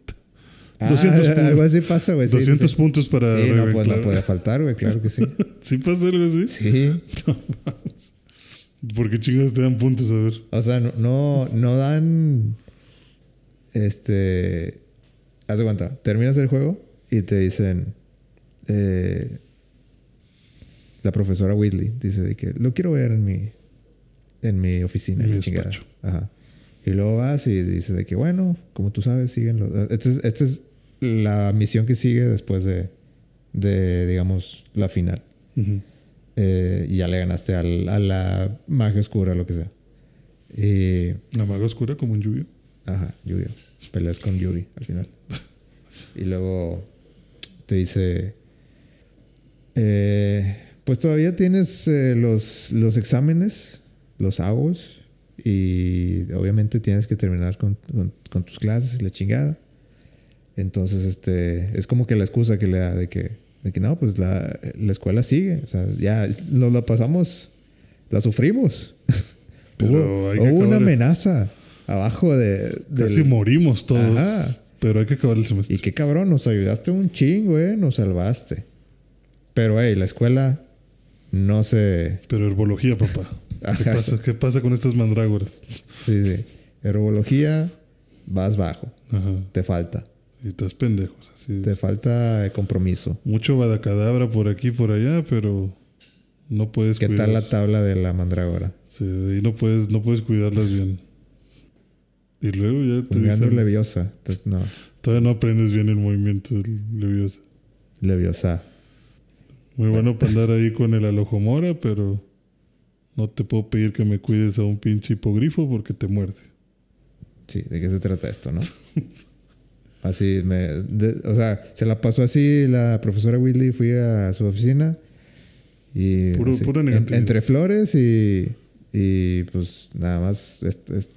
S2: 200
S1: ah,
S2: puntos.
S1: Algo así pasa, güey. sí,
S2: 200
S1: sí.
S2: puntos para
S1: Sí, no, pues no puede faltar, güey, claro que sí.
S2: ¿Sí pasa algo así?
S1: Sí.
S2: ¿Por qué chingados te dan puntos? A ver.
S1: O sea, no, no, no dan. Este. Haz de cuenta. Terminas el juego y te dicen. eh, la profesora Whitley dice de que lo quiero ver en mi. En mi oficina.
S2: Mi
S1: chingada. Ajá. Y luego vas y dices de que, bueno, como tú sabes, siguen los. Esta es, esta es la misión que sigue después de. De, digamos, la final.
S2: Ujú.
S1: Eh, y ya le ganaste al- a la magia oscura, lo que sea. Y.
S2: La maga oscura como en lluvia.
S1: Ajá, Lluvia. Peleas con Yuri al final. y luego te dice. eh, pues todavía tienes eh, los, los exámenes, los AUS. Y obviamente tienes que terminar con, con- con tus clases y la chingada. Entonces, este. Es como que la excusa que le da de que. De que no, pues la, la escuela sigue. O sea, ya nos la pasamos. La sufrimos.
S2: Pero
S1: hubo
S2: hay que
S1: hubo una amenaza abajo de. del-
S2: Casi morimos todos.
S1: Ajá.
S2: Pero hay que acabar el semestre.
S1: y qué cabrón, nos ayudaste un chingo, eh, nos salvaste. Pero, hey, la escuela no se.
S2: Pero herbología, papá. ¿Qué pasa, ¿Qué pasa con estas mandrágoras?
S1: Sí, sí. Herbología, vas bajo.
S2: Ajá.
S1: Te falta.
S2: Y estás pendejos. Así.
S1: Te falta compromiso.
S2: Mucho badacadabra por aquí y por allá, pero no puedes
S1: ¿Qué tal la tabla de la mandrágora?
S2: Sí, y no puedes, no puedes cuidarlas bien. Y luego ya te
S1: Pulgando
S2: dicen,
S1: leviosa. Entonces, no,
S2: todavía no aprendes bien el movimiento del leviosa.
S1: leviosa.
S2: Muy bueno para andar ahí con el alojomora, pero no te puedo pedir que me cuides a un pinche hipogrifo porque te muerde.
S1: Sí, ¿de qué se trata esto, no? Así me. de- o sea, se la pasó así la profesora Whitley. Fui a su oficina y.
S2: Puro-
S1: así,
S2: pura
S1: en- entre flores y. Y pues nada más. est- est-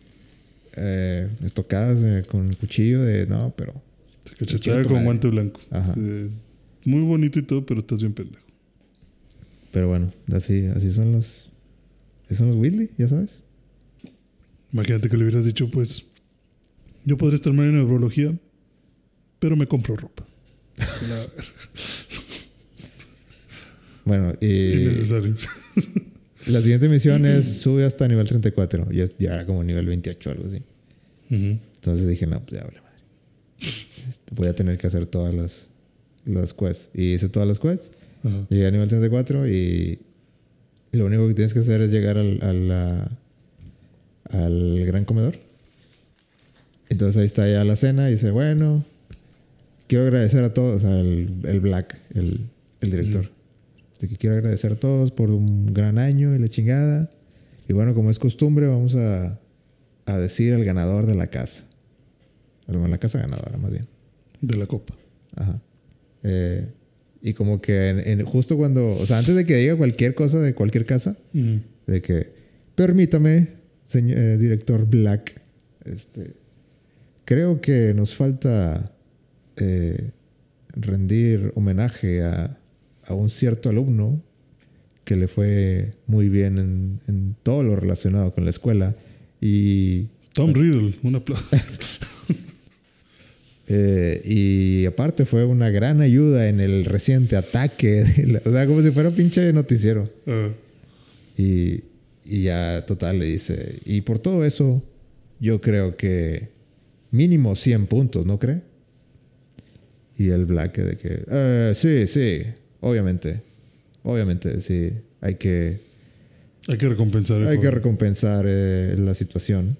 S1: eh, estocadas eh, con cuchillo de. No, pero.
S2: Te cachetea
S1: Chinga tu
S2: con
S1: madre.
S2: guante blanco.
S1: Ajá.
S2: Sí, muy bonito y todo, pero estás bien pendejo.
S1: Pero bueno, así, así son los. Son los Whitley, ya sabes.
S2: Imagínate que le hubieras dicho, pues, yo podré estar mal en neurología, pero me compro ropa. La-
S1: Bueno, y.
S2: Innecesario.
S1: La siguiente misión es sube hasta nivel 34. Y es ya como nivel 28 o algo así.
S2: Ujú.
S1: Entonces dije, no, pues ya vale madre. Este, Voy a tener que hacer todas las, las quests. Y hice todas las quests.
S2: Ajá.
S1: Llegué a nivel 34 y lo único que tienes que hacer es llegar al, a la- al gran comedor. Entonces ahí está ya la cena y dice, bueno, quiero agradecer a todos, o sea, el, Black, el, el director. De que quiero agradecer a todos por un gran año y la chingada. Y bueno, como es costumbre, vamos a, a decir el ganador de la casa. Bueno, la casa ganadora, más bien.
S2: De la copa.
S1: Ajá. Eh, y como que en- en- justo cuando, o sea, antes de que diga cualquier cosa de cualquier casa, de que, permítame, señor, eh, director Black, este, creo que nos falta eh, rendir homenaje a, a un cierto alumno que le fue muy bien en, en todo lo relacionado con la escuela y
S2: Tom Riddle, un aplauso.
S1: Eh, y aparte fue una gran ayuda en el reciente ataque. de la- o sea, como si fuera un pinche noticiero.
S2: Ah,
S1: Y, y ya total le dice, y por todo eso, yo creo que mínimo 100 puntos, ¿no cree? Y el Black de que, "Eh, sí, sí, obviamente. Obviamente, sí. Hay que,
S2: hay que recompensar el
S1: hay que recompensar eh, la situación.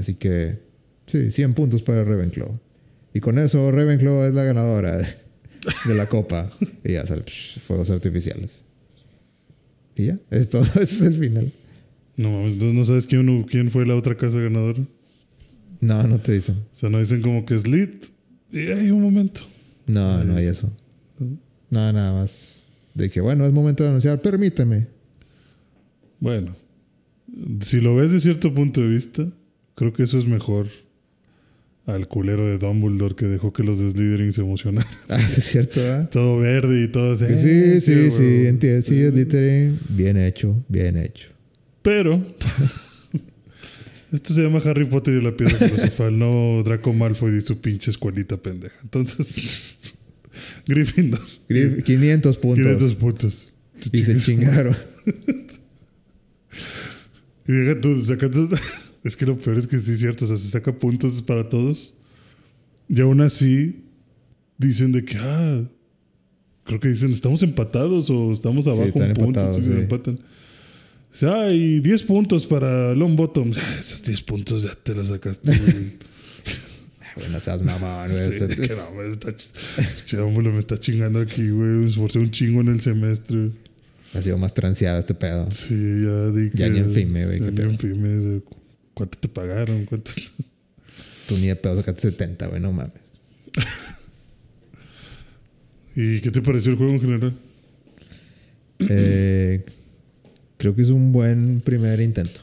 S1: Así que, sí, 100 puntos para Ravenclaw. Y con eso Ravenclaw es la ganadora de la copa. y ya sale psh, fuegos artificiales. Y ya, es todo. Ese es el final.
S2: No mames, entonces no sabes quién, quién fue la otra casa ganadora.
S1: No, no te dicen.
S2: O sea, no dicen como que es lit. Y hay un momento.
S1: No, no hay eso. No, nada más. De que, bueno, es momento de anunciar, permíteme.
S2: Bueno, si lo ves de cierto punto de vista, creo que eso es mejor al culero de Dumbledore que dejó que los Slytherin se emocionaran.
S1: Ah, sí, es cierto, ¿verdad?
S2: Todo verde y todo así.
S1: Sí, sí, sí, sí, entiendo. Sí, Slytherin, bien hecho, bien hecho.
S2: Pero esto se llama Harry Potter y la piedra filosofal, no Draco Malfoy y su pinche escuelita pendeja. Entonces, Gryffindor.
S1: Grif- 500 puntos.
S2: 500 puntos.
S1: Y se chingaron.
S2: Y deja tú, saca tú- Es que lo peor es que sí es cierto, o sea, se saca puntos para todos. Y aún así, dicen de que, ah, creo que dicen, estamos empatados o estamos abajo
S1: están
S2: un punto.
S1: empatados,
S2: sí,
S1: sí.
S2: empatan. O sea, ah, y 10 puntos para Longbottom. Ah, esos 10 puntos ya te los sacaste. güey.
S1: Bueno, seas mamón, güey.
S2: Sí, es que no, güey, está ch- che, hombre, me está chingando aquí, güey. Me esforcé un chingo en el semestre.
S1: Ha sido más transeado este pedo.
S2: Sí, ya di que.
S1: Ya ni en FIME, güey,
S2: Ya ni en FIME. ¿Cuánto te pagaron? ¿Cuánto?
S1: Tú ni de pedo sacaste 70, güey, no mames.
S2: ¿Y qué te pareció el juego en general?
S1: Eh, creo que es un buen primer intento.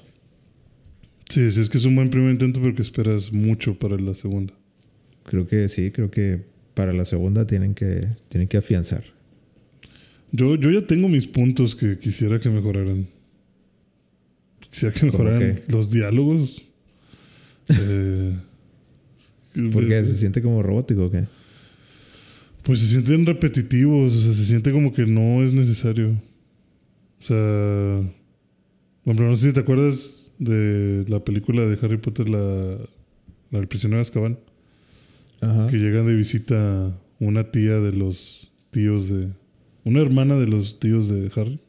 S2: Sí, sí, es que es un buen primer intento, pero que esperas mucho para la segunda.
S1: Creo que sí, creo que para la segunda tienen que, tienen que afianzar.
S2: Yo, yo ya tengo mis puntos que quisiera que mejoraran. Quisiera que
S1: ¿Cómo
S2: mejoraran los diálogos. Eh,
S1: Porque
S2: eh,
S1: se siente como robótico, ¿o qué?
S2: Pues se sienten repetitivos, o sea, se siente como que no es necesario. O sea, bueno, no sé si te acuerdas de la película de Harry Potter, la, la del prisionero de Azkaban,
S1: Ajá.
S2: que llegan de visita una tía de los tíos de... Una hermana de los tíos de Harry.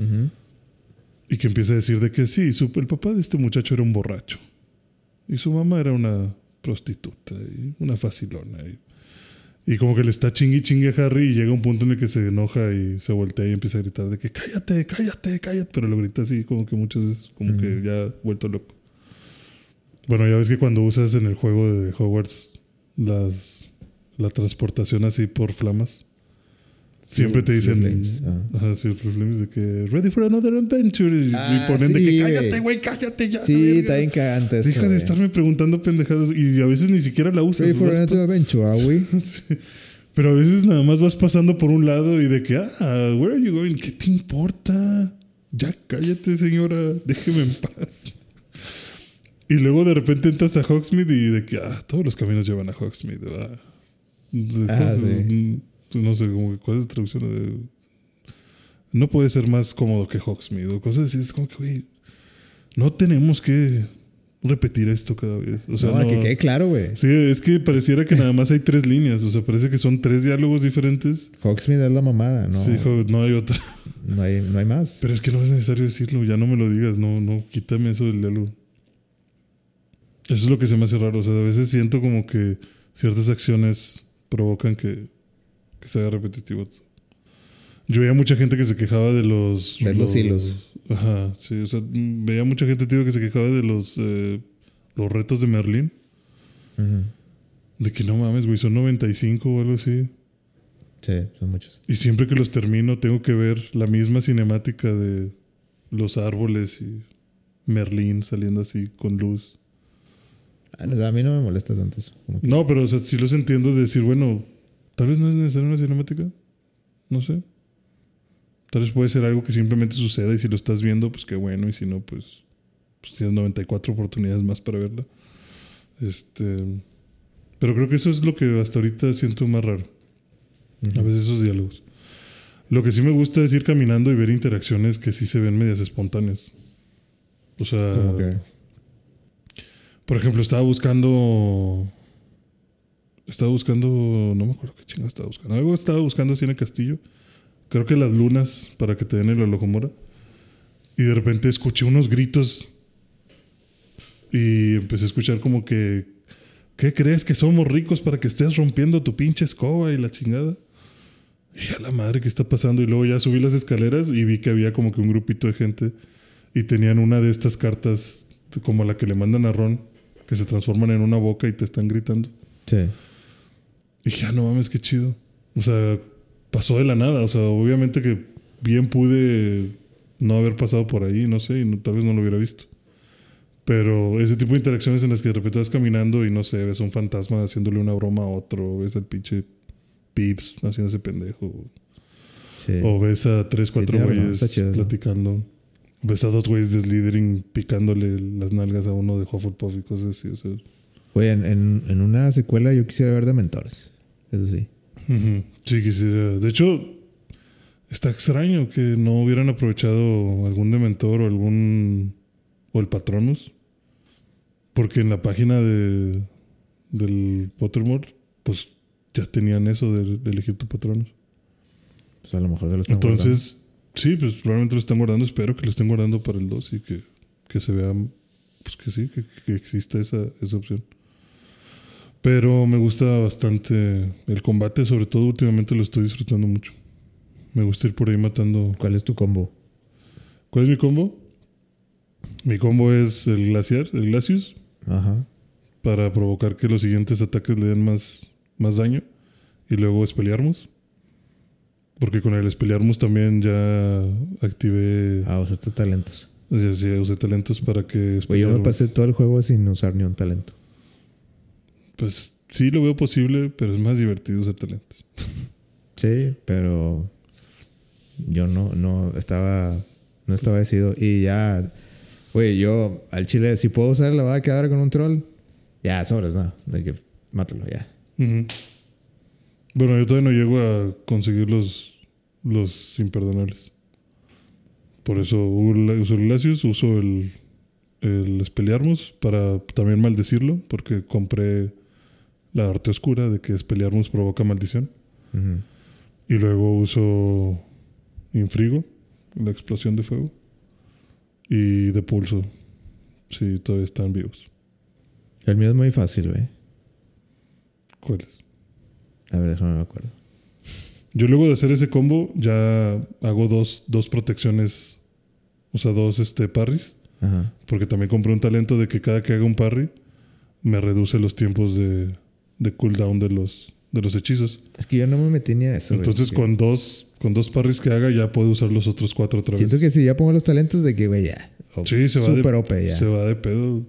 S1: Ujú.
S2: Y que empieza a decir de que sí, su- el papá de este muchacho era un borracho. Y su mamá era una prostituta y una facilona. Y, y como que le está chingui chingue a Harry y llega un punto en el que se enoja y se voltea y empieza a gritar de que cállate, cállate, cállate. Pero lo grita así como que muchas veces, como que ya vuelto loco. Bueno, ya ves que cuando usas en el juego de Hogwarts las, la transportación así por flamas, siempre te dicen...
S1: Flames, ah.
S2: Ajá, sí, flames de que ready for another adventure. Y,
S1: Ah,
S2: y ponen de
S1: sí,
S2: que
S1: güey.
S2: cállate, güey, cállate ya.
S1: Sí,
S2: la verga".
S1: está bien cagante
S2: Deja de
S1: güey.
S2: estarme preguntando pendejadas y a veces ni siquiera la usas.
S1: Ready for another adventure, we?
S2: pa- Sí. Pero a veces nada más vas pasando por un lado y de que, ah, where are you going? ¿Qué te importa? Ya cállate, señora, déjeme en paz. Y luego de repente entras a Hogsmeade y de que, ah, todos los caminos llevan a Hogsmeade. ¿verdad?
S1: Ah,
S2: Hogs- No sé, como que, ¿cuál es la traducción? De, no puede ser más cómodo que Hogsmeade o cosas así. Es como que, güey, no tenemos que repetir esto cada vez. O sea,
S1: no,
S2: no,
S1: que quede claro, güey.
S2: Sí, es que pareciera que nada más hay tres líneas. O sea, parece que son tres diálogos diferentes.
S1: Hogsmeade es la mamada, no,
S2: Sí, no hay otra.
S1: no, hay, no hay más.
S2: Pero es que no es necesario decirlo. Ya no me lo digas. No, no, quítame eso del diálogo. Eso es lo que se me hace raro. O sea, a veces siento como que ciertas acciones provocan que, que se haga repetitivo. Yo veía mucha gente que se quejaba de los...
S1: Ver los hilos.
S2: Ajá, sí. O sea, veía mucha gente, tío, que se quejaba de los, eh, los retos de Merlín.
S1: Ujú.
S2: De que no mames, güey, son 95 o algo así.
S1: Sí, son muchos.
S2: Y siempre que los termino tengo que ver la misma cinemática de los árboles y Merlín saliendo así con luz.
S1: Ah, sea, a mí no me molesta tanto eso. Que-
S2: No, pero o sea, sí los entiendo de decir, bueno, tal vez no es necesaria una cinemática. No sé. Tal vez puede ser algo que simplemente suceda y si lo estás viendo, pues qué bueno. Y si no, pues, pues tienes 94 oportunidades más para verla. Este, pero creo que eso es lo que hasta ahorita siento más raro. A veces esos diálogos. Lo que sí me gusta es ir caminando y ver interacciones que sí se ven medias espontáneas. O sea, por ejemplo, estaba buscando. Estaba buscando. No me acuerdo qué chingada estaba buscando. Algo estaba buscando así en el castillo. Creo que las lunas para que te den el Olojomora. Y de repente escuché unos gritos. Y empecé a escuchar como que ¿qué crees que somos ricos para que estés rompiendo tu pinche escoba y la chingada? Y a la madre, ¿qué está pasando? Y luego ya subí las escaleras y vi que había como que un grupito de gente y tenían una de estas cartas como la que le mandan a Ron, que se transforman en una boca y te están gritando.
S1: Sí.
S2: Y dije, ah, no mames, qué chido. O sea, pasó de la nada. O sea, obviamente que bien pude no haber pasado por ahí, no sé, y no- tal vez no lo hubiera visto. Pero ese tipo de interacciones en las que de repente vas caminando y no sé, ves un fantasma haciéndole una broma a otro, ves al pinche Pips haciéndose pendejo,
S1: Sí.
S2: o ves a tres, cuatro
S1: razón,
S2: güeyes
S1: chido
S2: platicando, ves a dos güeyes de Slytherin picándole las nalgas a uno de Hufflepuff y cosas así, o sea.
S1: Oye, en, en- en una secuela yo quisiera ver de mentores. Eso sí.
S2: Sí, quisiera. De hecho, está extraño que no hubieran aprovechado algún Dementor o algún. o el Patronus. Porque en la página de. del Pottermore, pues ya tenían eso de, de elegir tu Patronus.
S1: Pues a lo mejor lo están
S2: Entonces, sí, pues probablemente lo están guardando. Espero que lo estén guardando para el 2 y que, que se vea. Pues que sí, que, que exista esa, esa opción. Pero me gusta bastante el combate, sobre todo últimamente lo estoy disfrutando mucho. Me gusta ir por ahí matando.
S1: ¿Cuál es tu combo?
S2: ¿Cuál es mi combo? Mi combo es el glaciar, el Glacius,
S1: Ajá.
S2: para provocar que los siguientes ataques le den más, más daño. Y luego Espelearmus. Porque con el Espelearmus también ya activé.
S1: Ah, estos talentos.
S2: sea, sí, usé talentos para que.
S1: Güey, yo me pasé todo el juego sin usar ni un talento.
S2: Pues sí lo veo posible, pero es más divertido usar talentos.
S1: Sí, pero yo no, no estaba, no estaba decidido. Y ya, güey, yo al chile, si puedo usar la va a quedar con un troll, ya, sobres, no, de que mátalo, ya.
S2: Bueno, yo todavía no llego a conseguir los, los imperdonables. Por eso uso el Glacius, uso el, el Expelliarmus para también maldecirlo, porque compré la arte oscura de que Expelliarmus provoca maldición. Y luego uso Infrigo, la explosión de fuego. Y de pulso, si todavía están vivos.
S1: El mío es muy fácil, güey.
S2: ¿Cuáles?
S1: A ver, déjame me acuerdo.
S2: Yo luego de hacer ese combo ya hago dos, dos protecciones, o sea, dos este, parries,
S1: Ajá.
S2: porque también compré un talento de que cada que haga un parry me reduce los tiempos de, de cooldown de los, de los hechizos.
S1: Es que yo no me metí ni a eso.
S2: Entonces con dos, con dos parries que haga ya puedo usar los otros cuatro otra vez.
S1: Siento que si ya pongo los talentos de que, güey, ya.
S2: Sí, se va de-
S1: Super OP, ya.
S2: Se va de pedo.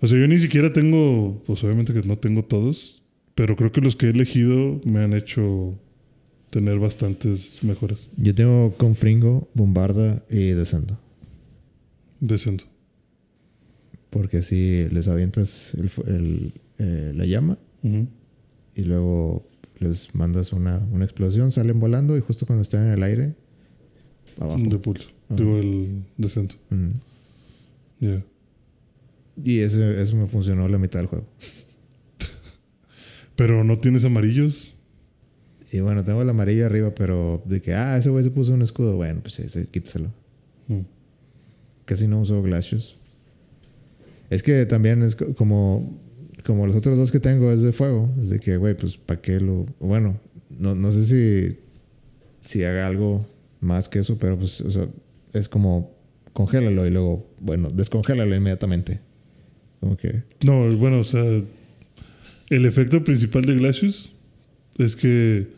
S2: O sea, yo ni siquiera tengo, pues obviamente que no tengo todos, pero creo que los que he elegido me han hecho tener bastantes mejoras.
S1: Yo tengo Confringo, Bombarda y Descendo.
S2: Decendo.
S1: Porque si les avientas el el, eh, la llama Y luego les mandas una, una explosión, salen volando y justo cuando están en el aire, abajo.
S2: De pulso. Digo, el descento.
S1: Ujú.
S2: Ya.
S1: Y eso, eso me funcionó la mitad del juego.
S2: Pero no tienes amarillos.
S1: Y bueno, tengo el amarillo arriba, pero de que, ah, ese güey se puso un escudo. Bueno, pues sí, sí, quítaselo.
S2: Mm.
S1: Casi no uso Glacius. Es que también es co- como, como los otros dos que tengo es de fuego. Es de que, güey, pues, ¿para qué lo...? Bueno, no, no sé si, si haga algo más que eso, pero pues, o sea, es como congélalo y luego, bueno, descongélalo inmediatamente. Como que...
S2: No, bueno, o sea, el efecto principal de Glacius es que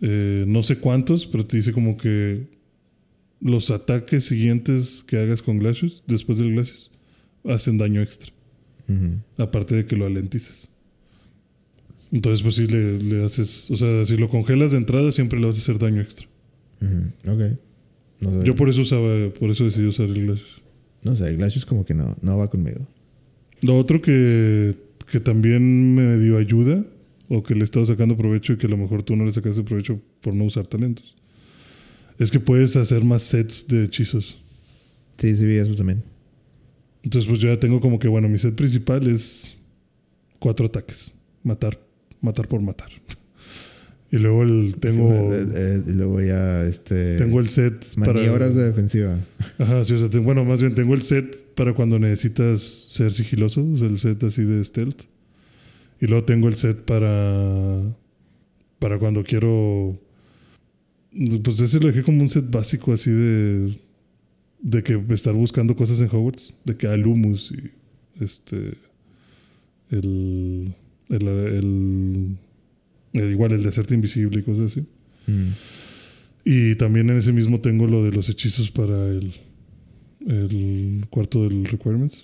S2: eh, no sé cuántos, pero te dice como que los ataques siguientes que hagas con Glacius, después del Glacius, hacen daño extra.
S1: Ujú.
S2: Aparte de que lo alentizas. Entonces, pues sí, le, le haces. O sea, si lo congelas de entrada, siempre le vas a hacer daño extra.
S1: Ujú, Ok. No
S2: Yo por eso usaba, por eso decidí usar el Glacius.
S1: no sé, el Glacius como que no, no va conmigo.
S2: Lo otro que, que también me dio ayuda, o que le he estado sacando provecho y que a lo mejor tú no le sacaste provecho por no usar talentos, es que puedes hacer más sets de hechizos.
S1: Sí, sí vi eso también.
S2: Entonces, pues yo ya tengo como que, bueno, mi set principal es cuatro ataques. Matar, matar por matar. Y luego el, tengo,
S1: Eh, eh, y luego ya, este...
S2: tengo el set para...
S1: maniobras de defensiva.
S2: Ajá, sí, o sea, tengo- bueno, más bien tengo el set para cuando necesitas ser sigiloso, o sea, el set así de stealth. Y luego tengo el set para. Para cuando quiero. Pues ese lo dejé como un set básico así de. De que estar buscando cosas en Hogwarts. De que hay humus y. Este. El. El. el, el- igual el desierto invisible y cosas así.
S1: Mm.
S2: Y también en ese mismo tengo lo de los hechizos para el. El cuarto del Requirements.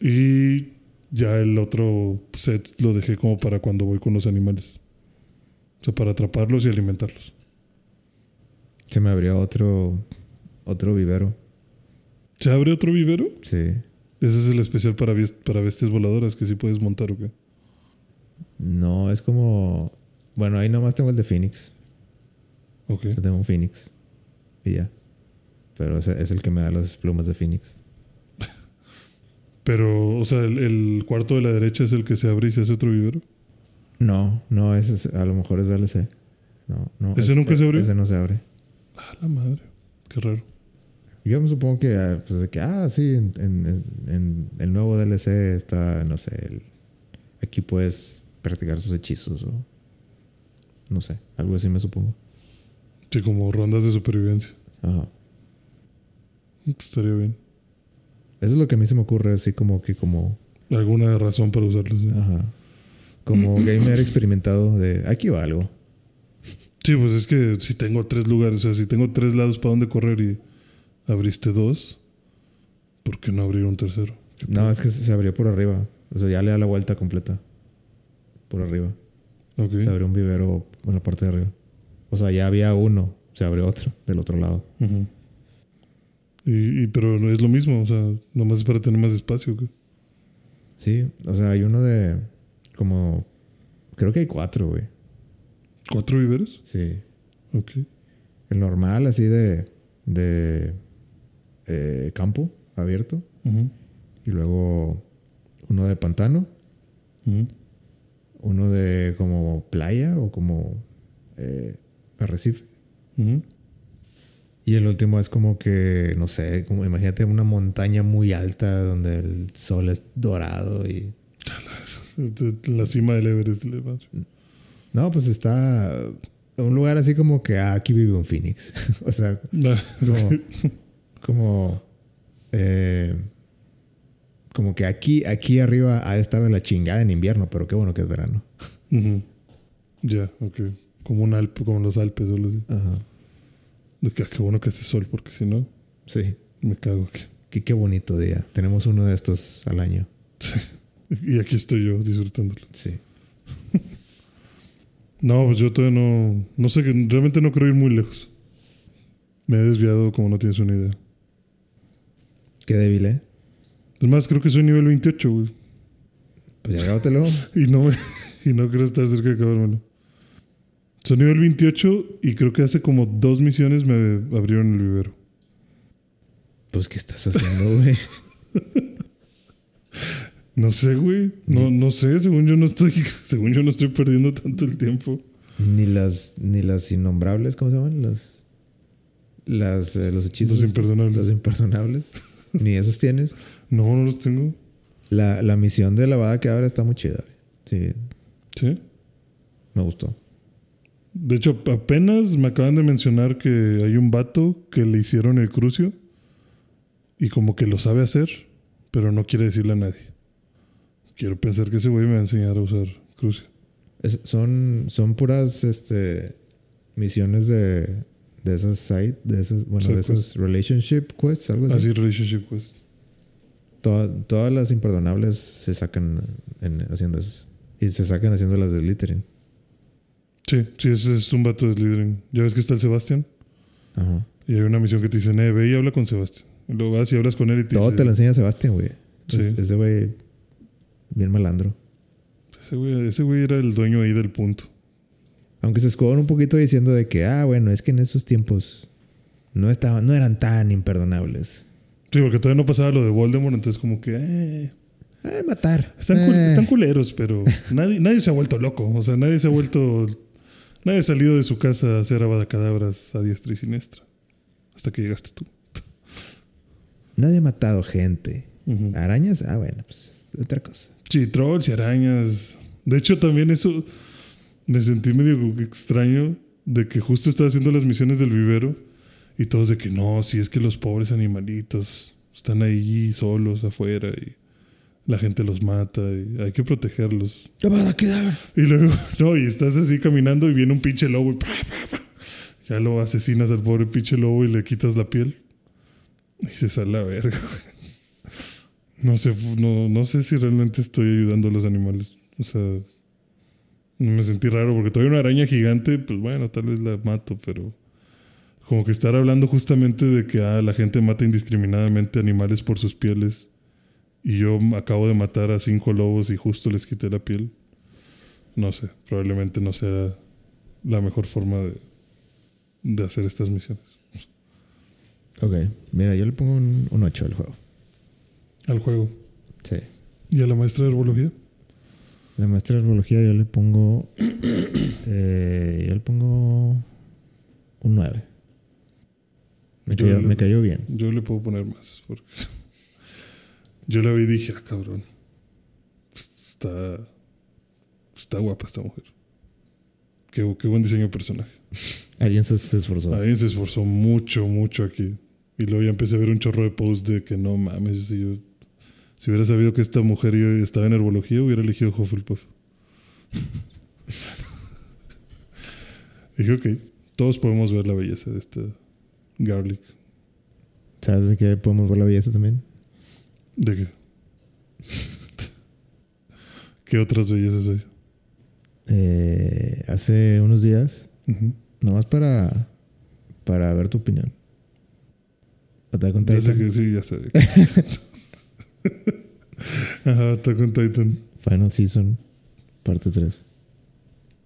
S2: Y ya el otro set lo dejé como para cuando voy con los animales. O sea, para atraparlos y alimentarlos.
S1: Se me abrió otro, otro vivero.
S2: ¿Se abre otro vivero?
S1: Sí.
S2: Ese es el especial para, para bestias voladoras que sí puedes montar o qué.
S1: No, es como. Bueno, ahí nomás tengo el de Phoenix.
S2: Ok.
S1: Yo tengo un Phoenix. Y ya. Pero ese es el que me da las plumas de Phoenix.
S2: Pero, o sea, el, el cuarto de la derecha es el que se abre y se hace otro vivero.
S1: No, no, ese es- a lo mejor es DLC. No, no.
S2: ¿Ese nunca se abrió?
S1: Ese no se abre.
S2: Ah, la madre. Qué raro.
S1: Yo me supongo que, ah, pues de que, ah, sí, en, en- en el nuevo DLC está, no sé, el- aquí puedes practicar sus hechizos o. No sé, algo así me supongo.
S2: Sí, como rondas de supervivencia.
S1: Ajá.
S2: Pues estaría bien.
S1: Eso es lo que a mí se me ocurre, así como que, como.
S2: Alguna razón para usarlos. ¿sí?
S1: Ajá. Como gamer experimentado de. Aquí va algo.
S2: Sí, pues es que si tengo tres lugares, o sea, si tengo tres lados para donde correr y abriste dos, ¿por qué no abrir un tercero? ¿Qué
S1: No, es que se abrió por arriba. O sea, ya le da la vuelta completa. Por arriba.
S2: pedo? Ok.
S1: Se abrió un vivero en la parte de arriba. O sea, ya había uno. Se abrió otro del otro lado.
S2: Y, y- pero no es lo mismo, o sea, nomás es para tener más espacio.
S1: Sí, o sea, hay uno de. Como. Creo que hay cuatro, güey.
S2: ¿Cuatro viveros?
S1: Sí.
S2: Ok.
S1: El normal, así de. De. Eh, campo abierto. Y luego. Uno de pantano. Uno de como playa o como. eh, arrecife. Y el último es como que, no sé, como imagínate una montaña muy alta donde el sol es dorado y...
S2: La cima del Everest.
S1: No, pues está un lugar así como que ah, aquí vive un Phoenix. o sea, como... como eh, como que aquí, aquí arriba ha de estar de la chingada en invierno, pero qué bueno que es verano.
S2: Ya, ok. Como un Alpe, como los Alpes o algo así.
S1: Ajá.
S2: De que, ah, qué bueno que hace sol, porque si no,
S1: Sí.
S2: me cago. aquí.
S1: Qué, qué bonito día. Tenemos uno de estos al año.
S2: Y aquí estoy yo disfrutándolo.
S1: Sí.
S2: No, pues yo todavía no. No sé, que realmente no creo ir muy lejos. Me he desviado como no tienes una idea.
S1: Qué débil, ¿eh?
S2: Es más, creo que soy nivel 28, güey.
S1: Pues ya grábatelo.
S2: Y no, me, y no creo estar cerca de acabármelo. Soy nivel 28 y creo que hace como dos misiones me abrieron el vivero.
S1: Pues, ¿qué estás haciendo, güey?
S2: No sé, güey. No, no sé, según yo no estoy, según yo no estoy perdiendo tanto el tiempo.
S1: Ni las, ni las innombrables, ¿cómo se llaman? Las, las, eh, los hechizos.
S2: Los
S1: estos,
S2: imperdonables.
S1: Los imperdonables. Ni esos tienes.
S2: No, no los tengo.
S1: La, la misión de la vada que abre está muy chida. Sí,
S2: Sí.
S1: me gustó.
S2: De hecho, apenas me acaban de mencionar que hay un vato que le hicieron el crucio y como que lo sabe hacer, pero no quiere decirle a nadie. Quiero pensar que ese güey me va a enseñar a usar crucio.
S1: Es- son, son puras este, misiones de, de esas site, de esas, bueno,
S2: Side
S1: de esas relationship quests, algo así.
S2: Así, relationship quest.
S1: Toda- todas las imperdonables se sacan en- haciendo esas. Y se sacan haciendo las de Littering.
S2: Sí, sí, ese es un vato de Slytherin. Ya ves que está el Sebastián
S1: Ajá.
S2: y hay una misión que te dice, eh, ve y habla con Sebastián. Luego vas y hablas con él y te
S1: Todo
S2: dice,
S1: te lo enseña Sebastián, güey.
S2: Sí.
S1: Es- ese güey, bien malandro.
S2: ese güey, ese güey era el dueño ahí del punto.
S1: Aunque se escudan un poquito diciendo de que, ah, bueno, es que en esos tiempos no estaban, no eran tan imperdonables.
S2: Sí, porque todavía no pasaba lo de Voldemort, entonces como que... Eh,
S1: Ah, matar.
S2: Están, cul-
S1: Eh.
S2: están culeros, pero nadie, nadie se ha vuelto loco. O sea, nadie se ha vuelto. Nadie ha salido de su casa a hacer abadacadabras a diestra y siniestra. Hasta que llegaste tú.
S1: Nadie ha matado gente. Arañas, ah, bueno, pues otra cosa.
S2: Sí, trolls y arañas. De hecho, también eso me sentí medio extraño de que justo estaba haciendo las misiones del vivero y todos de que no, si es que los pobres animalitos están ahí solos afuera y la gente los mata y hay que protegerlos. Y luego, no, y estás así caminando y viene un pinche lobo y ya lo asesinas al pobre pinche lobo y le quitas la piel. Y se sale la verga. No sé, no, no sé si realmente estoy ayudando a los animales. O sea, me sentí raro porque todavía una araña gigante, pues bueno, tal vez la mato, pero como que estar hablando justamente de que ah, la gente mata indiscriminadamente animales por sus pieles y yo acabo de matar a cinco lobos y justo les quité la piel. No sé, probablemente no sea la mejor forma de, de hacer estas misiones.
S1: Ok, mira, yo le pongo un, un 8 al juego.
S2: Al juego.
S1: Sí.
S2: ¿Y a la maestra de herbología?
S1: La maestra de herbología yo le pongo. eh, yo le pongo. Un 9. Me, cayó,
S2: le-
S1: me cayó bien.
S2: Yo le puedo poner más. Porque yo la vi y dije, ah, cabrón. Está. Está guapa esta mujer. Qué, qué buen diseño de personaje.
S1: Alguien se, se esforzó.
S2: Alguien se esforzó mucho, mucho aquí. Y luego ya empecé a ver un chorro de posts de que no mames, si yo. Si hubiera sabido que esta mujer estaba en herbología, hubiera elegido Hufflepuff. Dije, ok, todos podemos ver la belleza de esta Garlic.
S1: ¿Sabes de qué podemos ver la belleza también?
S2: ¿De qué? ¿Qué otras bellezas hay?
S1: Eh, hace unos días,
S2: Ujú.
S1: nomás para, para ver tu opinión. Attack on
S2: Ya sé que sí, ya sé. Ajá, Attack on Titan,
S1: Final Season, parte 3,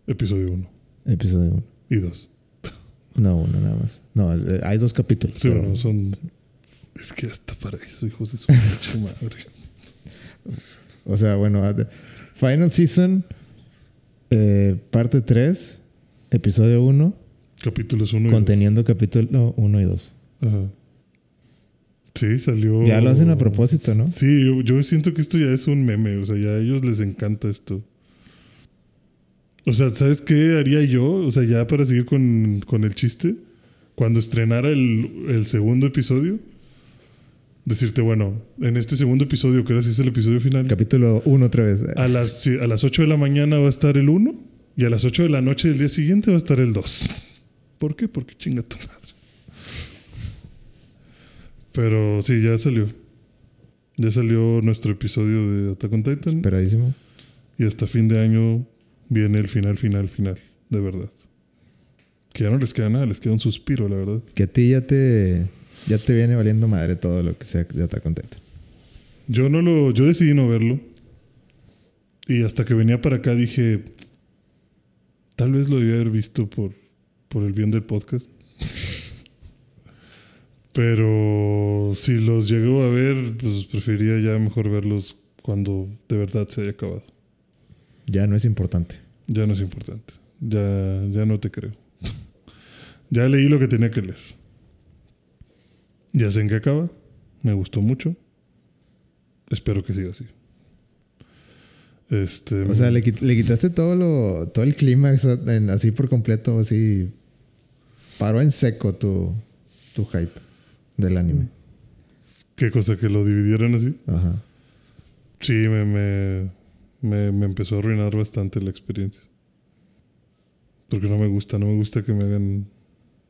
S2: episodio 1
S1: episodio 1.
S2: y 2.
S1: No, uno nada más. No, es- eh, hay dos capítulos.
S2: Sí,
S1: pero-
S2: bueno, son. Es que hasta para eso, hijos de su madre.
S1: O sea, bueno, at- Final Season, eh, parte 3, episodio 1,
S2: Capítulos 1 y
S1: conteniendo capítulo 1 y 2.
S2: 2. Ajá. Sí, salió.
S1: Ya lo hacen a propósito, ¿no?
S2: Sí, yo, yo siento que esto ya es un meme. O sea, ya a ellos les encanta esto. O sea, ¿sabes qué haría yo? O sea, ya para seguir con, con el chiste, cuando estrenara el, el segundo episodio, decirte, bueno, en este segundo episodio, que ahora sí es el episodio final,
S1: Capítulo 1 otra vez.
S2: a las, sí, a las 8 de la mañana va a estar el 1 y a las 8 de la noche del día siguiente va a estar el 2. ¿Por qué? Porque chinga tu madre. Pero sí, ya salió. Ya salió nuestro episodio de Attack on Titan
S1: Esperadísimo.
S2: y hasta fin de año viene el final, final, final, de verdad. Que ya no les queda nada, les queda un suspiro, la verdad.
S1: Que a ti ya te, ya te viene valiendo madre todo lo que sea de Attack on Titan.
S2: Yo no lo, yo decidí no verlo. Y hasta que venía para acá dije, tal vez lo debía haber visto por, por el bien del podcast. Pero si los llegó a ver, pues preferiría ya mejor verlos cuando de verdad se haya acabado.
S1: Ya no es importante.
S2: Ya no es importante. Ya, ya no te creo. ya leí lo que tenía que leer. Ya sé en qué acaba. Me gustó mucho. Espero que siga así. Este,
S1: O sea, le, quit- le quitaste todo lo, todo el clímax así por completo, así. Paró en seco tu, tu hype del anime.
S2: ¿Qué cosa? ¿Que lo dividieran así?
S1: Ajá.
S2: Sí, me, me, me, me empezó a arruinar bastante la experiencia. Porque no me gusta, no me gusta que me hagan...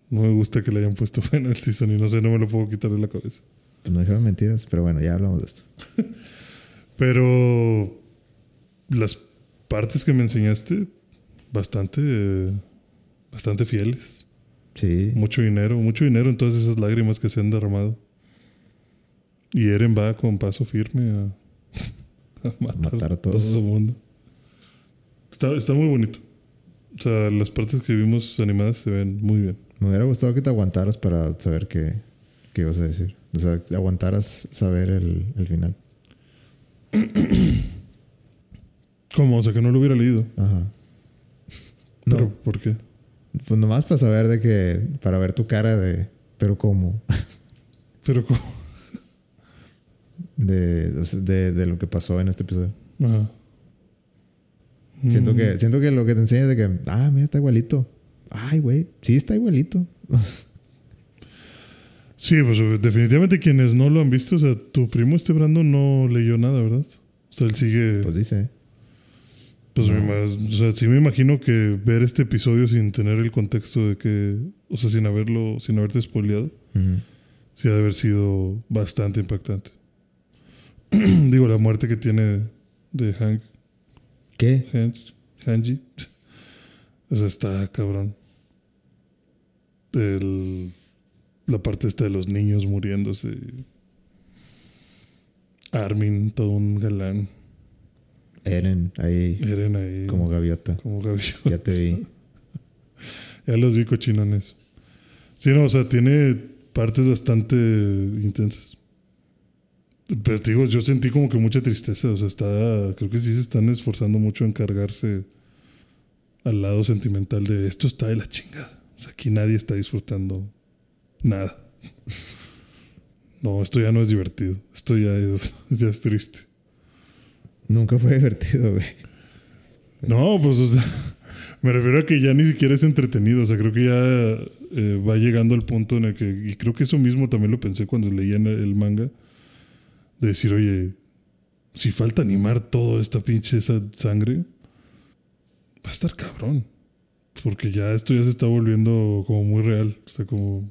S2: No me gusta que le hayan puesto Final Season y no sé, no me lo puedo quitar de la cabeza.
S1: No déjame mentiras, pero bueno, ya hablamos de esto.
S2: Pero las partes que me enseñaste, bastante, bastante fieles.
S1: Sí.
S2: Mucho dinero, mucho dinero en todas esas lágrimas que se han derramado. Y Eren va con paso firme a, a matar,
S1: Matar a
S2: todo
S1: todos.
S2: el mundo. Está, está muy bonito. O sea, las partes que vimos animadas se ven muy bien.
S1: Me hubiera gustado que te aguantaras para saber qué, qué ibas a decir. O sea, que aguantaras saber el, el final.
S2: ¿Cómo? O sea, que no lo hubiera leído.
S1: Ajá. No,
S2: ¿Pero por qué?
S1: Pues nomás para saber de que, para ver tu cara de, pero cómo,
S2: Pero ¿cómo?
S1: de, de, de lo que pasó en este episodio.
S2: Ajá.
S1: Siento
S2: Mm,
S1: que, siento que lo que te enseña es de que, ah, mira, está igualito. Ay, güey, sí está igualito.
S2: Sí, pues definitivamente quienes no lo han visto, o sea, tu primo este Brandon no leyó nada, ¿verdad? O sea, él sigue.
S1: pues dice.
S2: Pues
S1: no.
S2: me ima- o sea, sí me imagino que ver este episodio sin tener el contexto de que. O sea, sin haberlo. sin haberte spoileado.
S1: Ujú.
S2: Sí ha de haber sido bastante impactante. Digo, la muerte que tiene de Hank.
S1: ¿Qué?
S2: Hank Hanji. O sea, está cabrón. El, la parte esta de los niños muriéndose. Armin, todo un galán.
S1: Eren, ahí,
S2: Eren ahí.
S1: como gaviota.
S2: como gaviota.
S1: Ya te vi.
S2: Ya los vi cochinones. Sí, no, o sea, tiene partes bastante intensas. Pero te digo, yo sentí como que mucha tristeza. O sea, está. Creo que sí se están esforzando mucho en cargarse al lado sentimental de esto está de la chingada. O sea, aquí nadie está disfrutando nada. No, esto ya no es divertido. Esto ya es, ya es triste.
S1: Nunca fue divertido, güey.
S2: No, pues, o sea, me refiero a que ya ni siquiera es entretenido. O sea, creo que ya eh, va llegando al punto en el que, y creo que eso mismo también lo pensé cuando leía en el, manga, de decir, oye, si falta animar toda esta pinche esa sangre, va a estar cabrón. Porque ya esto ya se está volviendo como muy real. O sea, como,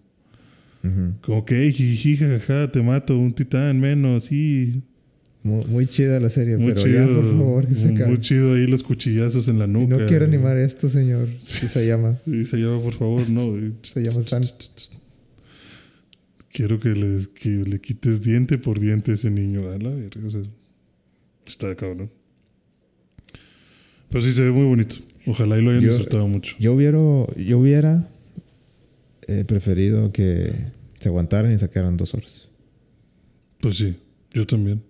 S2: como que, hey, jiji, jajaja, te mato, un titán menos, sí.
S1: Muy, muy chida la serie,
S2: Muy
S1: pero
S2: chido.
S1: ya, por favor, que se
S2: muy,
S1: acabe.
S2: muy chido ahí los cuchillazos en la
S1: Y
S2: nuca.
S1: no quiero animar esto, señor.
S2: Sí,
S1: se llama.
S2: Sí, se llama, por favor, no.
S1: Se llama San.
S2: Quiero que le, que le quites diente por diente a ese niño. A la verga, o sea, está cabrón. Pero sí se ve muy bonito. Ojalá y lo hayan
S1: Yo-
S2: disfrutado mucho.
S1: Yo hubiera, yo hubiera eh, preferido que se aguantaran y sacaran dos horas.
S2: Pues sí, yo también.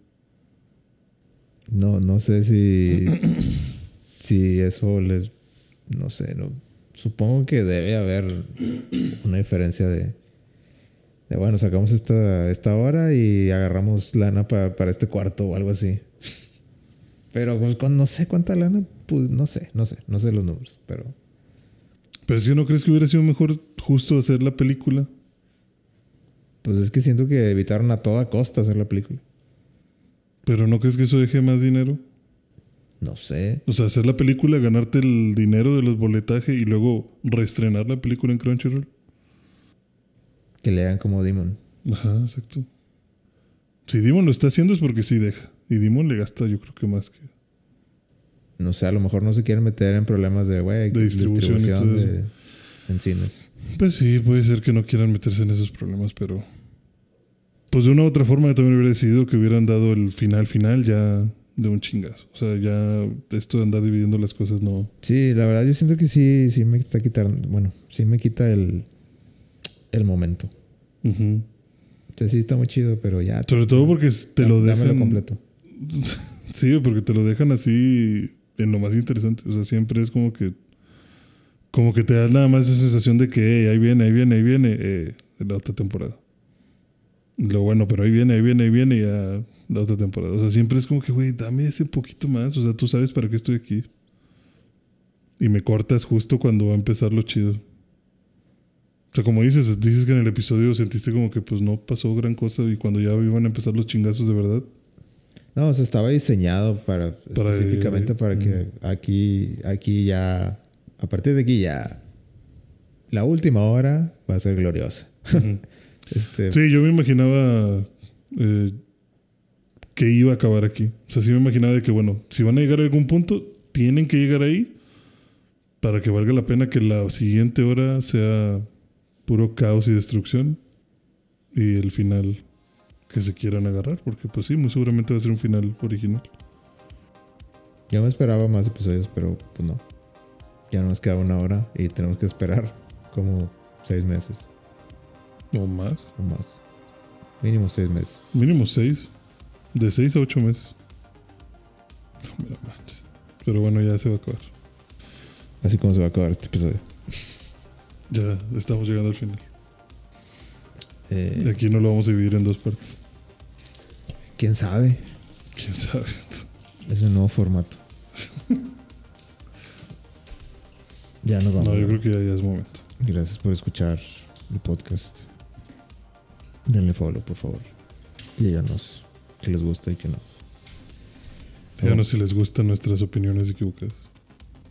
S1: No, no sé si, si eso les, no sé, no, supongo que debe haber una diferencia de, de bueno, sacamos esta, esta hora y agarramos lana pa- para este cuarto o algo así. Pero pues, con- no sé cuánta lana, pues no sé, no sé, no sé los números, pero
S2: Pero si no crees que hubiera sido mejor justo hacer la película.
S1: pues es que siento que evitaron a toda costa hacer la película.
S2: Pero no crees que eso deje más dinero.
S1: No sé.
S2: O sea, hacer la película, ganarte el dinero de los boletajes y luego reestrenar la película en Crunchyroll.
S1: Que le hagan como Demon.
S2: Ajá, exacto. Si Dimon lo está haciendo es porque sí deja. Y Dimon le gasta, yo creo que más que.
S1: No sé, a lo mejor no se quieren meter en problemas de, güey,
S2: De distribución todo
S1: de, en cines.
S2: Pues sí, puede ser que no quieran meterse en esos problemas, pero. Pues de una u otra forma yo también hubiera decidido que hubieran dado el final final ya de un chingazo. O sea, ya esto de andar dividiendo las cosas no.
S1: Sí, la verdad yo siento que sí, sí me está quitando, bueno, sí me quita el, el momento.
S2: Ujú.
S1: O sea, sí está muy chido, pero ya.
S2: Sobre todo porque te lo
S1: dámelo
S2: dejan.
S1: completo.
S2: Sí, porque te lo dejan así en lo más interesante. O sea, siempre es como que. Como que te da nada más esa sensación de que "Hey, ahí viene, ahí viene, ahí viene eh, la otra temporada. Lo bueno, pero ahí viene, ahí viene, ahí viene ya la otra temporada. O sea, siempre es como que, güey, dame ese poquito más. O sea, tú sabes para qué estoy aquí. Y me cortas justo cuando va a empezar lo chido. O sea, como dices, dices que en el episodio sentiste como que pues no pasó gran cosa y cuando ya iban a empezar los chingazos de verdad.
S1: No, o sea, estaba diseñado para,
S2: Para-
S1: específicamente para que aquí, aquí ya, a partir de aquí ya, la última hora va a ser gloriosa. Este,
S2: Sí, yo me imaginaba eh, que iba a acabar aquí. O sea, sí me imaginaba de que, bueno, si van a llegar a algún punto, tienen que llegar ahí para que valga la pena que la siguiente hora sea puro caos y destrucción y el final que se quieran agarrar, porque pues sí, muy seguramente va a ser un final original.
S1: Yo me esperaba más episodios, pero pues no. Ya nos queda una hora y tenemos que esperar como seis meses
S2: O más,
S1: o más. Mínimo seis meses.
S2: mínimo seis, de seis a ocho meses. No me la manches. Pero bueno, ya se va a acabar.
S1: Así como se va a acabar este episodio.
S2: Ya estamos llegando al final.
S1: Eh,
S2: Y aquí no lo vamos a dividir en dos partes.
S1: ¿Quién sabe?
S2: ¿Quién sabe?
S1: Es un nuevo formato. ya nos vamos.
S2: No, yo creo que ya, ya es momento.
S1: Gracias por escuchar el podcast. Denle follow, por favor. Y díganos que les gusta y que no.
S2: Díganos si les gustan nuestras opiniones equivocadas.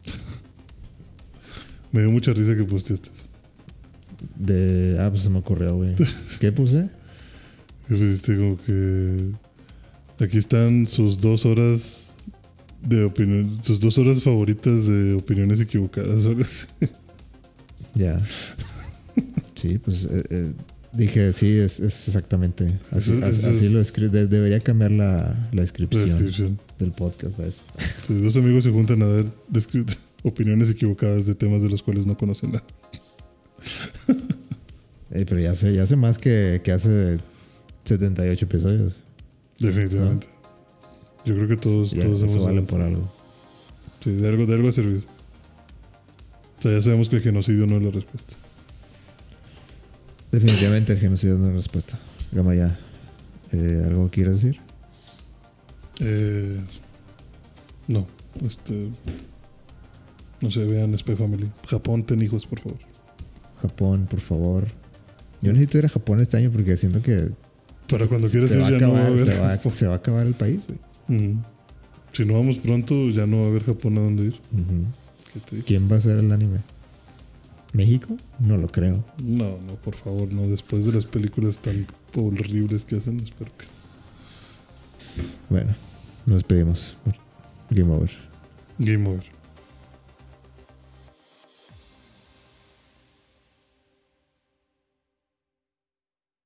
S2: me dio mucha risa que posteaste.
S1: De. Ah, pues se me ocurrió, güey. ¿Qué puse?
S2: Y pusiste como que. Aquí están sus dos horas de opinión. Sus dos horas favoritas de opiniones equivocadas. o algo así.
S1: Ya. Sí, pues eh, eh, dije, sí, es, es exactamente. Así,
S2: Eso-
S1: así-
S2: es-
S1: lo escribí. debería cambiar la, la
S2: La
S1: descripción del podcast a eso.
S2: Sí, dos amigos se juntan a dar opiniones equivocadas de temas de los cuales no conocen nada.
S1: Eh, pero ya sé, ya sé más que, que hace 78 episodios.
S2: Definitivamente. Yo creo que todos,
S1: Ya,
S2: todos
S1: eso vale por algo.
S2: Sí, de algo, de algo ha servido. O sea, ya sabemos que el genocidio no es la respuesta.
S1: Definitivamente el genocidio es una respuesta. Gama ya. Eh, ¿Algo quieres decir?
S2: Eh, no, este. No sé, vean Spy Family. Japón, ten hijos, por favor.
S1: Japón, por favor. Yo necesito ir a Japón este año porque siento que
S2: Para
S1: se-
S2: cuando quieras
S1: se
S2: ir,
S1: va a
S2: ya no va a
S1: acabar,
S2: haber
S1: se, va, se a acabar el país, güey.
S2: Si no vamos pronto, ya no va a haber Japón a dónde ir. Qué.
S1: ¿Quién va a hacer el anime? ¿México? No lo creo.
S2: No, no, por favor, no. Después de las películas tan horribles que hacen, espero que.
S1: Bueno, nos despedimos. Game over.
S2: Game over.